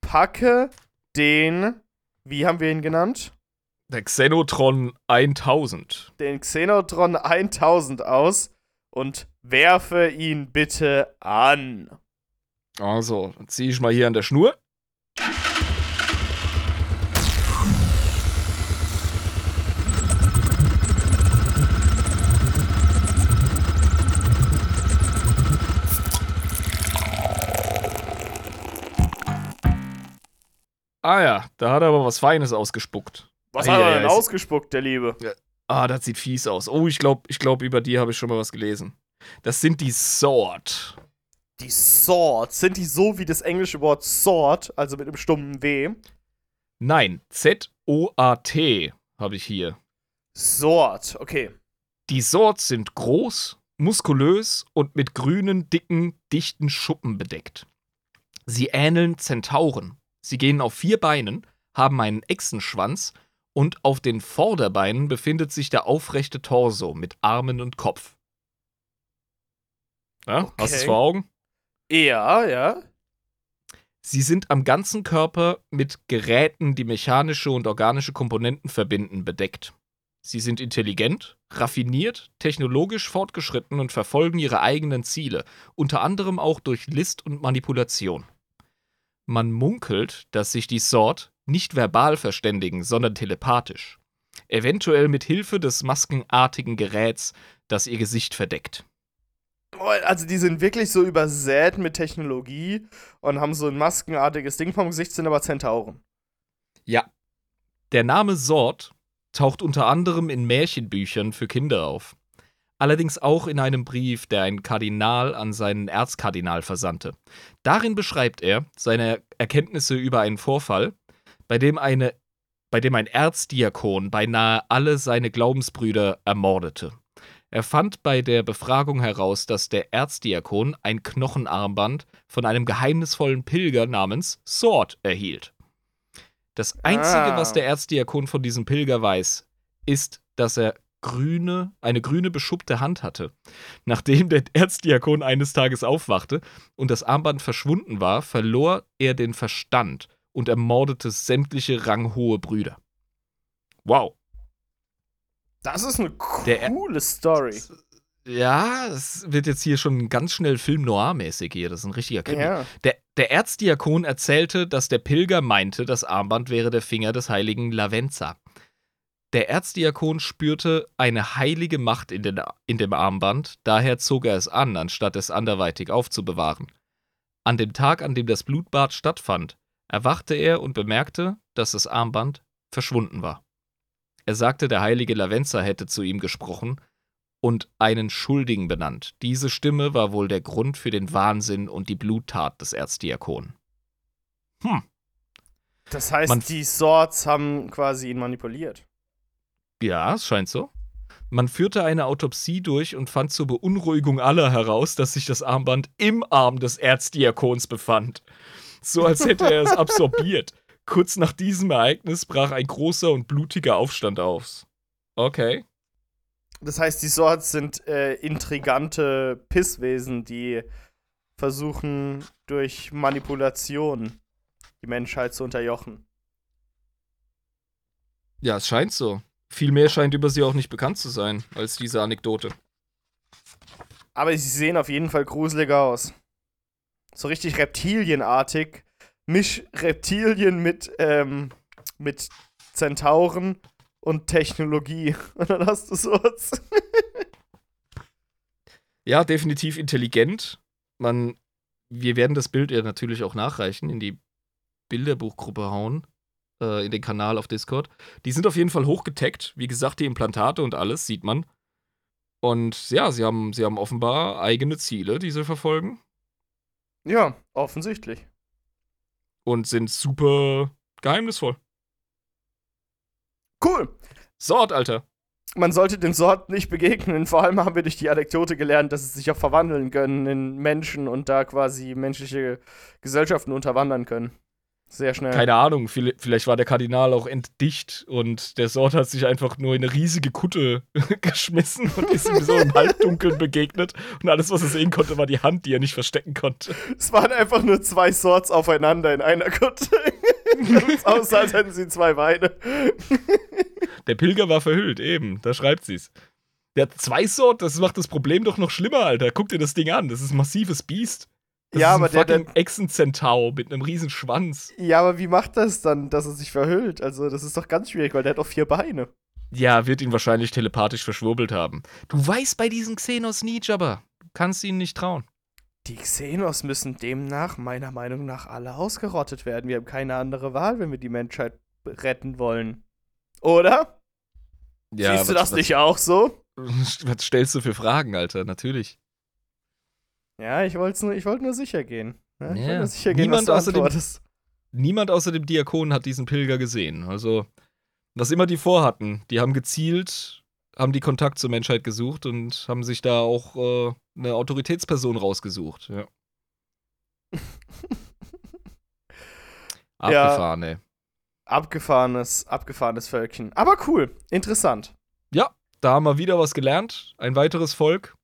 packe den, wie haben wir ihn genannt? Der Xenotron 1000. den Xenotron 1000 aus und werfe ihn bitte an. Also, dann ziehe ich mal hier an der Schnur. Ah ja, da hat er aber was Feines ausgespuckt. Was hat er denn ausgespuckt, der Liebe? Ah, das sieht fies aus. Oh, ich glaube, ich glaub, über die habe ich schon mal was gelesen. Das sind die Sword. Die Swords. Sind die so wie das englische Wort Sword, also mit einem stummen W? Nein, Z-O-R-D. S-O-A-T habe ich hier. Sort, okay. Die Sorts sind groß, muskulös und mit grünen, dicken, dichten Schuppen bedeckt. Sie ähneln Zentauren. Sie gehen auf vier Beinen, haben einen Echsenschwanz und auf den Vorderbeinen befindet sich der aufrechte Torso mit Armen und Kopf. Ja, Okay. Hast du es vor Augen? Ja, ja. Sie sind am ganzen Körper mit Geräten, die mechanische und organische Komponenten verbinden, bedeckt. Sie sind intelligent, raffiniert, technologisch fortgeschritten und verfolgen ihre eigenen Ziele, unter anderem auch durch List und Manipulation. Man munkelt, dass sich die Sort nicht verbal verständigen, sondern telepathisch. Eventuell mit Hilfe des maskenartigen Geräts, das ihr Gesicht verdeckt. Also die sind wirklich so übersät mit Technologie und haben so ein maskenartiges Ding vom Gesicht, sind aber Zentauren. Ja. Der Name Sort taucht unter anderem in Märchenbüchern für Kinder auf. Allerdings auch in einem Brief, der ein Kardinal an seinen Erzkardinal versandte. Darin beschreibt er seine Erkenntnisse über einen Vorfall, bei dem, eine, bei dem ein Erzdiakon beinahe alle seine Glaubensbrüder ermordete. Er fand bei der Befragung heraus, dass der Erzdiakon ein Knochenarmband von einem geheimnisvollen Pilger namens Sword erhielt. Das Einzige, Ah. was der Erzdiakon von diesem Pilger weiß, ist, dass er grüne, eine grüne beschuppte Hand hatte. Nachdem der Erzdiakon eines Tages aufwachte und das Armband verschwunden war, verlor er den Verstand und ermordete sämtliche ranghohe Brüder. Wow. Das ist eine Der- coole Story. Ja, es wird jetzt hier schon ganz schnell Film Noir-mäßig hier. Das ist ein richtiger Krimi. Ja. Der, der Erzdiakon erzählte, dass der Pilger meinte, das Armband wäre der Finger des heiligen Lavenza. Der Erzdiakon spürte eine heilige Macht in, den, in dem Armband, daher zog er es an, anstatt es anderweitig aufzubewahren. An dem Tag, an dem das Blutbad stattfand, erwachte er und bemerkte, dass das Armband verschwunden war. Er sagte, der heilige Lavenza hätte zu ihm gesprochen und einen Schuldigen benannt. Diese Stimme war wohl der Grund für den Wahnsinn und die Bluttat des Erzdiakonen. Hm, Das heißt, Man- die Swords haben quasi ihn manipuliert. ja, es scheint so. Man führte eine Autopsie durch und fand zur Beunruhigung aller heraus, dass sich das Armband im Arm des Erzdiakons befand. So als hätte er es absorbiert. Kurz nach diesem Ereignis brach ein großer und blutiger Aufstand aus. Okay. Das heißt, die Swords sind äh, intrigante Pisswesen, die versuchen, durch Manipulation die Menschheit zu unterjochen. Ja, es scheint so. Viel mehr scheint über sie auch nicht bekannt zu sein, als diese Anekdote. Aber sie sehen auf jeden Fall gruseliger aus. So richtig reptilienartig. Misch Reptilien mit, ähm, mit Zentauren und Technologie. Und dann hast du Swords. Ja, definitiv intelligent. Man, wir werden das Bild ja natürlich auch nachreichen, in die Bilderbuchgruppe hauen, äh, in den Kanal auf Discord. Die sind auf jeden Fall hochgetaggt. Wie gesagt, die Implantate und alles sieht man. Und ja, sie haben, sie haben offenbar eigene Ziele, die sie verfolgen. Ja, offensichtlich. Und sind super geheimnisvoll. Cool. Sort, Alter. Man sollte den Sorten nicht begegnen. Vor allem haben wir durch die Anekdote gelernt, dass sie sich auch verwandeln können in Menschen und da quasi menschliche Gesellschaften unterwandern können. Sehr schnell. Keine Ahnung, viel- vielleicht war der Kardinal auch entdicht und der Sort hat sich einfach nur in eine riesige Kutte geschmissen und ist ihm so im Halbdunkeln begegnet. Und alles, was er sehen konnte, war die Hand, die er nicht verstecken konnte. Es waren einfach nur zwei Swords aufeinander in einer Kutte. Es aussah, als hätten sie zwei Beine. Der Pilger war verhüllt, eben, da schreibt sie's. Der hat zwei Sort, das macht das Problem doch noch schlimmer, Alter. Guck dir das Ding an, das ist ein massives Biest. Das Ja, ist aber ein der- der- Echsenzentau mit einem riesen Schwanz. Ja, aber wie macht das dann, dass er sich verhüllt? Also, das ist doch ganz schwierig, weil der hat doch vier Beine. Ja, wird ihn wahrscheinlich telepathisch verschwurbelt haben. Du weißt bei diesen Xenos nie, Jabba. Du kannst ihnen nicht trauen. Die Xenos müssen demnach meiner Meinung nach alle ausgerottet werden. Wir haben keine andere Wahl, wenn wir die Menschheit retten wollen. Oder? Siehst du das nicht auch so? Was, was stellst du für Fragen, Alter? Natürlich. Ja, ich wollte nur, ich wollt nur sicher gehen. Ja, ich Ja. wollte nur sicher gehen, Niemand was du außer dem-. Niemand außer dem Diakon hat diesen Pilger gesehen. Also, was immer die vorhatten, die haben gezielt, haben die Kontakt zur Menschheit gesucht und haben sich da auch äh, eine Autoritätsperson rausgesucht. Ja. Abgefahren, ey. Abgefahrenes, abgefahrenes Völkchen. Aber cool, interessant. Ja, da haben wir wieder was gelernt. Ein weiteres Volk.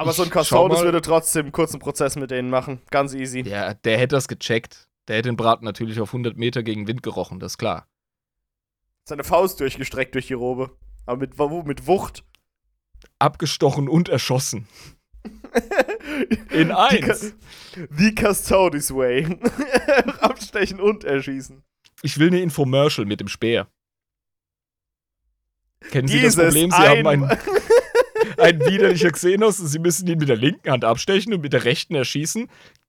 Aber Ich so ein mal- würde trotzdem einen kurzen Prozess mit denen machen. Ganz easy. Der, der hätte das gecheckt. Der hätte den Braten natürlich auf 100 Meter gegen Wind gerochen, das ist klar. Seine Faust durchgestreckt durch die Robe. Aber mit, mit Wucht. Abgestochen und erschossen. In eins. The Custodes Way. Abstechen und erschießen. Ich will eine Infomercial mit dem Speer. Kennen Sie das Dieses Problem? Sie haben einen, einen widerlicher Xenos und Sie müssen ihn mit der linken Hand abstechen und mit der rechten erschießen.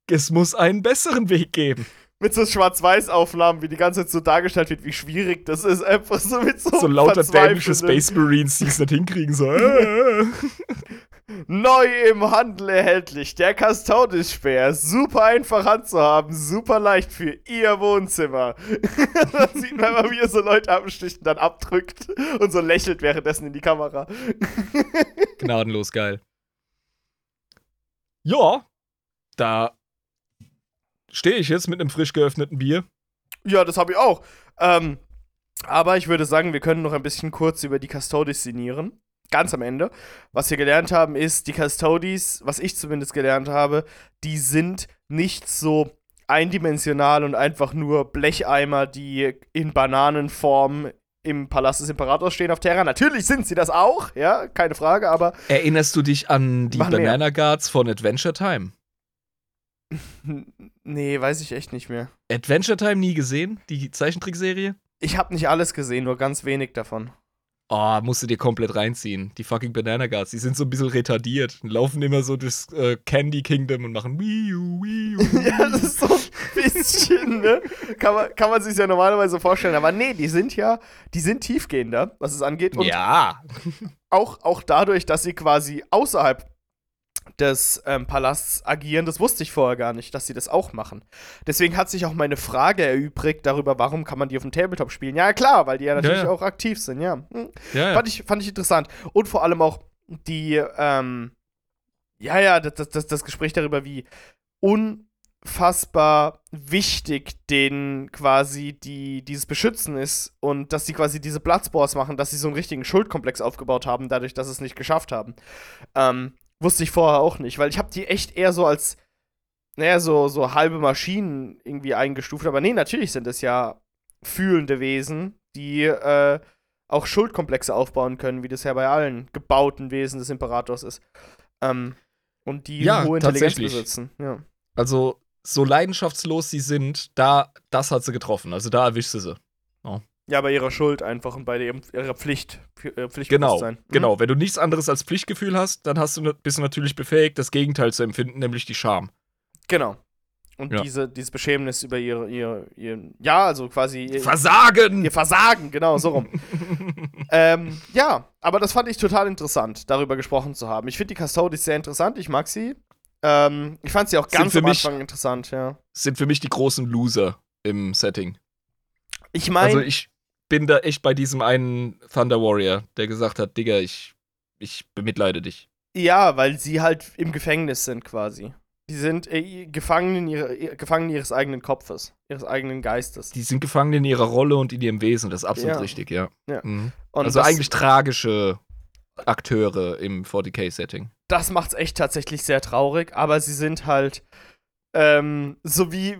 Es muss einen besseren Weg geben. Mit so Schwarz-Weiß-Aufnahmen, wie die ganze Zeit so dargestellt wird, wie schwierig das ist. Einfach so mit so, So lauter verzweifelnden- Space Marines, die es nicht hinkriegen. So. Neu im Handel erhältlich. Der Custodes-Speer. Super einfach handzuhaben. Super leicht für Ihr Wohnzimmer. da sieht man mal, wie er so Leute absticht und dann abdrückt und so lächelt währenddessen in die Kamera. Gnadenlos geil. Ja, da stehe ich jetzt mit einem frisch geöffneten Bier. Ja, das habe ich auch. Ähm, aber ich würde sagen, wir können noch ein bisschen kurz über die Custodes sinnieren. Ganz am Ende. Was wir gelernt haben, ist, die Custodes, was ich zumindest gelernt habe, die sind nicht so eindimensional und einfach nur Blecheimer, die in Bananenform im Palast des Imperators stehen auf Terra. Natürlich sind sie das auch, ja, keine Frage, aber Erinnerst du dich an die Mach mehr. Banana Guards von Adventure Time? nee, weiß ich echt nicht mehr. Adventure Time nie gesehen? Die Zeichentrickserie? Ich habe nicht alles gesehen, nur ganz wenig davon. Oh, musst du dir komplett reinziehen. Die fucking Banana Guards, die sind so ein bisschen retardiert. und Laufen immer so durchs äh, Candy Kingdom und machen Wiu, Wiu. Ja, das ist so ein bisschen, ne? Kann man, kann man sich ja normalerweise vorstellen. Aber nee, die sind ja, die sind tiefgehender, was es angeht. Und ja. auch, auch dadurch, dass sie quasi außerhalb des ähm, Palasts agieren, das wusste ich vorher gar nicht, dass sie das auch machen. Deswegen hat sich auch meine Frage erübrigt darüber, warum kann man die auf dem Tabletop spielen. Ja, klar, weil die ja natürlich ja. auch aktiv sind, ja. Hm. Ja, ja. Fand, ich, fand ich interessant. Und vor allem auch die, ähm, ja, ja, das, das, das Gespräch darüber, wie unfassbar wichtig denen quasi die, dieses Beschützen ist und dass sie quasi diese Bloodspores machen, dass sie so einen richtigen Schuldkomplex aufgebaut haben, dadurch, dass sie es nicht geschafft haben. Ähm, wusste ich vorher auch nicht, weil ich habe die echt eher so als, naja, so, so halbe Maschinen irgendwie eingestuft. Aber nee, natürlich sind es ja fühlende Wesen, die äh, auch Schuldkomplexe aufbauen können, wie das ja bei allen gebauten Wesen des Imperators ist. Ähm, und die Ja, hohe Intelligenz tatsächlich. besitzen. Ja. Also, so leidenschaftslos sie sind, da, das hat sie getroffen. Also, da erwischt sie sie. Ja, bei ihrer Schuld einfach und bei ihrer Pflicht, äh, Genau, Pflichtbewusstsein. Mhm. genau. Wenn du nichts anderes als Pflichtgefühl hast, dann hast du, bist du natürlich befähigt, das Gegenteil zu empfinden, nämlich die Scham. Genau. Und Ja. diese, dieses Beschämnis über ihr, ihr, ihr, ja, also quasi ihr, Versagen! ihr Versagen, genau, so rum. ähm, ja, aber das fand ich total interessant, darüber gesprochen zu haben. Ich finde die Custodes sehr interessant, ich mag sie. Ähm, ich fand sie auch ganz für am mich- Anfang interessant, ja. Sind für mich die großen Loser im Setting. Ich meine, Also, ich bin da echt bei diesem einen Thunder Warrior, der gesagt hat: Digga, ich, ich bemitleide dich. ja, weil sie halt im Gefängnis sind quasi. Die sind äh, gefangen, in ihre, ihr- gefangen ihres eigenen Kopfes, ihres eigenen Geistes. Die sind gefangen in ihrer Rolle und in ihrem Wesen. Das ist absolut Ja. richtig, ja. Ja. Mhm. Also eigentlich tragische Akteure im 40k-Setting. das macht's echt tatsächlich sehr traurig, aber sie sind halt ähm, so wie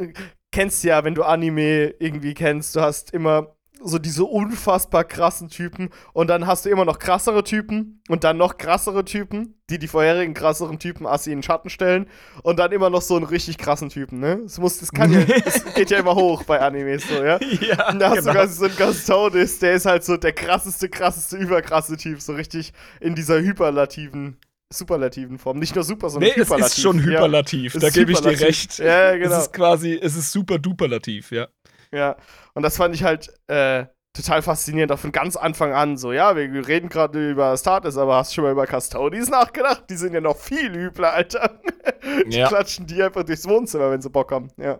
kennst ja, wenn du Anime irgendwie kennst, du hast immer so diese unfassbar krassen Typen und dann hast du immer noch krassere Typen und dann noch krassere Typen, die die vorherigen krasseren Typen assi in den Schatten stellen und dann immer noch so einen richtig krassen Typen, ne? Es muss, das kann ja, es geht ja immer hoch bei Animes so, ja? ja, Und da hast du quasi so einen Custodes, der ist halt so der krasseste, krasseste, überkrasse Typ, so richtig in dieser hyperlativen, superlativen Form. Nicht nur super, sondern Nee, es hyperlativ. ist schon ja. hyperlativ. Es da gebe ich dir recht. Ja, genau. Es ist quasi, es ist super duperlativ, ja. Ja. Und das fand ich halt, äh, total faszinierend, auch von ganz Anfang an. So, ja, wir reden gerade über Status, aber hast du schon mal über Custodies nachgedacht? Die sind ja noch viel übler, Alter. die Ja. klatschen die einfach durchs Wohnzimmer, wenn sie Bock haben. Ja.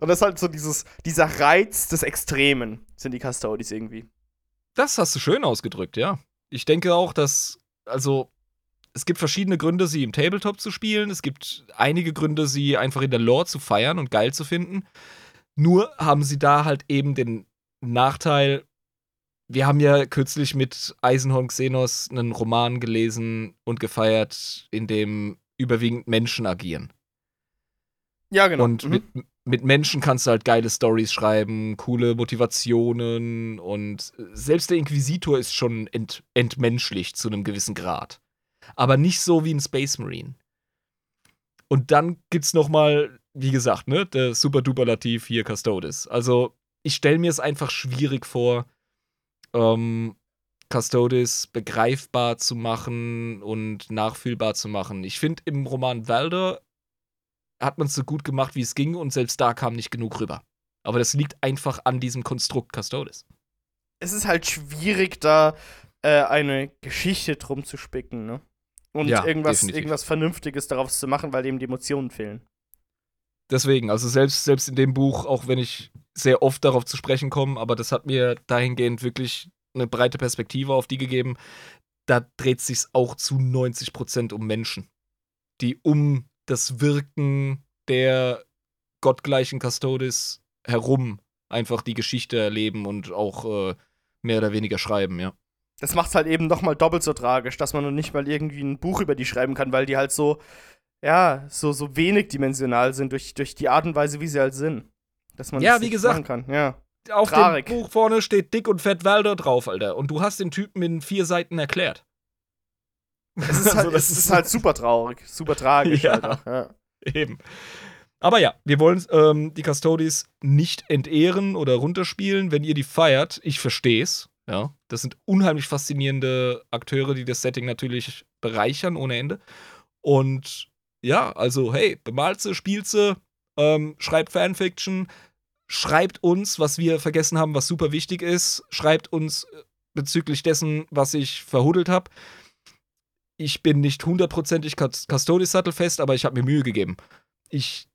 Und das ist halt so dieses, dieser Reiz des Extremen, sind die Custodies irgendwie. Das hast du schön ausgedrückt, ja. Ich denke auch, dass, also, es gibt verschiedene Gründe, sie im Tabletop zu spielen. Es gibt einige Gründe, sie einfach in der Lore zu feiern und geil zu finden. Nur haben sie da halt eben den Nachteil, wir haben ja kürzlich mit Eisenhorn Xenos einen Roman gelesen und gefeiert, in dem überwiegend Menschen agieren. Ja, genau. Und Mhm. mit, mit Menschen kannst du halt geile Stories schreiben, coole Motivationen und selbst der Inquisitor ist schon ent, entmenschlicht zu einem gewissen Grad. Aber nicht so wie ein Space Marine. Und dann gibt's noch mal, wie gesagt, ne, der super duper hier Custodes. Also, ich stelle mir es einfach schwierig vor, ähm, Custodes begreifbar zu machen und nachfühlbar zu machen. Ich finde, im Roman Valder hat man es so gut gemacht, wie es ging, und selbst da kam nicht genug rüber. Aber das liegt einfach an diesem Konstrukt Custodes. es ist halt schwierig, da äh, eine Geschichte drum zu spicken, ne? Und Ja, irgendwas, definitiv. irgendwas Vernünftiges daraus zu machen, weil eben die Emotionen fehlen. Deswegen, also selbst, selbst in dem Buch, auch wenn ich sehr oft darauf zu sprechen komme, aber das hat mir dahingehend wirklich eine breite Perspektive auf die gegeben, da dreht sich auch zu 90% um Menschen, die um das Wirken der gottgleichen Custodes herum einfach die Geschichte erleben und auch äh, mehr oder weniger schreiben, ja. Das macht halt eben noch mal doppelt so tragisch, dass man noch nicht mal irgendwie ein Buch über die schreiben kann, weil die halt so, ja, so, so wenig dimensional sind durch, durch die Art und Weise, wie sie halt sind. Dass man Ja, das wie gesagt, machen kann. Ja. Auf Traurig. dem Buch vorne steht dick und fett Valder drauf, Alter. Und du hast den Typen in vier Seiten erklärt. Es ist halt, Also, das es ist halt super traurig, super tragisch, Ja. Alter. Ja. Eben. Aber ja, wir wollen ähm, die Custodes nicht entehren oder runterspielen, wenn ihr die feiert. Ich versteh's. Ja, das sind unheimlich faszinierende Akteure, die das Setting natürlich bereichern ohne Ende. Und ja, also hey, bemalt sie, spielt sie, ähm, schreibt Fanfiction, schreibt uns, was wir vergessen haben, was super wichtig ist, schreibt uns äh, bezüglich dessen, was ich verhuddelt habe. Ich bin nicht hundertprozentig Custodes sattelfest, aber ich habe mir Mühe gegeben. Ich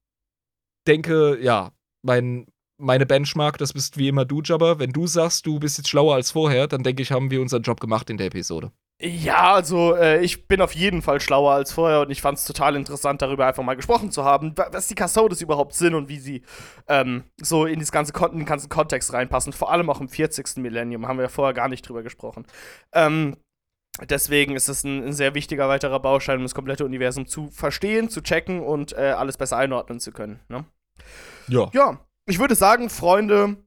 denke, ja, mein, meine Benchmark, das bist wie immer du, Jabber. Wenn du sagst, du bist jetzt schlauer als vorher, dann denke ich, haben wir unseren Job gemacht in der Episode. Ja, also äh, ich bin auf jeden Fall schlauer als vorher und ich fand es total interessant, darüber einfach mal gesprochen zu haben, wa- was die Custodes überhaupt sind und wie sie ähm, so in, das ganze Kon in den ganzen Kontext reinpassen. Vor allem auch im 40. Millennium haben wir vorher gar nicht drüber gesprochen. Ähm, deswegen ist es ein, ein sehr wichtiger weiterer Baustein, um das komplette Universum zu verstehen, zu checken und äh, alles besser einordnen zu können. Ne? Ja. Ja, ich würde sagen, Freunde,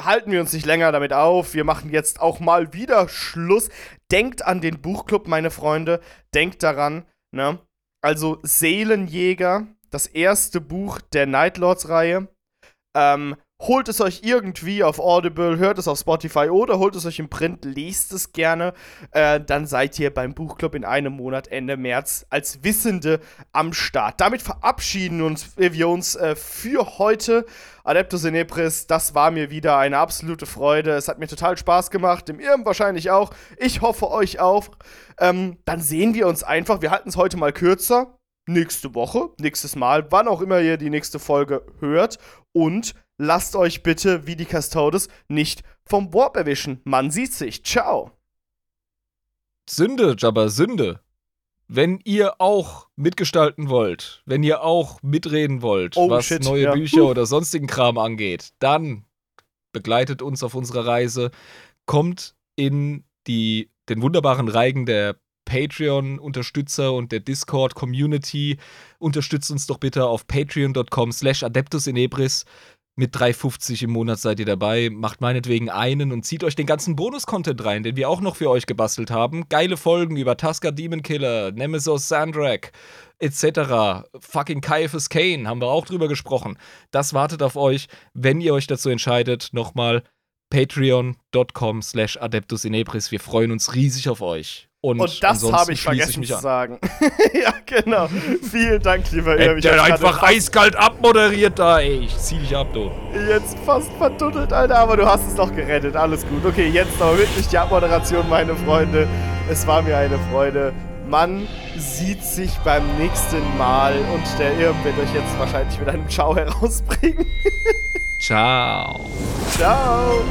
halten wir uns nicht länger damit auf. Wir machen jetzt auch mal wieder Schluss. Denkt an den Buchclub, meine Freunde. Denkt daran, ne? Also Seelenjäger, das erste Buch der Nightlords-Reihe. Ähm, holt es euch irgendwie auf Audible, hört es auf Spotify oder holt es euch im Print, liest es gerne. Äh, dann seid ihr beim Buchclub in einem Monat Ende März als Wissende am Start. Damit verabschieden uns, wir uns äh, für heute. Adeptus Inepris, das war mir wieder eine absolute Freude. Es hat mir total Spaß gemacht, dem Irm wahrscheinlich auch. Ich hoffe euch auch. Ähm, dann sehen wir uns einfach. Wir halten es heute mal kürzer. Nächste Woche, nächstes Mal, wann auch immer ihr die nächste Folge hört. Und lasst euch bitte, wie die Custodes, nicht vom Warp erwischen. Man sieht sich. Ciao. Sünde, Jabba, Sünde. Wenn ihr auch mitgestalten wollt, wenn ihr auch mitreden wollt, Oh, was shit, neue ja. Bücher oder sonstigen Kram angeht, dann begleitet uns auf unserer Reise, kommt in die, den wunderbaren Reigen der Patreon-Unterstützer und der Discord-Community. Unterstützt uns doch bitte auf patreon.com slash adeptus inebris. Mit 3,50 im Monat seid ihr dabei. Macht meinetwegen einen und zieht euch den ganzen Bonus-Content rein, den wir auch noch für euch gebastelt haben. Geile Folgen über Tusker Demon Killer, Nemesis Sandrak, etc. Fucking Caiaphas Kane haben wir auch drüber gesprochen. Das wartet auf euch, wenn ihr euch dazu entscheidet. Nochmal patreon.com slash adeptus inebris. Wir freuen uns riesig auf euch. Und, Und das habe ich vergessen mich zu sagen. ja, genau. Vielen Dank, lieber. Ich Der einfach eiskalt abmoderiert da, ey. Ich zieh dich ab, du. jetzt fast verduddelt, Alter, aber du hast es noch gerettet. Alles gut. Okay, jetzt aber wirklich die Abmoderation, meine Freunde. Es war mir eine Freude. Man sieht sich beim nächsten Mal und der Irm wird euch jetzt wahrscheinlich mit einem Ciao herausbringen. Ciao. Ciao.